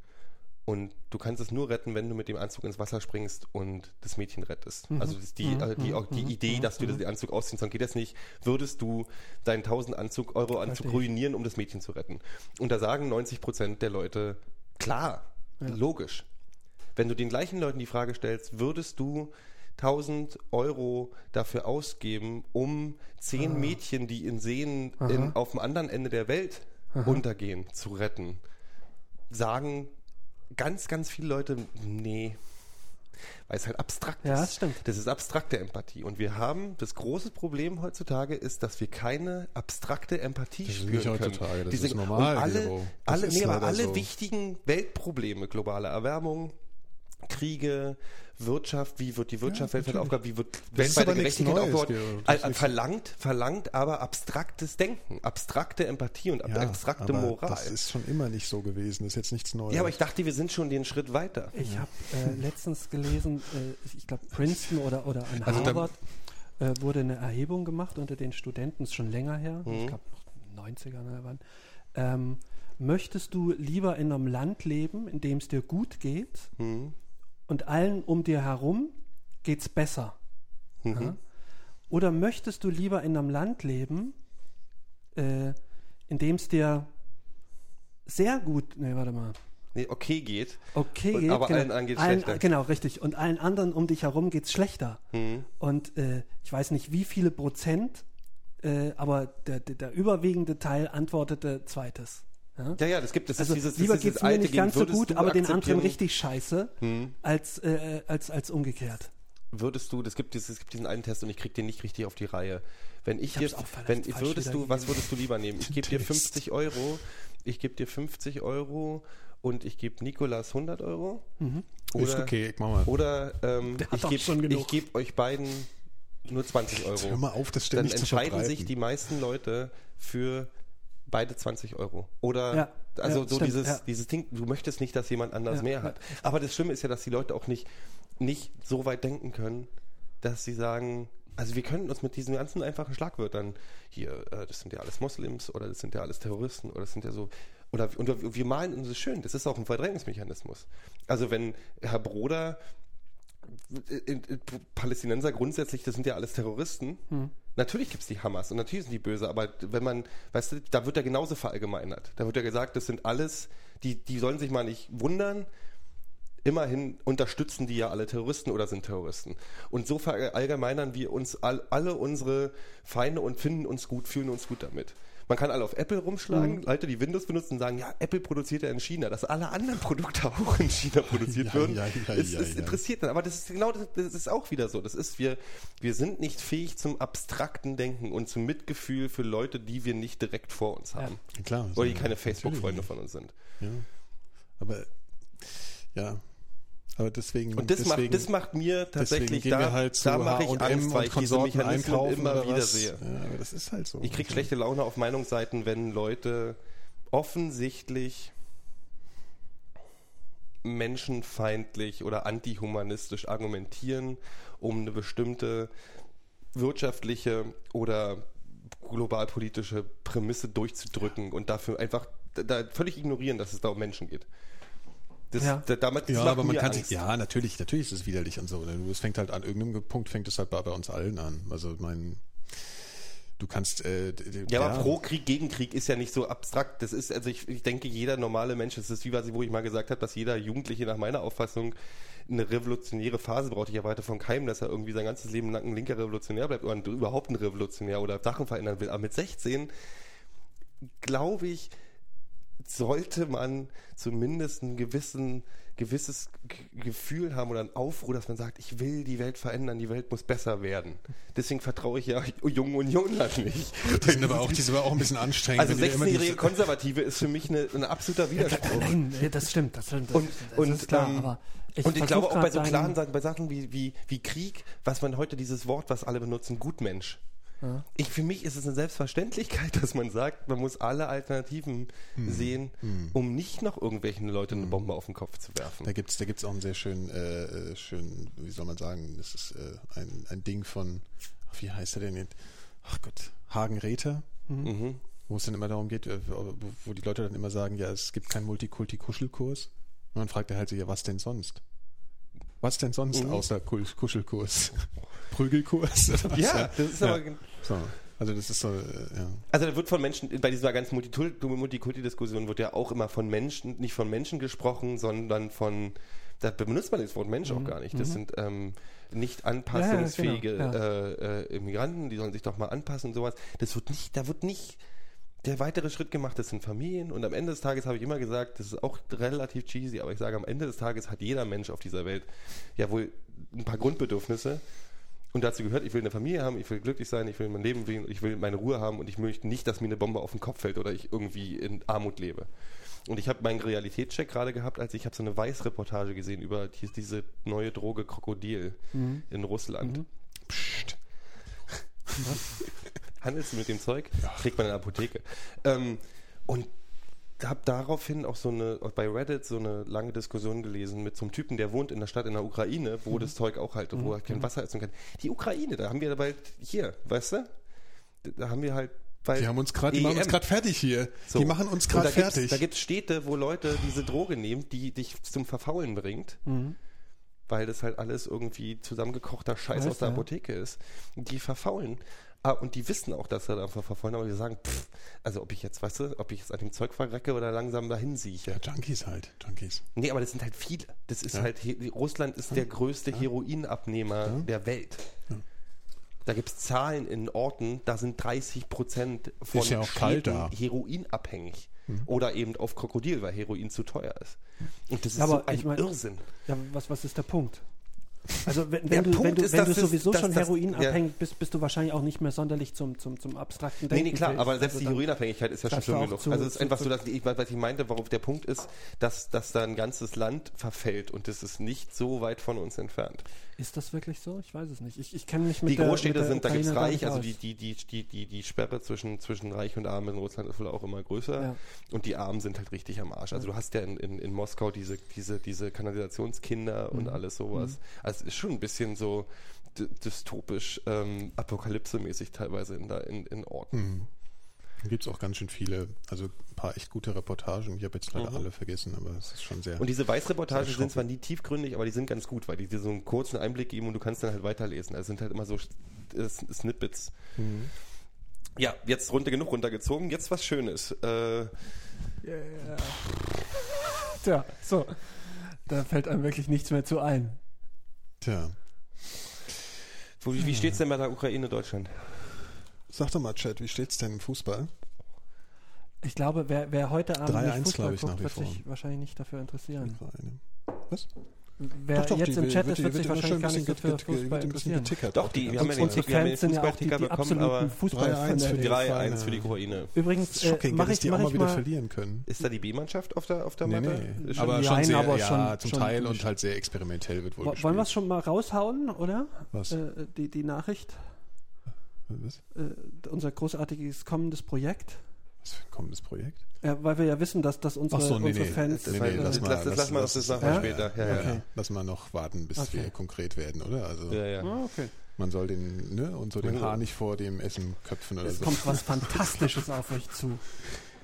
Und du kannst es nur retten, wenn du mit dem Anzug ins Wasser springst und das Mädchen rettest. Also das ist die, äh, die, auch die Idee, dass du den Anzug ausziehen sollst, geht das nicht. Würdest du deinen 1000 Anzug, Euro Anzug Verstehe ruinieren, um das Mädchen zu retten? Und da sagen 90 Prozent der Leute, klar, logisch. Wenn du den gleichen Leuten die Frage stellst, würdest du 1000 Euro dafür ausgeben, um zehn Mädchen, die in Seen in, auf dem anderen Ende der Welt untergehen, zu retten, sagen ganz, ganz viele Leute, nee. Weil es halt abstrakt Ja, ist. das stimmt. Das ist abstrakte Empathie. Und wir haben, das große Problem heutzutage ist, dass wir keine abstrakte Empathie Das ist spüren nicht können. heutzutage, das Diese- ist normal, Und alle, alle, ist nee, aber alle so. wichtigen Weltprobleme, globale Erwärmung, Kriege, Wirtschaft, wie wird die Wirtschaft weltweit natürlich. aufgebaut, wie wird weltweite Gerechtigkeit Neues, aufgebaut, ist nichts- verlangt, verlangt aber abstraktes Denken, abstrakte Empathie und ab- abstrakte Moral. Das ist schon immer nicht so gewesen. Das ist jetzt nichts Neues. ja, aber ich dachte, wir sind schon den Schritt weiter. Ich habe äh, letztens gelesen, äh, ich glaube Princeton oder, oder an Also da- Harvard äh, wurde eine Erhebung gemacht unter den Studenten, ist schon länger her, Mhm. ich glaube noch 90er oder wann. Ähm, möchtest du lieber in einem Land leben, in dem es dir gut geht Mhm. Und allen um dir herum geht's besser? Mhm. Ja? Oder möchtest du lieber in einem Land leben, äh, in dem es dir sehr gut, nee, warte mal, Nee, okay geht. okay Und- geht, aber genau, allen anderen geht's allen, schlechter. Genau, richtig. Und allen anderen um dich herum geht's schlechter. Mhm. Und äh, ich weiß nicht, wie viele Prozent, äh, aber der, der, der überwiegende Teil antwortete zweites. Ja? Ja, ja, das gibt es. Also ist dieses, lieber ist geht's dieses mir nicht ganz so würdest gut, du aber den anderen richtig scheiße, Hm. als, äh, als, als umgekehrt. Würdest du, das gibt, dieses- es gibt diesen einen Test und ich krieg den nicht richtig auf die Reihe. Wenn ich, Ich vielleicht wenn, falsch würdest du, was würdest du lieber nehmen? Ich gebe dir Test. 50 Euro, ich gebe dir 50 Euro und ich gebe Nikolas 100 Euro. Oder, ist okay, ich mach mal. Oder ähm, ich gebe geb euch beiden nur 20 Euro. Hör mal auf, das Dann ständig zu entscheiden sich die meisten Leute für beide 20 Euro. Oder Ja, also ja, so stimmt, dieses, ja. dieses Ding, du möchtest nicht, dass jemand anders mehr hat. Aber das Schlimme ist ja, dass die Leute auch nicht, nicht so weit denken können, dass sie sagen, also wir können uns mit diesen ganzen einfachen Schlagwörtern, hier, äh, das sind ja alles Moslems oder das sind ja alles Terroristen oder das sind ja so, oder und wir- malen uns das schön, das ist auch ein Verdrängungsmechanismus. Also wenn Herr Broder Palästinenser grundsätzlich, das sind ja alles Terroristen. Natürlich gibt es die Hamas und natürlich sind die böse, aber wenn man, weißt du, da wird ja genauso verallgemeinert. Da wird ja gesagt, das sind alles, die, die sollen sich mal nicht wundern. Immerhin unterstützen die ja alle Terroristen oder sind Terroristen. Und so verallgemeinern wir uns all, alle unsere Feinde und finden uns gut, fühlen uns gut damit. Man kann alle auf Apple rumschlagen, Mhm. Leute, die Windows benutzen, sagen, ja, Apple produziert ja in China, dass alle anderen Produkte auch in China produziert Ja, würden. ja, ja, es ja. interessiert dann. Aber das ist genau das, das ist auch wieder so. Das ist, wir, wir sind nicht fähig zum abstrakten Denken und zum Mitgefühl für Leute, die wir nicht direkt vor uns haben. Klar. Oder die keine. Facebook-Freunde von uns sind. Ja. Aber ja. Aber deswegen. Und das, deswegen, macht, das macht mir tatsächlich, da, halt da mache ich H&M Angst, weil ich diese Mechanismen einkaufen immer wieder sehe. Ja, aber das ist halt so. Ich krieg Also, schlechte Laune auf Meinungsseiten, wenn Leute offensichtlich menschenfeindlich oder antihumanistisch argumentieren, um eine bestimmte wirtschaftliche oder globalpolitische Prämisse durchzudrücken und dafür einfach da völlig ignorieren, dass es da um Menschen geht. Das, Ja. da, damit, das Ja, aber man kann Angst. sich, ja, natürlich, natürlich ist es widerlich und so. Es fängt halt an irgendeinem Punkt fängt es halt bei, bei uns allen an. Also mein, du kannst, äh, d- Ja, aber pro Krieg, gegen Krieg ist ja nicht so abstrakt. Das ist, also ich, ich denke, jeder normale Mensch, das ist wie was, wo ich mal gesagt habe, dass jeder Jugendliche nach meiner Auffassung eine revolutionäre Phase braucht. Ich erwarte von keinem, dass er irgendwie sein ganzes Leben lang ein linker Revolutionär bleibt oder überhaupt ein Revolutionär oder Sachen verändern will. Aber mit 16 glaube ich, sollte man zumindest ein gewissen, gewisses Gefühl haben oder ein Aufruhr, dass man sagt, ich will die Welt verändern, die Welt muss besser werden. Deswegen vertraue ich ja Jungen Unionland nicht. Die sind aber auch, die sind aber auch ein bisschen anstrengend. Also wenn die immer 16-jährige diese- Konservative ist für mich eine, ein absoluter Widerspruch. Nein, das stimmt, das stimmt. Das, Und, das und, ist klar, ähm, aber und ich glaube auch bei so klaren Sachen, bei Sachen wie, wie, wie Krieg, was man heute dieses Wort, was alle benutzen, Gutmensch. Ich, für mich ist es eine Selbstverständlichkeit, dass man sagt, man muss alle Alternativen Hm. sehen, um nicht noch irgendwelchen Leuten eine Bombe auf den Kopf zu werfen. Da gibt's, da gibt's auch einen sehr schönen, äh, äh, schönen, wie soll man sagen, das ist äh, ein, ein Ding von, wie heißt er denn jetzt? Ach Gott, Hagen Räther, Mhm. wo es dann immer darum geht, äh, wo, die Leute dann immer sagen, ja, es gibt keinen Multikulti-Kuschelkurs. Und dann fragt er halt so, ja, was denn sonst? Was denn sonst Mhm. außer Kuschelkurs? Prügelkurs? Ja, das ist Ja. aber. So. Also das ist so, äh, ja. Also da wird von Menschen, bei dieser ganzen Multikulti-Diskussion wird ja auch immer von Menschen, nicht von Menschen gesprochen, sondern von, da benutzt man das Wort Mensch auch gar nicht. Das sind ähm, nicht anpassungsfähige Ja, genau, Äh, äh, Immigranten, die sollen sich doch mal anpassen und sowas. Das wird nicht, da wird nicht der weitere Schritt gemacht, das sind Familien und am Ende des Tages habe ich immer gesagt, das ist auch relativ cheesy, aber ich sage, am Ende des Tages hat jeder Mensch auf dieser Welt ja wohl ein paar Grundbedürfnisse und dazu gehört, ich will eine Familie haben, ich will glücklich sein, ich will mein Leben wählen, ich will meine Ruhe haben und ich möchte nicht, dass mir eine Bombe auf den Kopf fällt oder ich irgendwie in Armut lebe. Und ich habe meinen Realitätscheck gerade gehabt, als ich habe so eine Weiß-Reportage gesehen über die, diese neue Droge Krokodil in Russland. Psst. Handelst du mit dem Zeug? Kriegt man in der Apotheke. Ähm, und habe daraufhin auch so eine, bei Reddit so eine lange Diskussion gelesen mit so einem Typen, der wohnt in der Stadt in der Ukraine, wo das Zeug auch halt, wo er kein Wasser essen kann. Die Ukraine, da haben wir bald hier, weißt du? Da haben wir halt bald Die haben uns gerade, die machen uns gerade fertig hier. So. Die machen uns gerade fertig. Da gibt es Städte, wo Leute diese Droge nehmen, die dich zum Verfaulen bringt. Weil das halt alles irgendwie zusammengekochter Scheiß Weiß, aus der ja. Apotheke ist. Die verfaulen. Ah, und die wissen auch, dass sie da verfaulen, aber die sagen, pff, also ob ich jetzt, weißt du, ob ich jetzt an dem Zeug verrecke oder langsam dahin sieche. ja, Junkies halt, Junkies. Nee, aber das sind halt viele. Das ist Ja. halt, Russland ist der größte Heroinabnehmer der Welt. Da gibt es Zahlen in Orten, da sind 30 Prozent von Ist ja auch kalt Städten da. heroinabhängig. Oder eben auf Krokodil, weil Heroin zu teuer ist. Und das ist Aber so ein ich mein- Irrsinn. Ja, was, was ist der Punkt? Also wenn, wenn du, wenn du, ist, wenn du es- sowieso schon heroinabhängig bist, bist du wahrscheinlich auch nicht mehr sonderlich zum, zum, zum abstrakten Nee, Denken nee, klar, fähig. aber selbst Also die Heroinabhängigkeit ist ja schon schlimm genug. zu- also es ist zu- einfach so, dass ich, was ich meinte, worauf der Punkt ist, dass, dass da ein ganzes Land verfällt und das ist nicht so weit von uns entfernt. Ist das wirklich so? Ich weiß es nicht. Ich, ich kenne mich mit Die der, Großstädte mit der sind, da gibt's Ukraine reich, also die, die, die, die, die, die Sperre zwischen, zwischen Reich und Arm in Russland ist wohl auch immer größer. Ja. Und die Armen sind halt richtig am Arsch. Also du hast ja in, in, in Moskau diese, diese, diese Kanalisationskinder und Mhm. alles sowas. Also es ist schon ein bisschen so dy- dystopisch, ähm, apokalypsemäßig teilweise in, da, in, in Orten. Mhm. Da gibt es auch ganz schön viele, also ein paar echt gute Reportagen. Ich habe jetzt leider Mhm. alle vergessen, aber es ist schon sehr. Und diese Weißreportagen sind zwar nie tiefgründig, aber die sind ganz gut, weil die dir so einen kurzen Einblick geben und du kannst dann halt weiterlesen. Also es sind halt immer so äh, Snippets. Mhm. Ja, jetzt runter genug runtergezogen. Jetzt was Schönes. Äh, Tja, so. Da fällt einem wirklich nichts mehr zu ein. Tja, wo, wie wie steht's denn bei der Ukraine Deutschland? Sag doch mal, Chat, wie steht's denn im Fußball? Ich glaube, wer, wer heute Abend 3-1 nicht Fußball glaube ich, guckt, wird vor. sich wahrscheinlich nicht dafür interessieren. Was? Wer Doch, doch, jetzt die im Chat wird- ist, wird sich wahrscheinlich gar ein nicht so bisschen für get- get- Fußball ein bisschen interessieren. getickert. Doch, die, wir haben ja den, Fußballticker die bekommen, absoluten aber 3-1 Fußballfans. für die 3-1 Ukraine. für die Ukraine. Übrigens, äh, Shocking, mach dass ich, die auch mal wieder verlieren können. Ist da die B-Mannschaft auf der, auf der Nee, Matte? nee. Ist schon- Aber schon sehr, aber ja, zum schon Teil und halt sehr experimentell wird wohl wollen wir es schon mal raushauen, oder? Was? Äh, die Nachricht, Was? äh, unser großartiges kommendes Projekt. Was für ein kommendes Projekt? Ja, weil wir ja wissen, dass, dass unsere, so, nee, unsere nee, Fans. Das, Nee, nee, lass mal, das, lass- lass mal, das machen wir Ja? später. Ja, ja. Okay. Lass mal noch warten, bis Okay. wir konkret werden, oder? Also Ja, ja. Ah, okay. man soll den, ne, und so den Ja. Haar nicht vor dem Essen köpfen oder Es so. kommt was Fantastisches auf euch zu.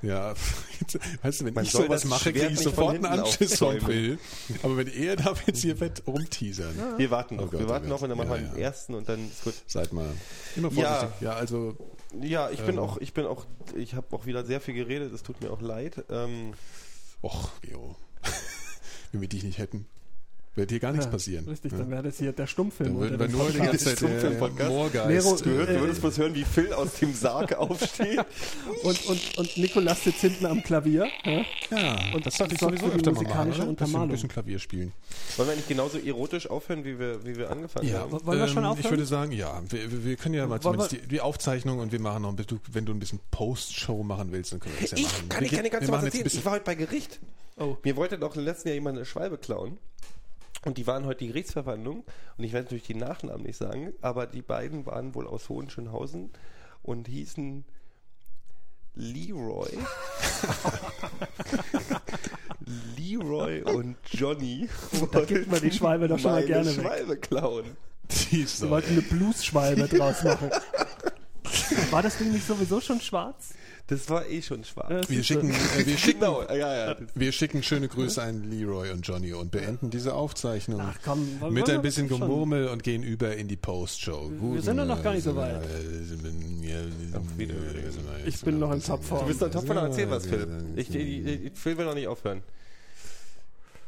Ja, weißt du, wenn Man ich sowas mache, kriege ich sofort einen Anschiss vom. Will. Aber wenn ihr da jetzt hier fett rumteasern, Wir warten noch. Oh Gott, wir oh warten noch und dann machen Ja, wir den ja. ersten und dann ist gut. seid mal immer vorsichtig. Ja, also, Ja, ich bin Ähm. auch, ich bin auch, ich habe auch wieder sehr viel geredet, es tut mir auch leid. Ähm, och, Geo. wenn wir dich nicht hätten, wird hier gar nichts Ja, passieren. Richtig, ja. dann wäre das hier der Stummfilm. Dann würden wir nur die Podcast. ganze Zeit. Moorgeist. Nero, du, hörst, Äh, du würdest bloß hören, wie Phil aus dem Sarg aufsteht. und, und, und Nikolas sitzt hinten am Klavier. Ja? ja, Und das sollte ich sowieso öfter mal machen, musikalische oder? Bisschen, Untermalung. bisschen Klavier spielen. Wollen wir nicht genauso erotisch aufhören, wie wir, wie wir angefangen Ja, haben? Wollen wir schon ähm, aufhören? Ich würde sagen, ja. Wir, wir- wir können ja mal Wollen zumindest die, die Aufzeichnung und wir machen noch ein bisschen, wenn du ein bisschen Post-Show machen willst, dann können wir das ja machen. Ich kann, wir, ich kann dir ganz was machen ein erzählen. Ich war heute bei Gericht. Oh. Mir wollte doch im letzten Jahr jemand eine Schwalbe klauen. Und die waren heute die Gerichtsverwandlung. Und ich werde natürlich die Nachnamen nicht sagen, aber die beiden waren wohl aus Hohenschönhausen und hießen Leroy. Leroy und Johnny. Da gibt man die Schwalbe doch schon mal gerne weg. Schwalbe klauen. die so, wollten eine Blues-Schwalbe draus machen. War das Ding nicht sowieso schon schwarz? Das war eh schon schwarz. wir schicken, äh, wir schicken, Genau, ja, ja. wir schicken schöne Grüße an Leroy und Johnny und beenden diese Aufzeichnung. Ach komm, Mit ein bisschen schon? Gemurmel und gehen über in die Post-Show. Wir sind doch noch gar nicht so weit. Ich bin noch in Topform. Du bist doch top von Erzähl was, Phil. Ich, ich, ich, Phil will noch nicht aufhören.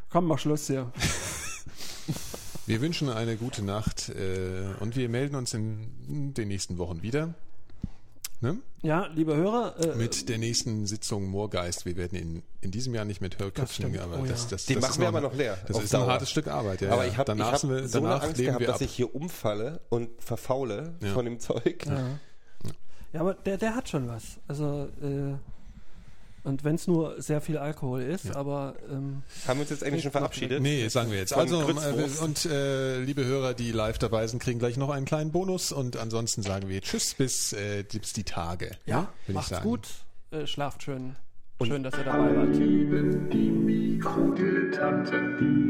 Komm, mach Schluss hier. Wir wünschen eine gute Nacht äh, und wir melden uns in den nächsten Wochen wieder. Ne? Ja, liebe Hörer, äh, Mit der nächsten Sitzung Moorgeist. Wir werden in, in diesem Jahr nicht mit Hörköpfen, stimmt. aber Oh ja. das, das, Den das machen ist wir aber noch leer, Das ist ein Dauer. hartes Stück Arbeit. Ja, Aber ich habe danach, hab so eine Angst gehabt, wir dass ich hier umfalle und verfaule Ja. von dem Zeug. ja. ja, aber der, der hat schon was. Also, äh, und wenn es nur sehr viel Alkohol ist, aber ähm, Haben wir uns jetzt eigentlich schon verabschiedet? Nee, sagen wir jetzt. Von Also, Grützwurst. äh, und äh, liebe Hörer, die live dabei sind, kriegen gleich noch einen kleinen Bonus. Und ansonsten sagen wir Tschüss bis, äh, bis die Tage. ja, will ich macht's gut, äh, schlaft schön. Schön, dass ihr dabei wart. Die Mikrodilettanten, die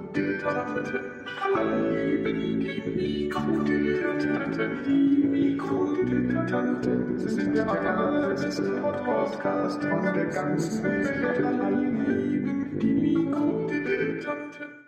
Podcast von der ganzen Welt. Alle lieben die Mikrodilettanten.